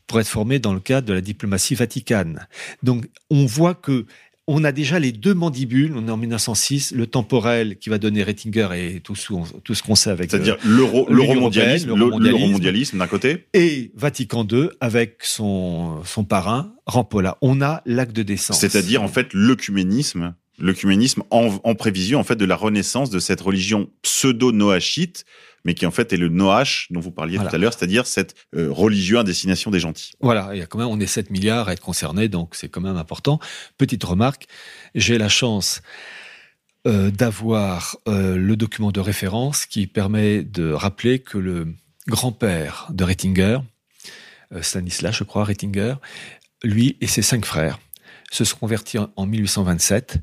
pour être formé dans le cadre de la diplomatie vaticane. Donc, on voit que on a déjà les deux mandibules. On est en 1906, le temporel qui va donner Rettinger et tout, ce qu'on sait avec. C'est-à-dire l'euro-mondialisme, l'euro-mondialisme d'un côté. Et Vatican II avec son, son parrain, Rampolla. On a l'acte de décence. C'est-à-dire, en fait, l'œcuménisme l'œcuménisme en, en, prévision en fait de la renaissance de cette religion pseudo-noachite mais qui en fait est le Noach dont vous parliez tout à l'heure, c'est-à-dire cette euh, religion à destination des gentils. Voilà, il y a quand même, on est 7 milliards à être concernés, donc c'est quand même important. Petite remarque, j'ai la chance euh, d'avoir euh, le document de référence qui permet de rappeler que le grand-père de Rettinger, Stanislas, je crois, Rettinger, lui et ses cinq frères se sont convertis en 1827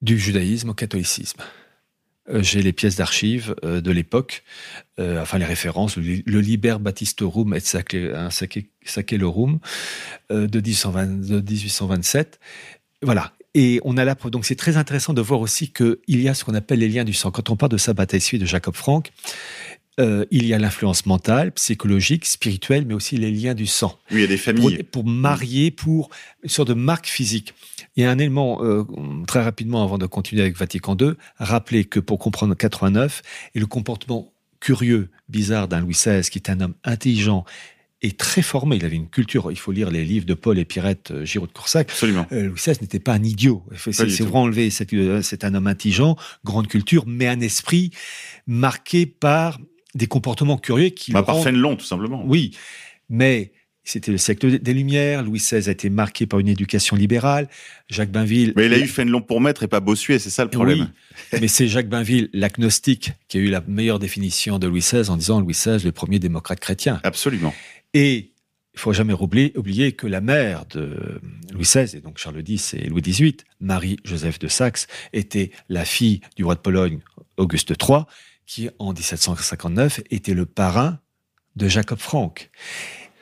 du judaïsme au catholicisme. Euh, j'ai les pièces d'archives euh, de l'époque, euh, enfin les références, le, Liber Baptistorum et Saccelorum de, de 1827. Voilà. Et on a là, donc c'est très intéressant de voir aussi qu'il y a ce qu'on appelle les liens du sang. Quand on parle de Sabbat de Jacob Frank, euh, il y a l'influence mentale, psychologique, spirituelle, mais aussi les liens du sang. Oui, il y a des familles. Pour, marier, pour une sorte de marque physique. Il y a un élément, euh, très rapidement, avant de continuer avec Vatican II, rappeler que pour comprendre 89 et le comportement curieux, bizarre d'un Louis XVI, qui est un homme intelligent et très formé. Il avait une culture. Il faut lire les livres de Paul et Pirette, euh, Giraud de Coursac. Absolument. Louis XVI n'était pas un idiot. C'est vraiment enlevé. C'est un homme intelligent, grande culture, mais un esprit marqué par des comportements curieux qui. Bah, par Fénelon, tout simplement. Oui, mais c'était le siècle des Lumières. Louis XVI a été marqué par une éducation libérale. Jacques Bainville. Mais il a eu Fénelon pour maître et pas Bossuet, c'est ça le problème. Oui, mais c'est Jacques Bainville, l'agnostique, qui a eu la meilleure définition de Louis XVI en disant Louis XVI, le premier démocrate chrétien. Absolument. Et il faut jamais oublier, oublier, que la mère de Louis XVI, et donc Charles X et Louis XVIII, Marie-Joseph de Saxe, était la fille du roi de Pologne, Auguste III, qui en 1759 était le parrain de Jacob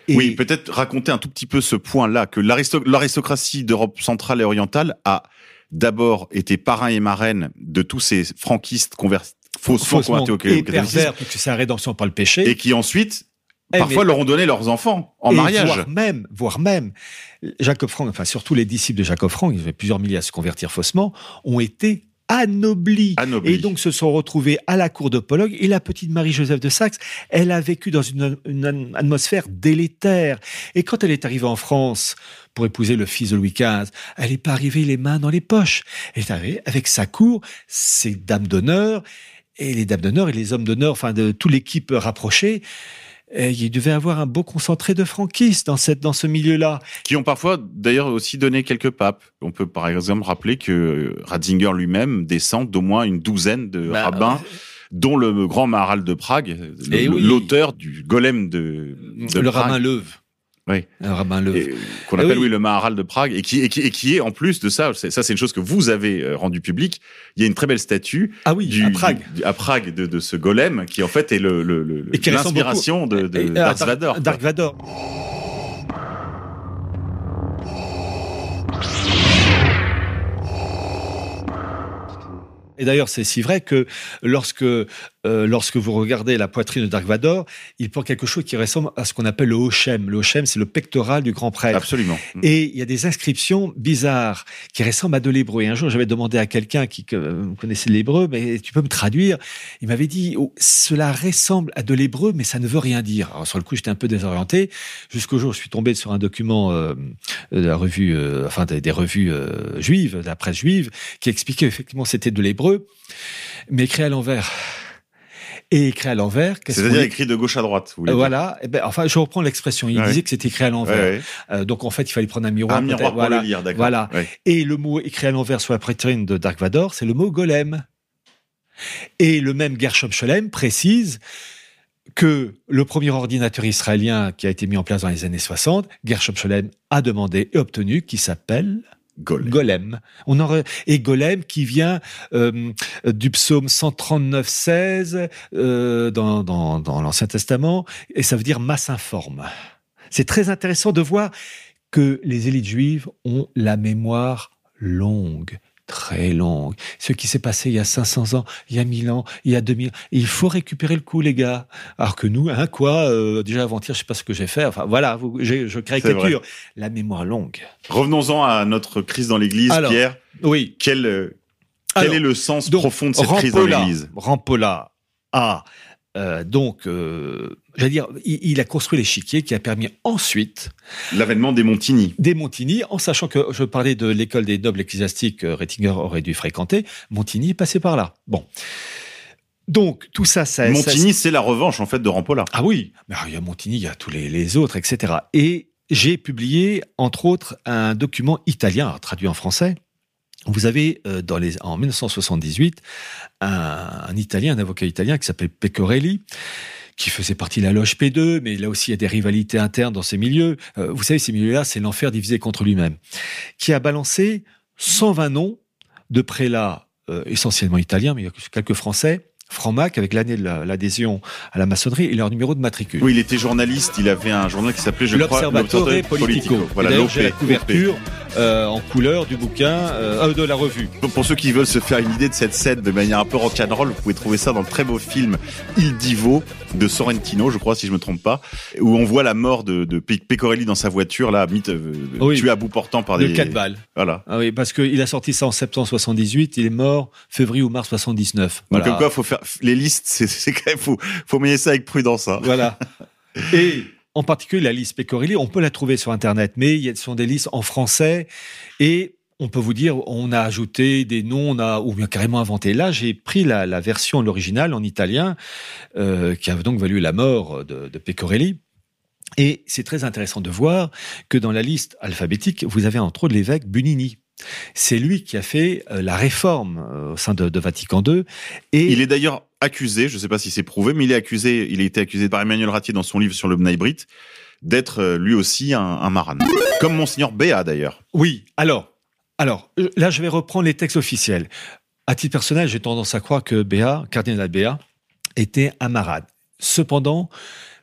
Oui, peut-être raconter un tout petit peu ce point-là, que l'aristocratie d'Europe centrale et orientale a d'abord été parrain et marraine de tous ces franquistes convertis faussement, convertis au, et pervers, puisque c'est la rédemption par le péché. Et qui ensuite, eh, parfois, leur ont donné leurs enfants en mariage. Voire même, voire même, Jacob Frank, enfin surtout les disciples de Jacob Frank, il y avait plusieurs milliers à se convertir faussement, ont été anoblis. Et donc se sont retrouvés à la cour de Pologne. Et la petite Marie-Joseph de Saxe, elle a vécu dans une, atmosphère délétère. Et quand elle est arrivée en France pour épouser le fils de Louis XV, elle n'est pas arrivée les mains dans les poches. Elle est arrivée avec sa cour, ses dames d'honneur, et les dames d'honneur et les hommes d'honneur, enfin de toute l'équipe rapprochée il devait avoir un beau concentré de franquistes dans, cette, dans ce milieu-là. Qui ont parfois d'ailleurs aussi donné quelques papes. On peut par exemple rappeler que Ratzinger lui-même descend d'au moins une douzaine de bah, rabbins. Euh, dont le grand Maharal de Prague, eh l'auteur du golem de, de le rabbin Leuve. Oui. Un rabbin Leuve. Qu'on appelle, oui. le Maharal de Prague, et qui, et qui, et qui est, en plus de ça, ça c'est une chose que vous avez euh, rendu public, il y a une très belle statue ah oui, à Prague, à Prague de, de, ce golem, qui en fait est le, le, le l'inspiration de, de Dark Vador. Dark Vador. Et d'ailleurs, c'est si vrai que lorsque euh, lorsque vous regardez la poitrine de Dark Vador, il porte quelque chose qui ressemble à ce qu'on appelle le Hochem. Le Hochem, c'est le pectoral du grand prêtre. Absolument. Et il y a des inscriptions bizarres qui ressemblent à de l'hébreu. Et un jour, j'avais demandé à quelqu'un qui connaissait l'hébreu, mais tu peux me traduire? Il m'avait dit, oh, cela ressemble à de l'hébreu, mais ça ne veut rien dire. Alors sur le coup, j'étais un peu désorienté. Jusqu'au jour, je suis tombé sur un document euh, de la revue, euh, enfin des, revues juives, de la presse juive, qui expliquait effectivement c'était de l'hébreu, mais écrit à l'envers et écrit à l'envers. C'est-à-dire écrit de gauche à droite. Vous voilà. Et eh ben, enfin, je reprends l'expression. Il disait que c'était écrit à l'envers. Euh, donc en fait, il fallait prendre un miroir. Un miroir pour voilà. le lire, d'accord. Voilà. Et le mot écrit à l'envers sur la poitrine de Dark Vador, c'est le mot golem. Et le même Gershom Scholem précise que le premier ordinateur israélien qui a été mis en place dans les années 60, Gershom Scholem a demandé et obtenu, qui s'appelle Golem. Aurait et Golem qui vient euh, du psaume 139-16 euh, dans, dans, dans l'Ancien Testament et ça veut dire masse informe. C'est très intéressant de voir que les élites juives ont la mémoire longue, très longue. Ce qui s'est passé il y a 500 ans, il y a 1000 ans, il y a 2000 Il faut récupérer le coup, les gars. Alors que nous, hein, quoi, euh, déjà avant-hier, je sais pas ce que j'ai fait. Enfin, voilà, vous, je caricature. La mémoire longue. Revenons-en à notre crise dans l'église, Pierre. Oui. Quel, euh, quel Alors, est le sens donc, profond de cette crise dans l'église? Rampolla a euh, donc, j'allais dire, il, il a construit l'échiquier qui a permis ensuite L'avènement des Montigny. des Montigny, en sachant que je parlais de l'école des nobles ecclésiastiques que Rettinger aurait dû fréquenter, Montigny est passé par là. Bon. Donc, tout ça, ça... Montigny, c'est la revanche, en fait, de Rampolla. ah oui, mais il y a Montigny, il y a tous les, les autres, etc. Et j'ai publié, entre autres, un document italien, traduit en français. Vous avez, euh, dans les, en 1978, un, un Italien, un avocat italien qui s'appelle Pecorelli, qui faisait partie de la loge P2, mais là aussi il y a des rivalités internes dans ces milieux. Euh, vous savez, ces milieux-là, c'est l'enfer divisé contre lui-même, qui a balancé 120 noms de prélats euh, essentiellement italiens, mais il y a quelques Français, francs-mac, avec l'année de la- l'adhésion à la maçonnerie et leur numéro de matricule. Oui, il était journaliste. Il avait un journal qui s'appelait, je crois, L'Observatore Politico. Voilà, d'ailleurs, l'OP. j'ai la couverture euh, en couleur du bouquin, euh, euh, de la revue. Pour ceux qui veulent se faire une idée de cette scène de manière un peu rock'n'roll, vous pouvez trouver ça dans le très beau film Il Divo de Sorrentino, je crois, si je me trompe pas, où on voit la mort de, de Pe- Pecorelli dans sa voiture, là, mythe, euh, Oui. tué à bout portant par De des... 4 balles. Voilà. Ah oui, parce qu'il a sorti ça en septembre 78, il est mort février ou mars 79. Donc, comme quoi, faut faire les listes, c'est c'est quand même faut faut mener ça avec prudence. Hein. Voilà. Et en particulier la liste Pecorelli, on peut la trouver sur Internet, mais ce sont des listes en français et on peut vous dire, on a ajouté des noms, on a ou bien carrément inventé. Là, j'ai pris la, la version l'original en italien, euh, qui a donc valu la mort de, de Pecorelli. Et c'est très intéressant de voir que dans la liste alphabétique, vous avez entre autres l'évêque Bunini. C'est lui qui a fait euh, la réforme euh, au sein de, de Vatican II. Et Il est d'ailleurs accusé, je ne sais pas si c'est prouvé, mais il est accusé, il a été accusé par Emmanuel Ratier dans son livre sur le Bnaibrit d'être euh, lui aussi un, un maran. Comme Monseigneur Béat d'ailleurs. Oui, alors, alors là, je vais reprendre les textes officiels. À titre personnel, j'ai tendance à croire que Béat, cardinal Béat, était un marade. Cependant,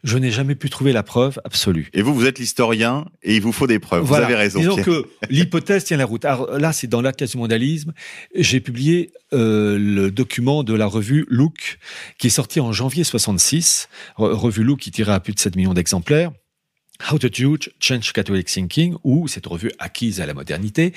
je n'ai jamais pu trouver la preuve absolue. Et vous, vous êtes l'historien et il vous faut des preuves. Voilà. Vous avez raison. Disons Pierre. que l'hypothèse tient la route. Alors là, c'est dans l'Atlas du mondialisme. J'ai publié euh, le document de la revue Look, qui est sorti en janvier 66. Re- revue Look qui tirait à plus de 7 millions d'exemplaires. How the Jews Change Catholic Thinking, où cette revue acquise à la modernité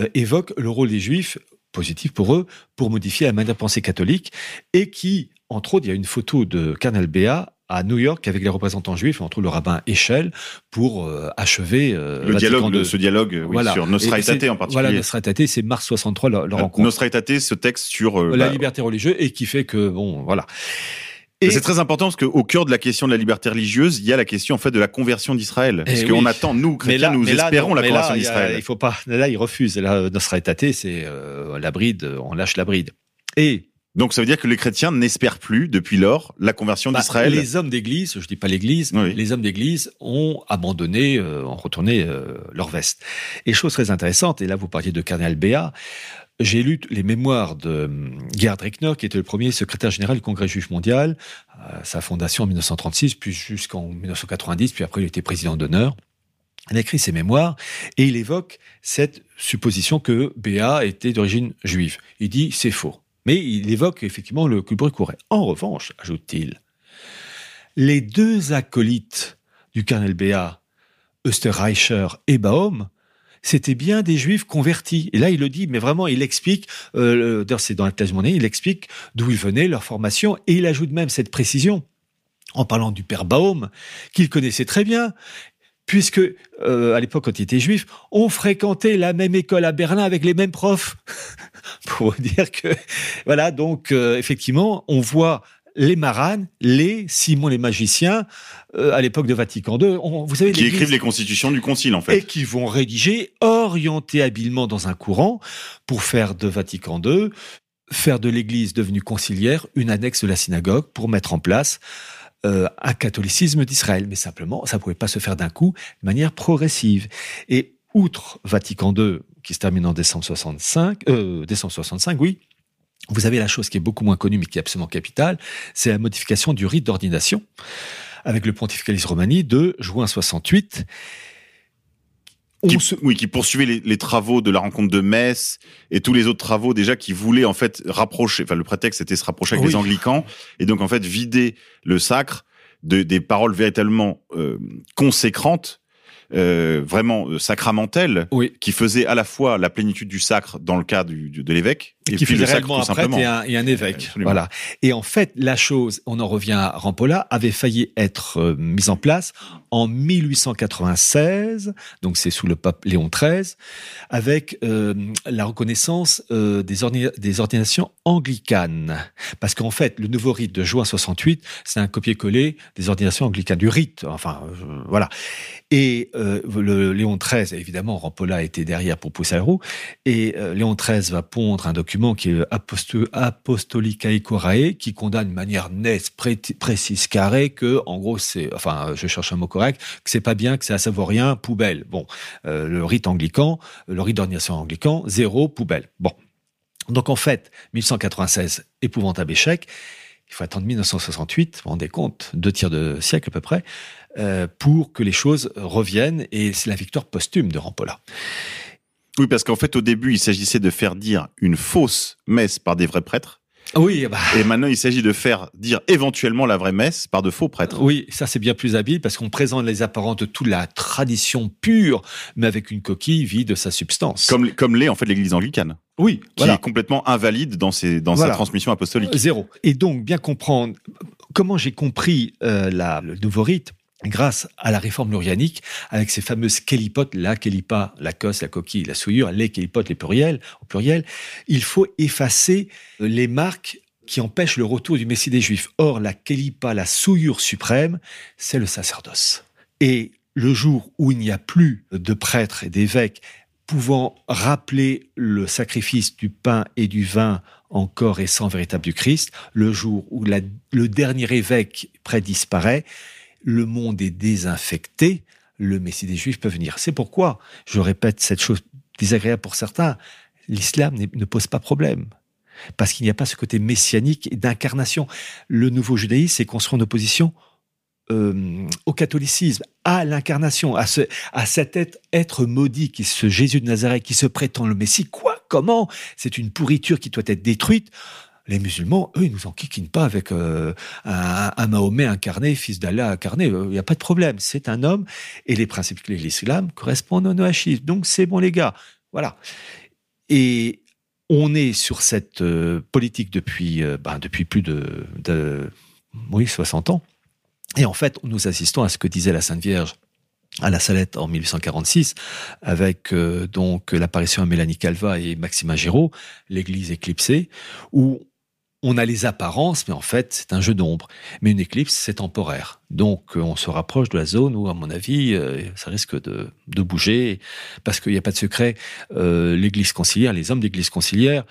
euh, évoque le rôle des Juifs, positif pour eux, pour modifier la manière de penser catholique, et qui, entre autres, il y a une photo de Cardinal Béat à New York avec les représentants juifs, entre le rabbin Echel, pour euh, achever euh, le dialogue, ce dialogue oui, Voilà. sur Nostra Aetate en particulier. Voilà, Nostra Aetate, c'est mars 63 leur, leur Euh, rencontre. Nostra Aetate, ce texte sur euh, la bah, liberté religieuse et qui fait que bon, voilà. Et c'est très important parce qu'au cœur de la question de la liberté religieuse, il y a la question en fait de la conversion d'Israël. Parce Eh qu'on oui. attend, nous chrétiens, là- nous espérons non, la conversion d'Israël. Il faut pas. Là, il refuse. Là, Nostra Aetate, c'est euh, la bride. On lâche la bride. Et Donc ça veut dire que les chrétiens n'espèrent plus depuis lors la conversion bah, d'Israël. les hommes d'église, je dis pas l'église, Oui. les hommes d'église ont abandonné, euh, ont retourné euh, leur veste. Et chose très intéressante, et là vous parliez de Cardinal Béat, j'ai lu les mémoires de hum, Gerhard Reckner, qui était le premier secrétaire général du Congrès juif mondial, euh, sa fondation en 1936, puis jusqu'en 1990, puis après il était président d'honneur. Il a écrit ses mémoires et il évoque cette supposition que Béat était d'origine juive. Il dit c'est faux. Mais il évoque effectivement le culprit courait. En revanche, ajoute-t-il, les deux acolytes du colonel Béat, Österreicher et Baum, c'était bien des juifs convertis. Et là, il le dit, mais vraiment, il explique, euh, c'est dans la thèse monnaie, il explique d'où ils venaient, leur formation, et il ajoute même cette précision, en parlant du père Baum, qu'il connaissait très bien, puisque euh, à l'époque, quand il était juif, on fréquentait la même école à Berlin avec les mêmes profs. Pour dire que, voilà, donc euh, effectivement, on voit les maranes, les Simon les magiciens, euh, à l'époque de Vatican II. On- vous savez, qui écrivent les constitutions du concile en fait. et qui vont rédiger, orienter habilement dans un courant pour faire de Vatican II, faire de l'Église devenue conciliaire une annexe de la synagogue pour mettre en place euh, un catholicisme d'Israël. Mais simplement, ça ne pouvait pas se faire d'un coup, de manière progressive. Et outre Vatican II, qui se termine en décembre 65, euh, décembre 65, oui, vous avez la chose qui est beaucoup moins connue, mais qui est absolument capitale, c'est la modification du rite d'ordination avec le Pontificalis Romani de juin 68. Qui, oui, qui poursuivait les, les, travaux de la rencontre de Metz et tous les autres travaux déjà qui voulaient en fait rapprocher. Enfin, le prétexte c'était se rapprocher avec les anglicans et donc en fait vider le sacre de, des paroles véritablement euh, consécrantes euh, vraiment euh, sacramentelle, oui. qui faisait à la fois la plénitude du sacre dans le cas du, de l'évêque, et, qui puis réellement un prêtre et un, et un évêque. Absolument. Voilà. Et en fait, la chose, on en revient à Rampolla, avait failli être euh, mise en place en 1896, donc c'est sous le pape Léon XIII, avec euh, la reconnaissance euh, des, ordi des ordinations anglicanes. Parce qu'en fait, le nouveau rite de juin 68, c'est un copier-coller des ordinations anglicanes, du rite, enfin, voilà. Et le Léon XIII, évidemment, Rampolla était derrière pour pousser la roue, et Léon XIII va pondre un document qui est Aposto Apostolicae Corae, qui condamne de manière nette, pré précise, carrée, que, en gros, c'est, enfin, je cherche un mot correct, que c'est pas bien, que c'est à savoir rien, poubelle. Bon, euh, le rite anglican, le rite d'ordination anglican, zéro, poubelle. Bon. Donc, en fait, 1196, épouvantable échec. Il faut attendre 1968, vous vous rendez compte, deux tiers de siècle à peu près, euh, pour que les choses reviennent, et c'est la victoire posthume de Rampolla. Oui, parce qu'en fait, au début, il s'agissait de faire dire une fausse messe par des vrais prêtres. Oui, bah... et maintenant il s'agit de faire dire éventuellement la vraie messe par de faux prêtres. Oui, ça c'est bien plus habile parce qu'on présente les apparents de toute la tradition pure, mais avec une coquille vide de sa substance. Comme comme l'est en fait l'Église anglicane. Oui, qui voilà. est complètement invalide dans ses dans Voilà. sa transmission apostolique. Zéro. Et donc bien comprendre comment j'ai compris euh, la, le nouveau rite grâce à la réforme lurianique, avec ces fameuses kélipotes, la kélipa, la cosse, la coquille, la souillure, les kélipotes, les pluriels, au pluriel, il faut effacer les marques qui empêchent le retour du Messie des Juifs. Or, la kélipa, la souillure suprême, c'est le sacerdoce. Et le jour où il n'y a plus de prêtres et d'évêques pouvant rappeler le sacrifice du pain et du vin en corps et sang véritable du Christ, le jour où le dernier évêque près disparaît, le monde est désinfecté, le Messie des Juifs peut venir. C'est pourquoi, je répète cette chose désagréable pour certains, l'islam ne pose pas problème. Parce qu'il n'y a pas ce côté messianique et d'incarnation. Le nouveau judaïsme s'est construit en opposition euh, au catholicisme, à l'incarnation, à, ce, cet être maudit qui est ce Jésus de Nazareth qui se prétend le Messie. Quoi? Comment? C'est une pourriture qui doit être détruite. Les musulmans, eux, ils nous enquiquinent pas avec euh, un, Mahomet incarné, fils d'Allah incarné. Il n'y a pas de problème. C'est un homme et les principes de l'islam correspondent au noachisme. Donc c'est bon les gars. Voilà. Et on est sur cette euh, politique depuis, euh, ben, depuis plus de, oui, 60 ans. Et en fait, nous assistons à ce que disait la Sainte Vierge à la Salette en 1846, avec euh, donc l'apparition de Mélanie Calva et Maximin Giraud, l'église éclipsée, où on a les apparences, mais en fait, c'est un jeu d'ombre. Mais une éclipse, c'est temporaire. Donc, on se rapproche de la zone où, à mon avis, euh, ça risque de, bouger, parce qu'il n'y a pas de secret. Euh, l'église conciliaire, les hommes d'église conciliaire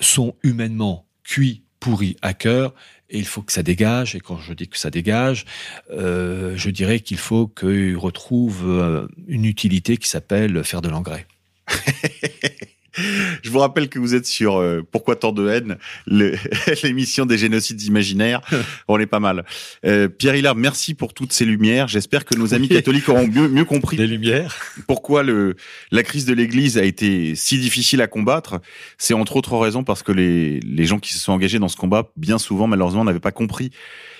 sont humainement cuits, pourris à cœur, et il faut que ça dégage. Et quand je dis que ça dégage, euh, je dirais qu'il faut qu'ils retrouvent euh, une utilité qui s'appelle faire de l'engrais. Je vous rappelle que vous êtes sur euh, Pourquoi tant de haine, l'émission des génocides imaginaires. On est pas mal. Euh, Pierre Hillard, merci pour toutes ces lumières. J'espère que nos amis catholiques auront mieux, mieux compris les lumières. pourquoi le, la crise de l'Église a été si difficile à combattre. C'est entre autres raisons parce que les, les gens qui se sont engagés dans ce combat, bien souvent, malheureusement, n'avaient pas compris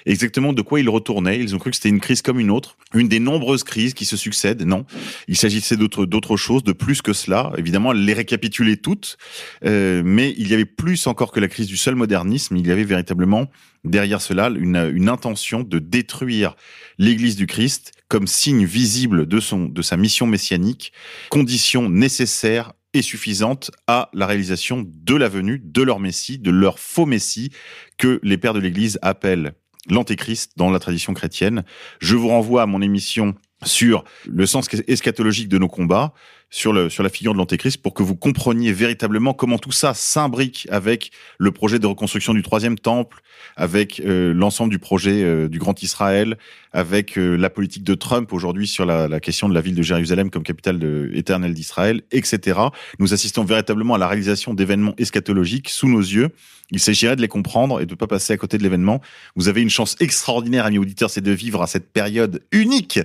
exactement de quoi ils retournaient. Ils ont cru que c'était une crise comme une autre, une des nombreuses crises qui se succèdent. Non, il s'agissait d'autres d'autres choses, de plus que cela. Évidemment, les récapituler toutes, euh, mais il y avait plus encore que la crise du seul modernisme. Il y avait véritablement derrière cela une, une intention de détruire l'Église du Christ comme signe visible de son de sa mission messianique, condition nécessaire et suffisante à la réalisation de la venue de leur Messie, de leur faux Messie que les pères de l'Église appellent l'antéchrist dans la tradition chrétienne. Je vous renvoie à mon émission sur le sens eschatologique de nos combats sur, le, sur la figure de l'Antéchrist pour que vous compreniez véritablement comment tout ça s'imbrique avec le projet de reconstruction du troisième temple, avec euh, l'ensemble du projet euh, du Grand Israël, avec euh, la politique de Trump aujourd'hui sur la, la, question de la ville de Jérusalem comme capitale de, éternelle d'Israël, etc. Nous assistons véritablement à la réalisation d'événements eschatologiques sous nos yeux. Il s'agirait de les comprendre et de ne pas passer à côté de l'événement. Vous avez une chance extraordinaire, amis auditeurs, c'est de vivre à cette période unique.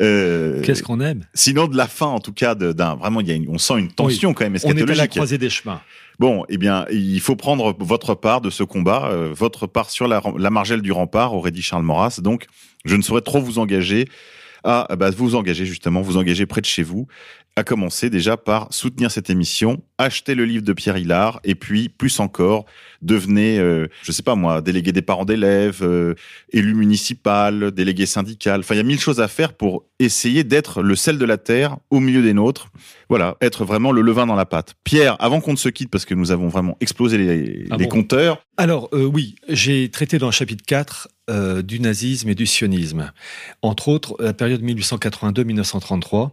Euh, Qu'est-ce qu'on aime? Sinon de la fin, en tout cas, d'un vraiment, il y a une, on sent une tension oui. quand même eschatologique. On est à la croisée des chemins. Bon, eh bien, il faut prendre votre part de ce combat, euh, votre part sur la, la margelle du rempart, aurait dit Charles Maurras. Donc, je ne saurais trop vous engager à bah, vous engager justement, vous engager près de chez vous, à commencer déjà par soutenir cette émission, acheter le livre de Pierre Hillard, et puis plus encore, devenez, euh, je sais pas moi, délégué des parents d'élèves, euh, élu municipal, délégué syndical. Enfin, il y a mille choses à faire pour essayer d'être le sel de la terre au milieu des nôtres. Voilà, être vraiment le levain dans la pâte. Pierre, avant qu'on ne se quitte, parce que nous avons vraiment explosé les, Ah les bon compteurs. Alors euh, oui, j'ai traité dans le chapitre 4 euh, du nazisme et du sionisme, entre autres la période 1882-1933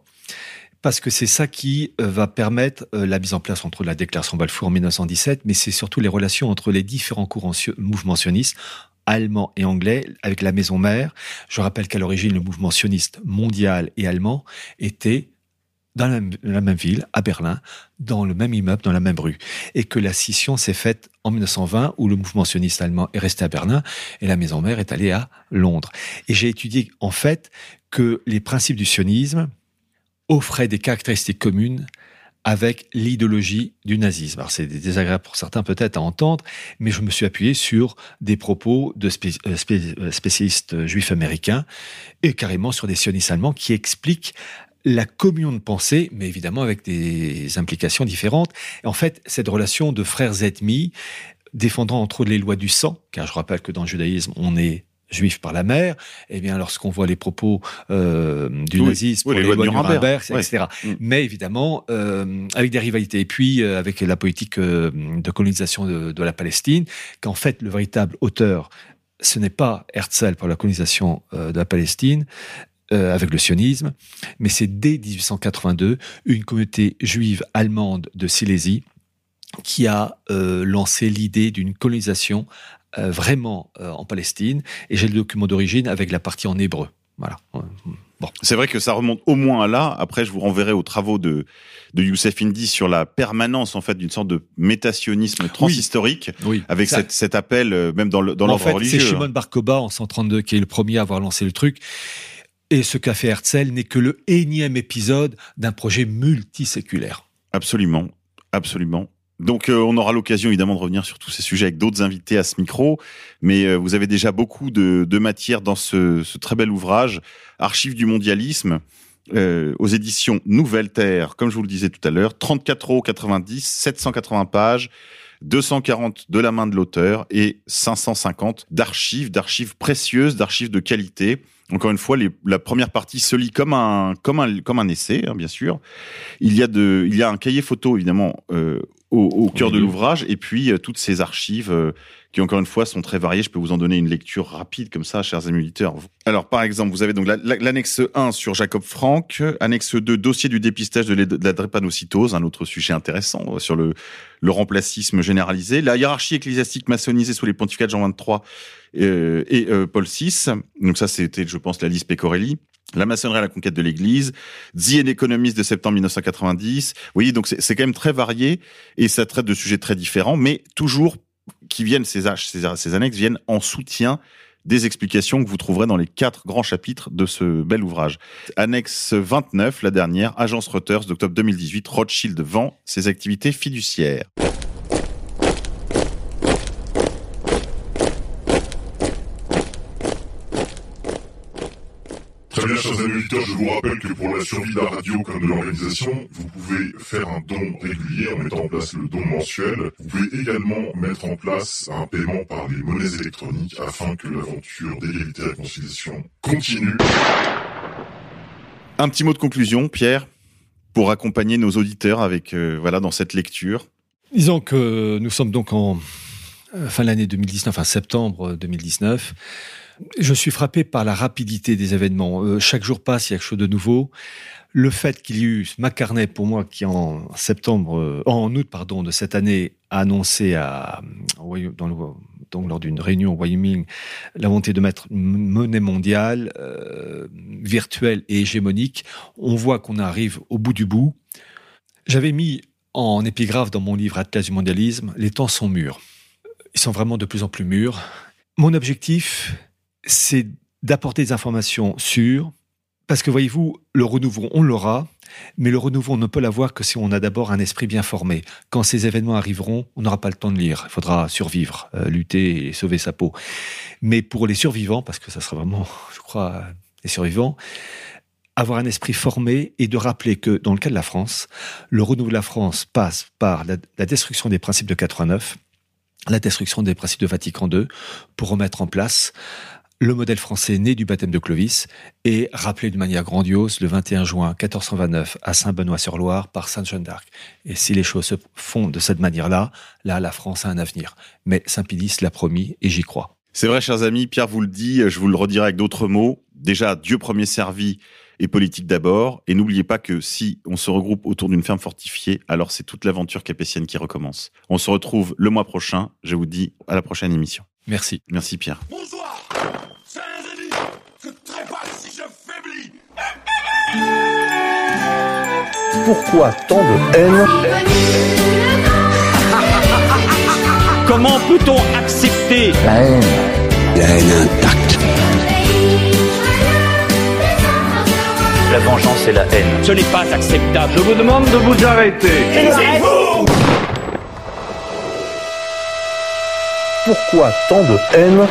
parce que c'est ça qui euh, va permettre euh, la mise en place entre la déclaration Balfour en 1917, mais c'est surtout les relations entre les différents courants mouvements sionistes allemand et anglais avec la maison mère. Je rappelle qu'à l'origine, le mouvement sioniste mondial et allemand était dans la la même ville, à Berlin, dans le même immeuble, dans la même rue. Et que la scission s'est faite en 1920, où le mouvement sioniste allemand est resté à Berlin, et la maison mère est allée à Londres. Et j'ai étudié, en fait, que les principes du sionisme offraient des caractéristiques communes avec l'idéologie du nazisme. Alors c'est désagréable pour certains peut-être à entendre, mais je me suis appuyé sur des propos de euh, euh, spécialistes juifs américains et carrément sur des sionistes allemands qui expliquent la communion de pensée, mais évidemment avec des implications différentes. En fait, cette relation de frères ennemis, défendant entre autres les lois du sang, car je rappelle que dans le judaïsme, on est juif par la mère, eh bien, lorsqu'on voit les propos euh, du Oui, nazisme oui, pour les lois de Nuremberg, etc. Mm. Mais évidemment, euh, avec des rivalités. Et puis, euh, avec la politique euh, de colonisation de, de la Palestine, qu'en fait, le véritable auteur, ce n'est pas Herzl pour la colonisation de la Palestine, avec le sionisme, mais c'est dès 1882 une communauté juive allemande de Silésie qui a euh, lancé l'idée d'une colonisation vraiment euh, en Palestine. Et j'ai le document d'origine avec la partie en hébreu. Voilà. Bon. C'est vrai que ça remonte au moins à là. Après, je vous renverrai aux travaux de, de Youssef Indy sur la permanence, en fait, d'une sorte de métationnisme transhistorique, Oui. avec cette, cet appel, euh, même dans le- dans en l'ordre fait, religieux. c'est hein. Shimon Bar Kokhba en 132 qui est le premier à avoir lancé le truc. Et ce qu'a fait Herzl n'est que le énième épisode d'un projet multiséculaire. Absolument, absolument. Donc, euh, on aura l'occasion évidemment de revenir sur tous ces sujets avec d'autres invités à ce micro, mais euh, vous avez déjà beaucoup de, de matière dans ce, très bel ouvrage, Archives du mondialisme, euh, aux éditions Nouvelle Terre, comme je vous le disais tout à l'heure, 34,90 euros, 780 pages, 240 de la main de l'auteur et 550 d'archives, d'archives précieuses, d'archives de qualité. Encore une fois, les, la première partie se lit comme un, comme un, comme un essai, hein, bien sûr. Il y a de, il y a un cahier photo évidemment euh, au, au cœur de l'ouvrage, et puis euh, toutes ces archives euh, qui encore une fois sont très variées. Je peux vous en donner une lecture rapide comme ça, chers amis auditeurs. Alors par exemple, vous avez donc la- la- l'annexe 1 sur Jacob Frank, annexe 2 dossier du dépistage de, la drépanocytose, un autre sujet intéressant euh, sur le, le remplacisme généralisé, la hiérarchie ecclésiastique maçonnisée sous les pontificats de Jean 23 euh, et euh, Paul VI. Donc ça, c'était, je pense, la liste Pecorelli. La maçonnerie à la conquête de l'Église, The and Economist de septembre 1990. Vous voyez, donc c'est quand même très varié et ça traite de sujets très différents, mais toujours qui viennent ces, annexes viennent en soutien des explications que vous trouverez dans les quatre grands chapitres de ce bel ouvrage. Annexe 29, la dernière, Agence Reuters d'octobre 2018, Rothschild vend ses activités fiduciaires. Très bien, chers amis auditeurs, je vous rappelle que pour la survie de la radio comme de l'organisation, vous pouvez faire un don régulier en mettant en place le don mensuel. Vous pouvez également mettre en place un paiement par les monnaies électroniques afin que l'aventure d'égalité et réconciliation continue. Un petit mot de conclusion, Pierre, pour accompagner nos auditeurs avec euh, voilà dans cette lecture. Disons que nous sommes donc en fin de l'année 2019, enfin septembre 2019. Je suis frappé par la rapidité des événements. Euh, chaque jour passe, il y a quelque chose de nouveau. Le fait qu'il y ait eu McCartney, pour moi, qui en septembre, euh, en août, pardon, de cette année, a annoncé à, dans le, donc lors d'une réunion au Wyoming, la volonté de mettre une monnaie mondiale, euh, virtuelle et hégémonique, on voit qu'on arrive au bout du bout. J'avais mis en épigraphe dans mon livre Atlas du mondialisme, les temps sont mûrs. Ils sont vraiment de plus en plus mûrs. Mon objectif, c'est d'apporter des informations sûres, parce que voyez-vous, le renouveau, on l'aura, mais le renouveau, on ne peut l'avoir que si on a d'abord un esprit bien formé. Quand ces événements arriveront, on n'aura pas le temps de lire. Il faudra survivre, euh, lutter et sauver sa peau. Mais pour les survivants, parce que ça sera vraiment, je crois, les survivants, avoir un esprit formé et de rappeler que, dans le cas de la France, le renouveau de la France passe par la, la destruction des principes de 89, la destruction des principes de Vatican II, pour remettre en place le modèle français né du baptême de Clovis et rappelé de manière grandiose le 21 juin 1429 à Saint-Benoît-sur-Loire par Sainte Jeanne d'Arc. Et si les choses se font de cette manière-là, là, la France a un avenir. Mais Saint-Pédis l'a promis et j'y crois. C'est vrai, chers amis, Pierre vous le dit, je vous le redirai avec d'autres mots. Déjà, Dieu premier servi et politique d'abord. Et n'oubliez pas que si on se regroupe autour d'une ferme fortifiée, alors c'est toute l'aventure capétienne qui recommence. On se retrouve le mois prochain. Je vous dis à la prochaine émission. Merci. Merci Pierre. Bonsoir C'est un ennemi Je trépasse si je faiblis Pourquoi tant de haine Comment peut-on accepter La haine. La haine intacte. La vengeance et la haine. Ce n'est pas acceptable. Je vous demande de vous arrêter. Pourquoi tant de haine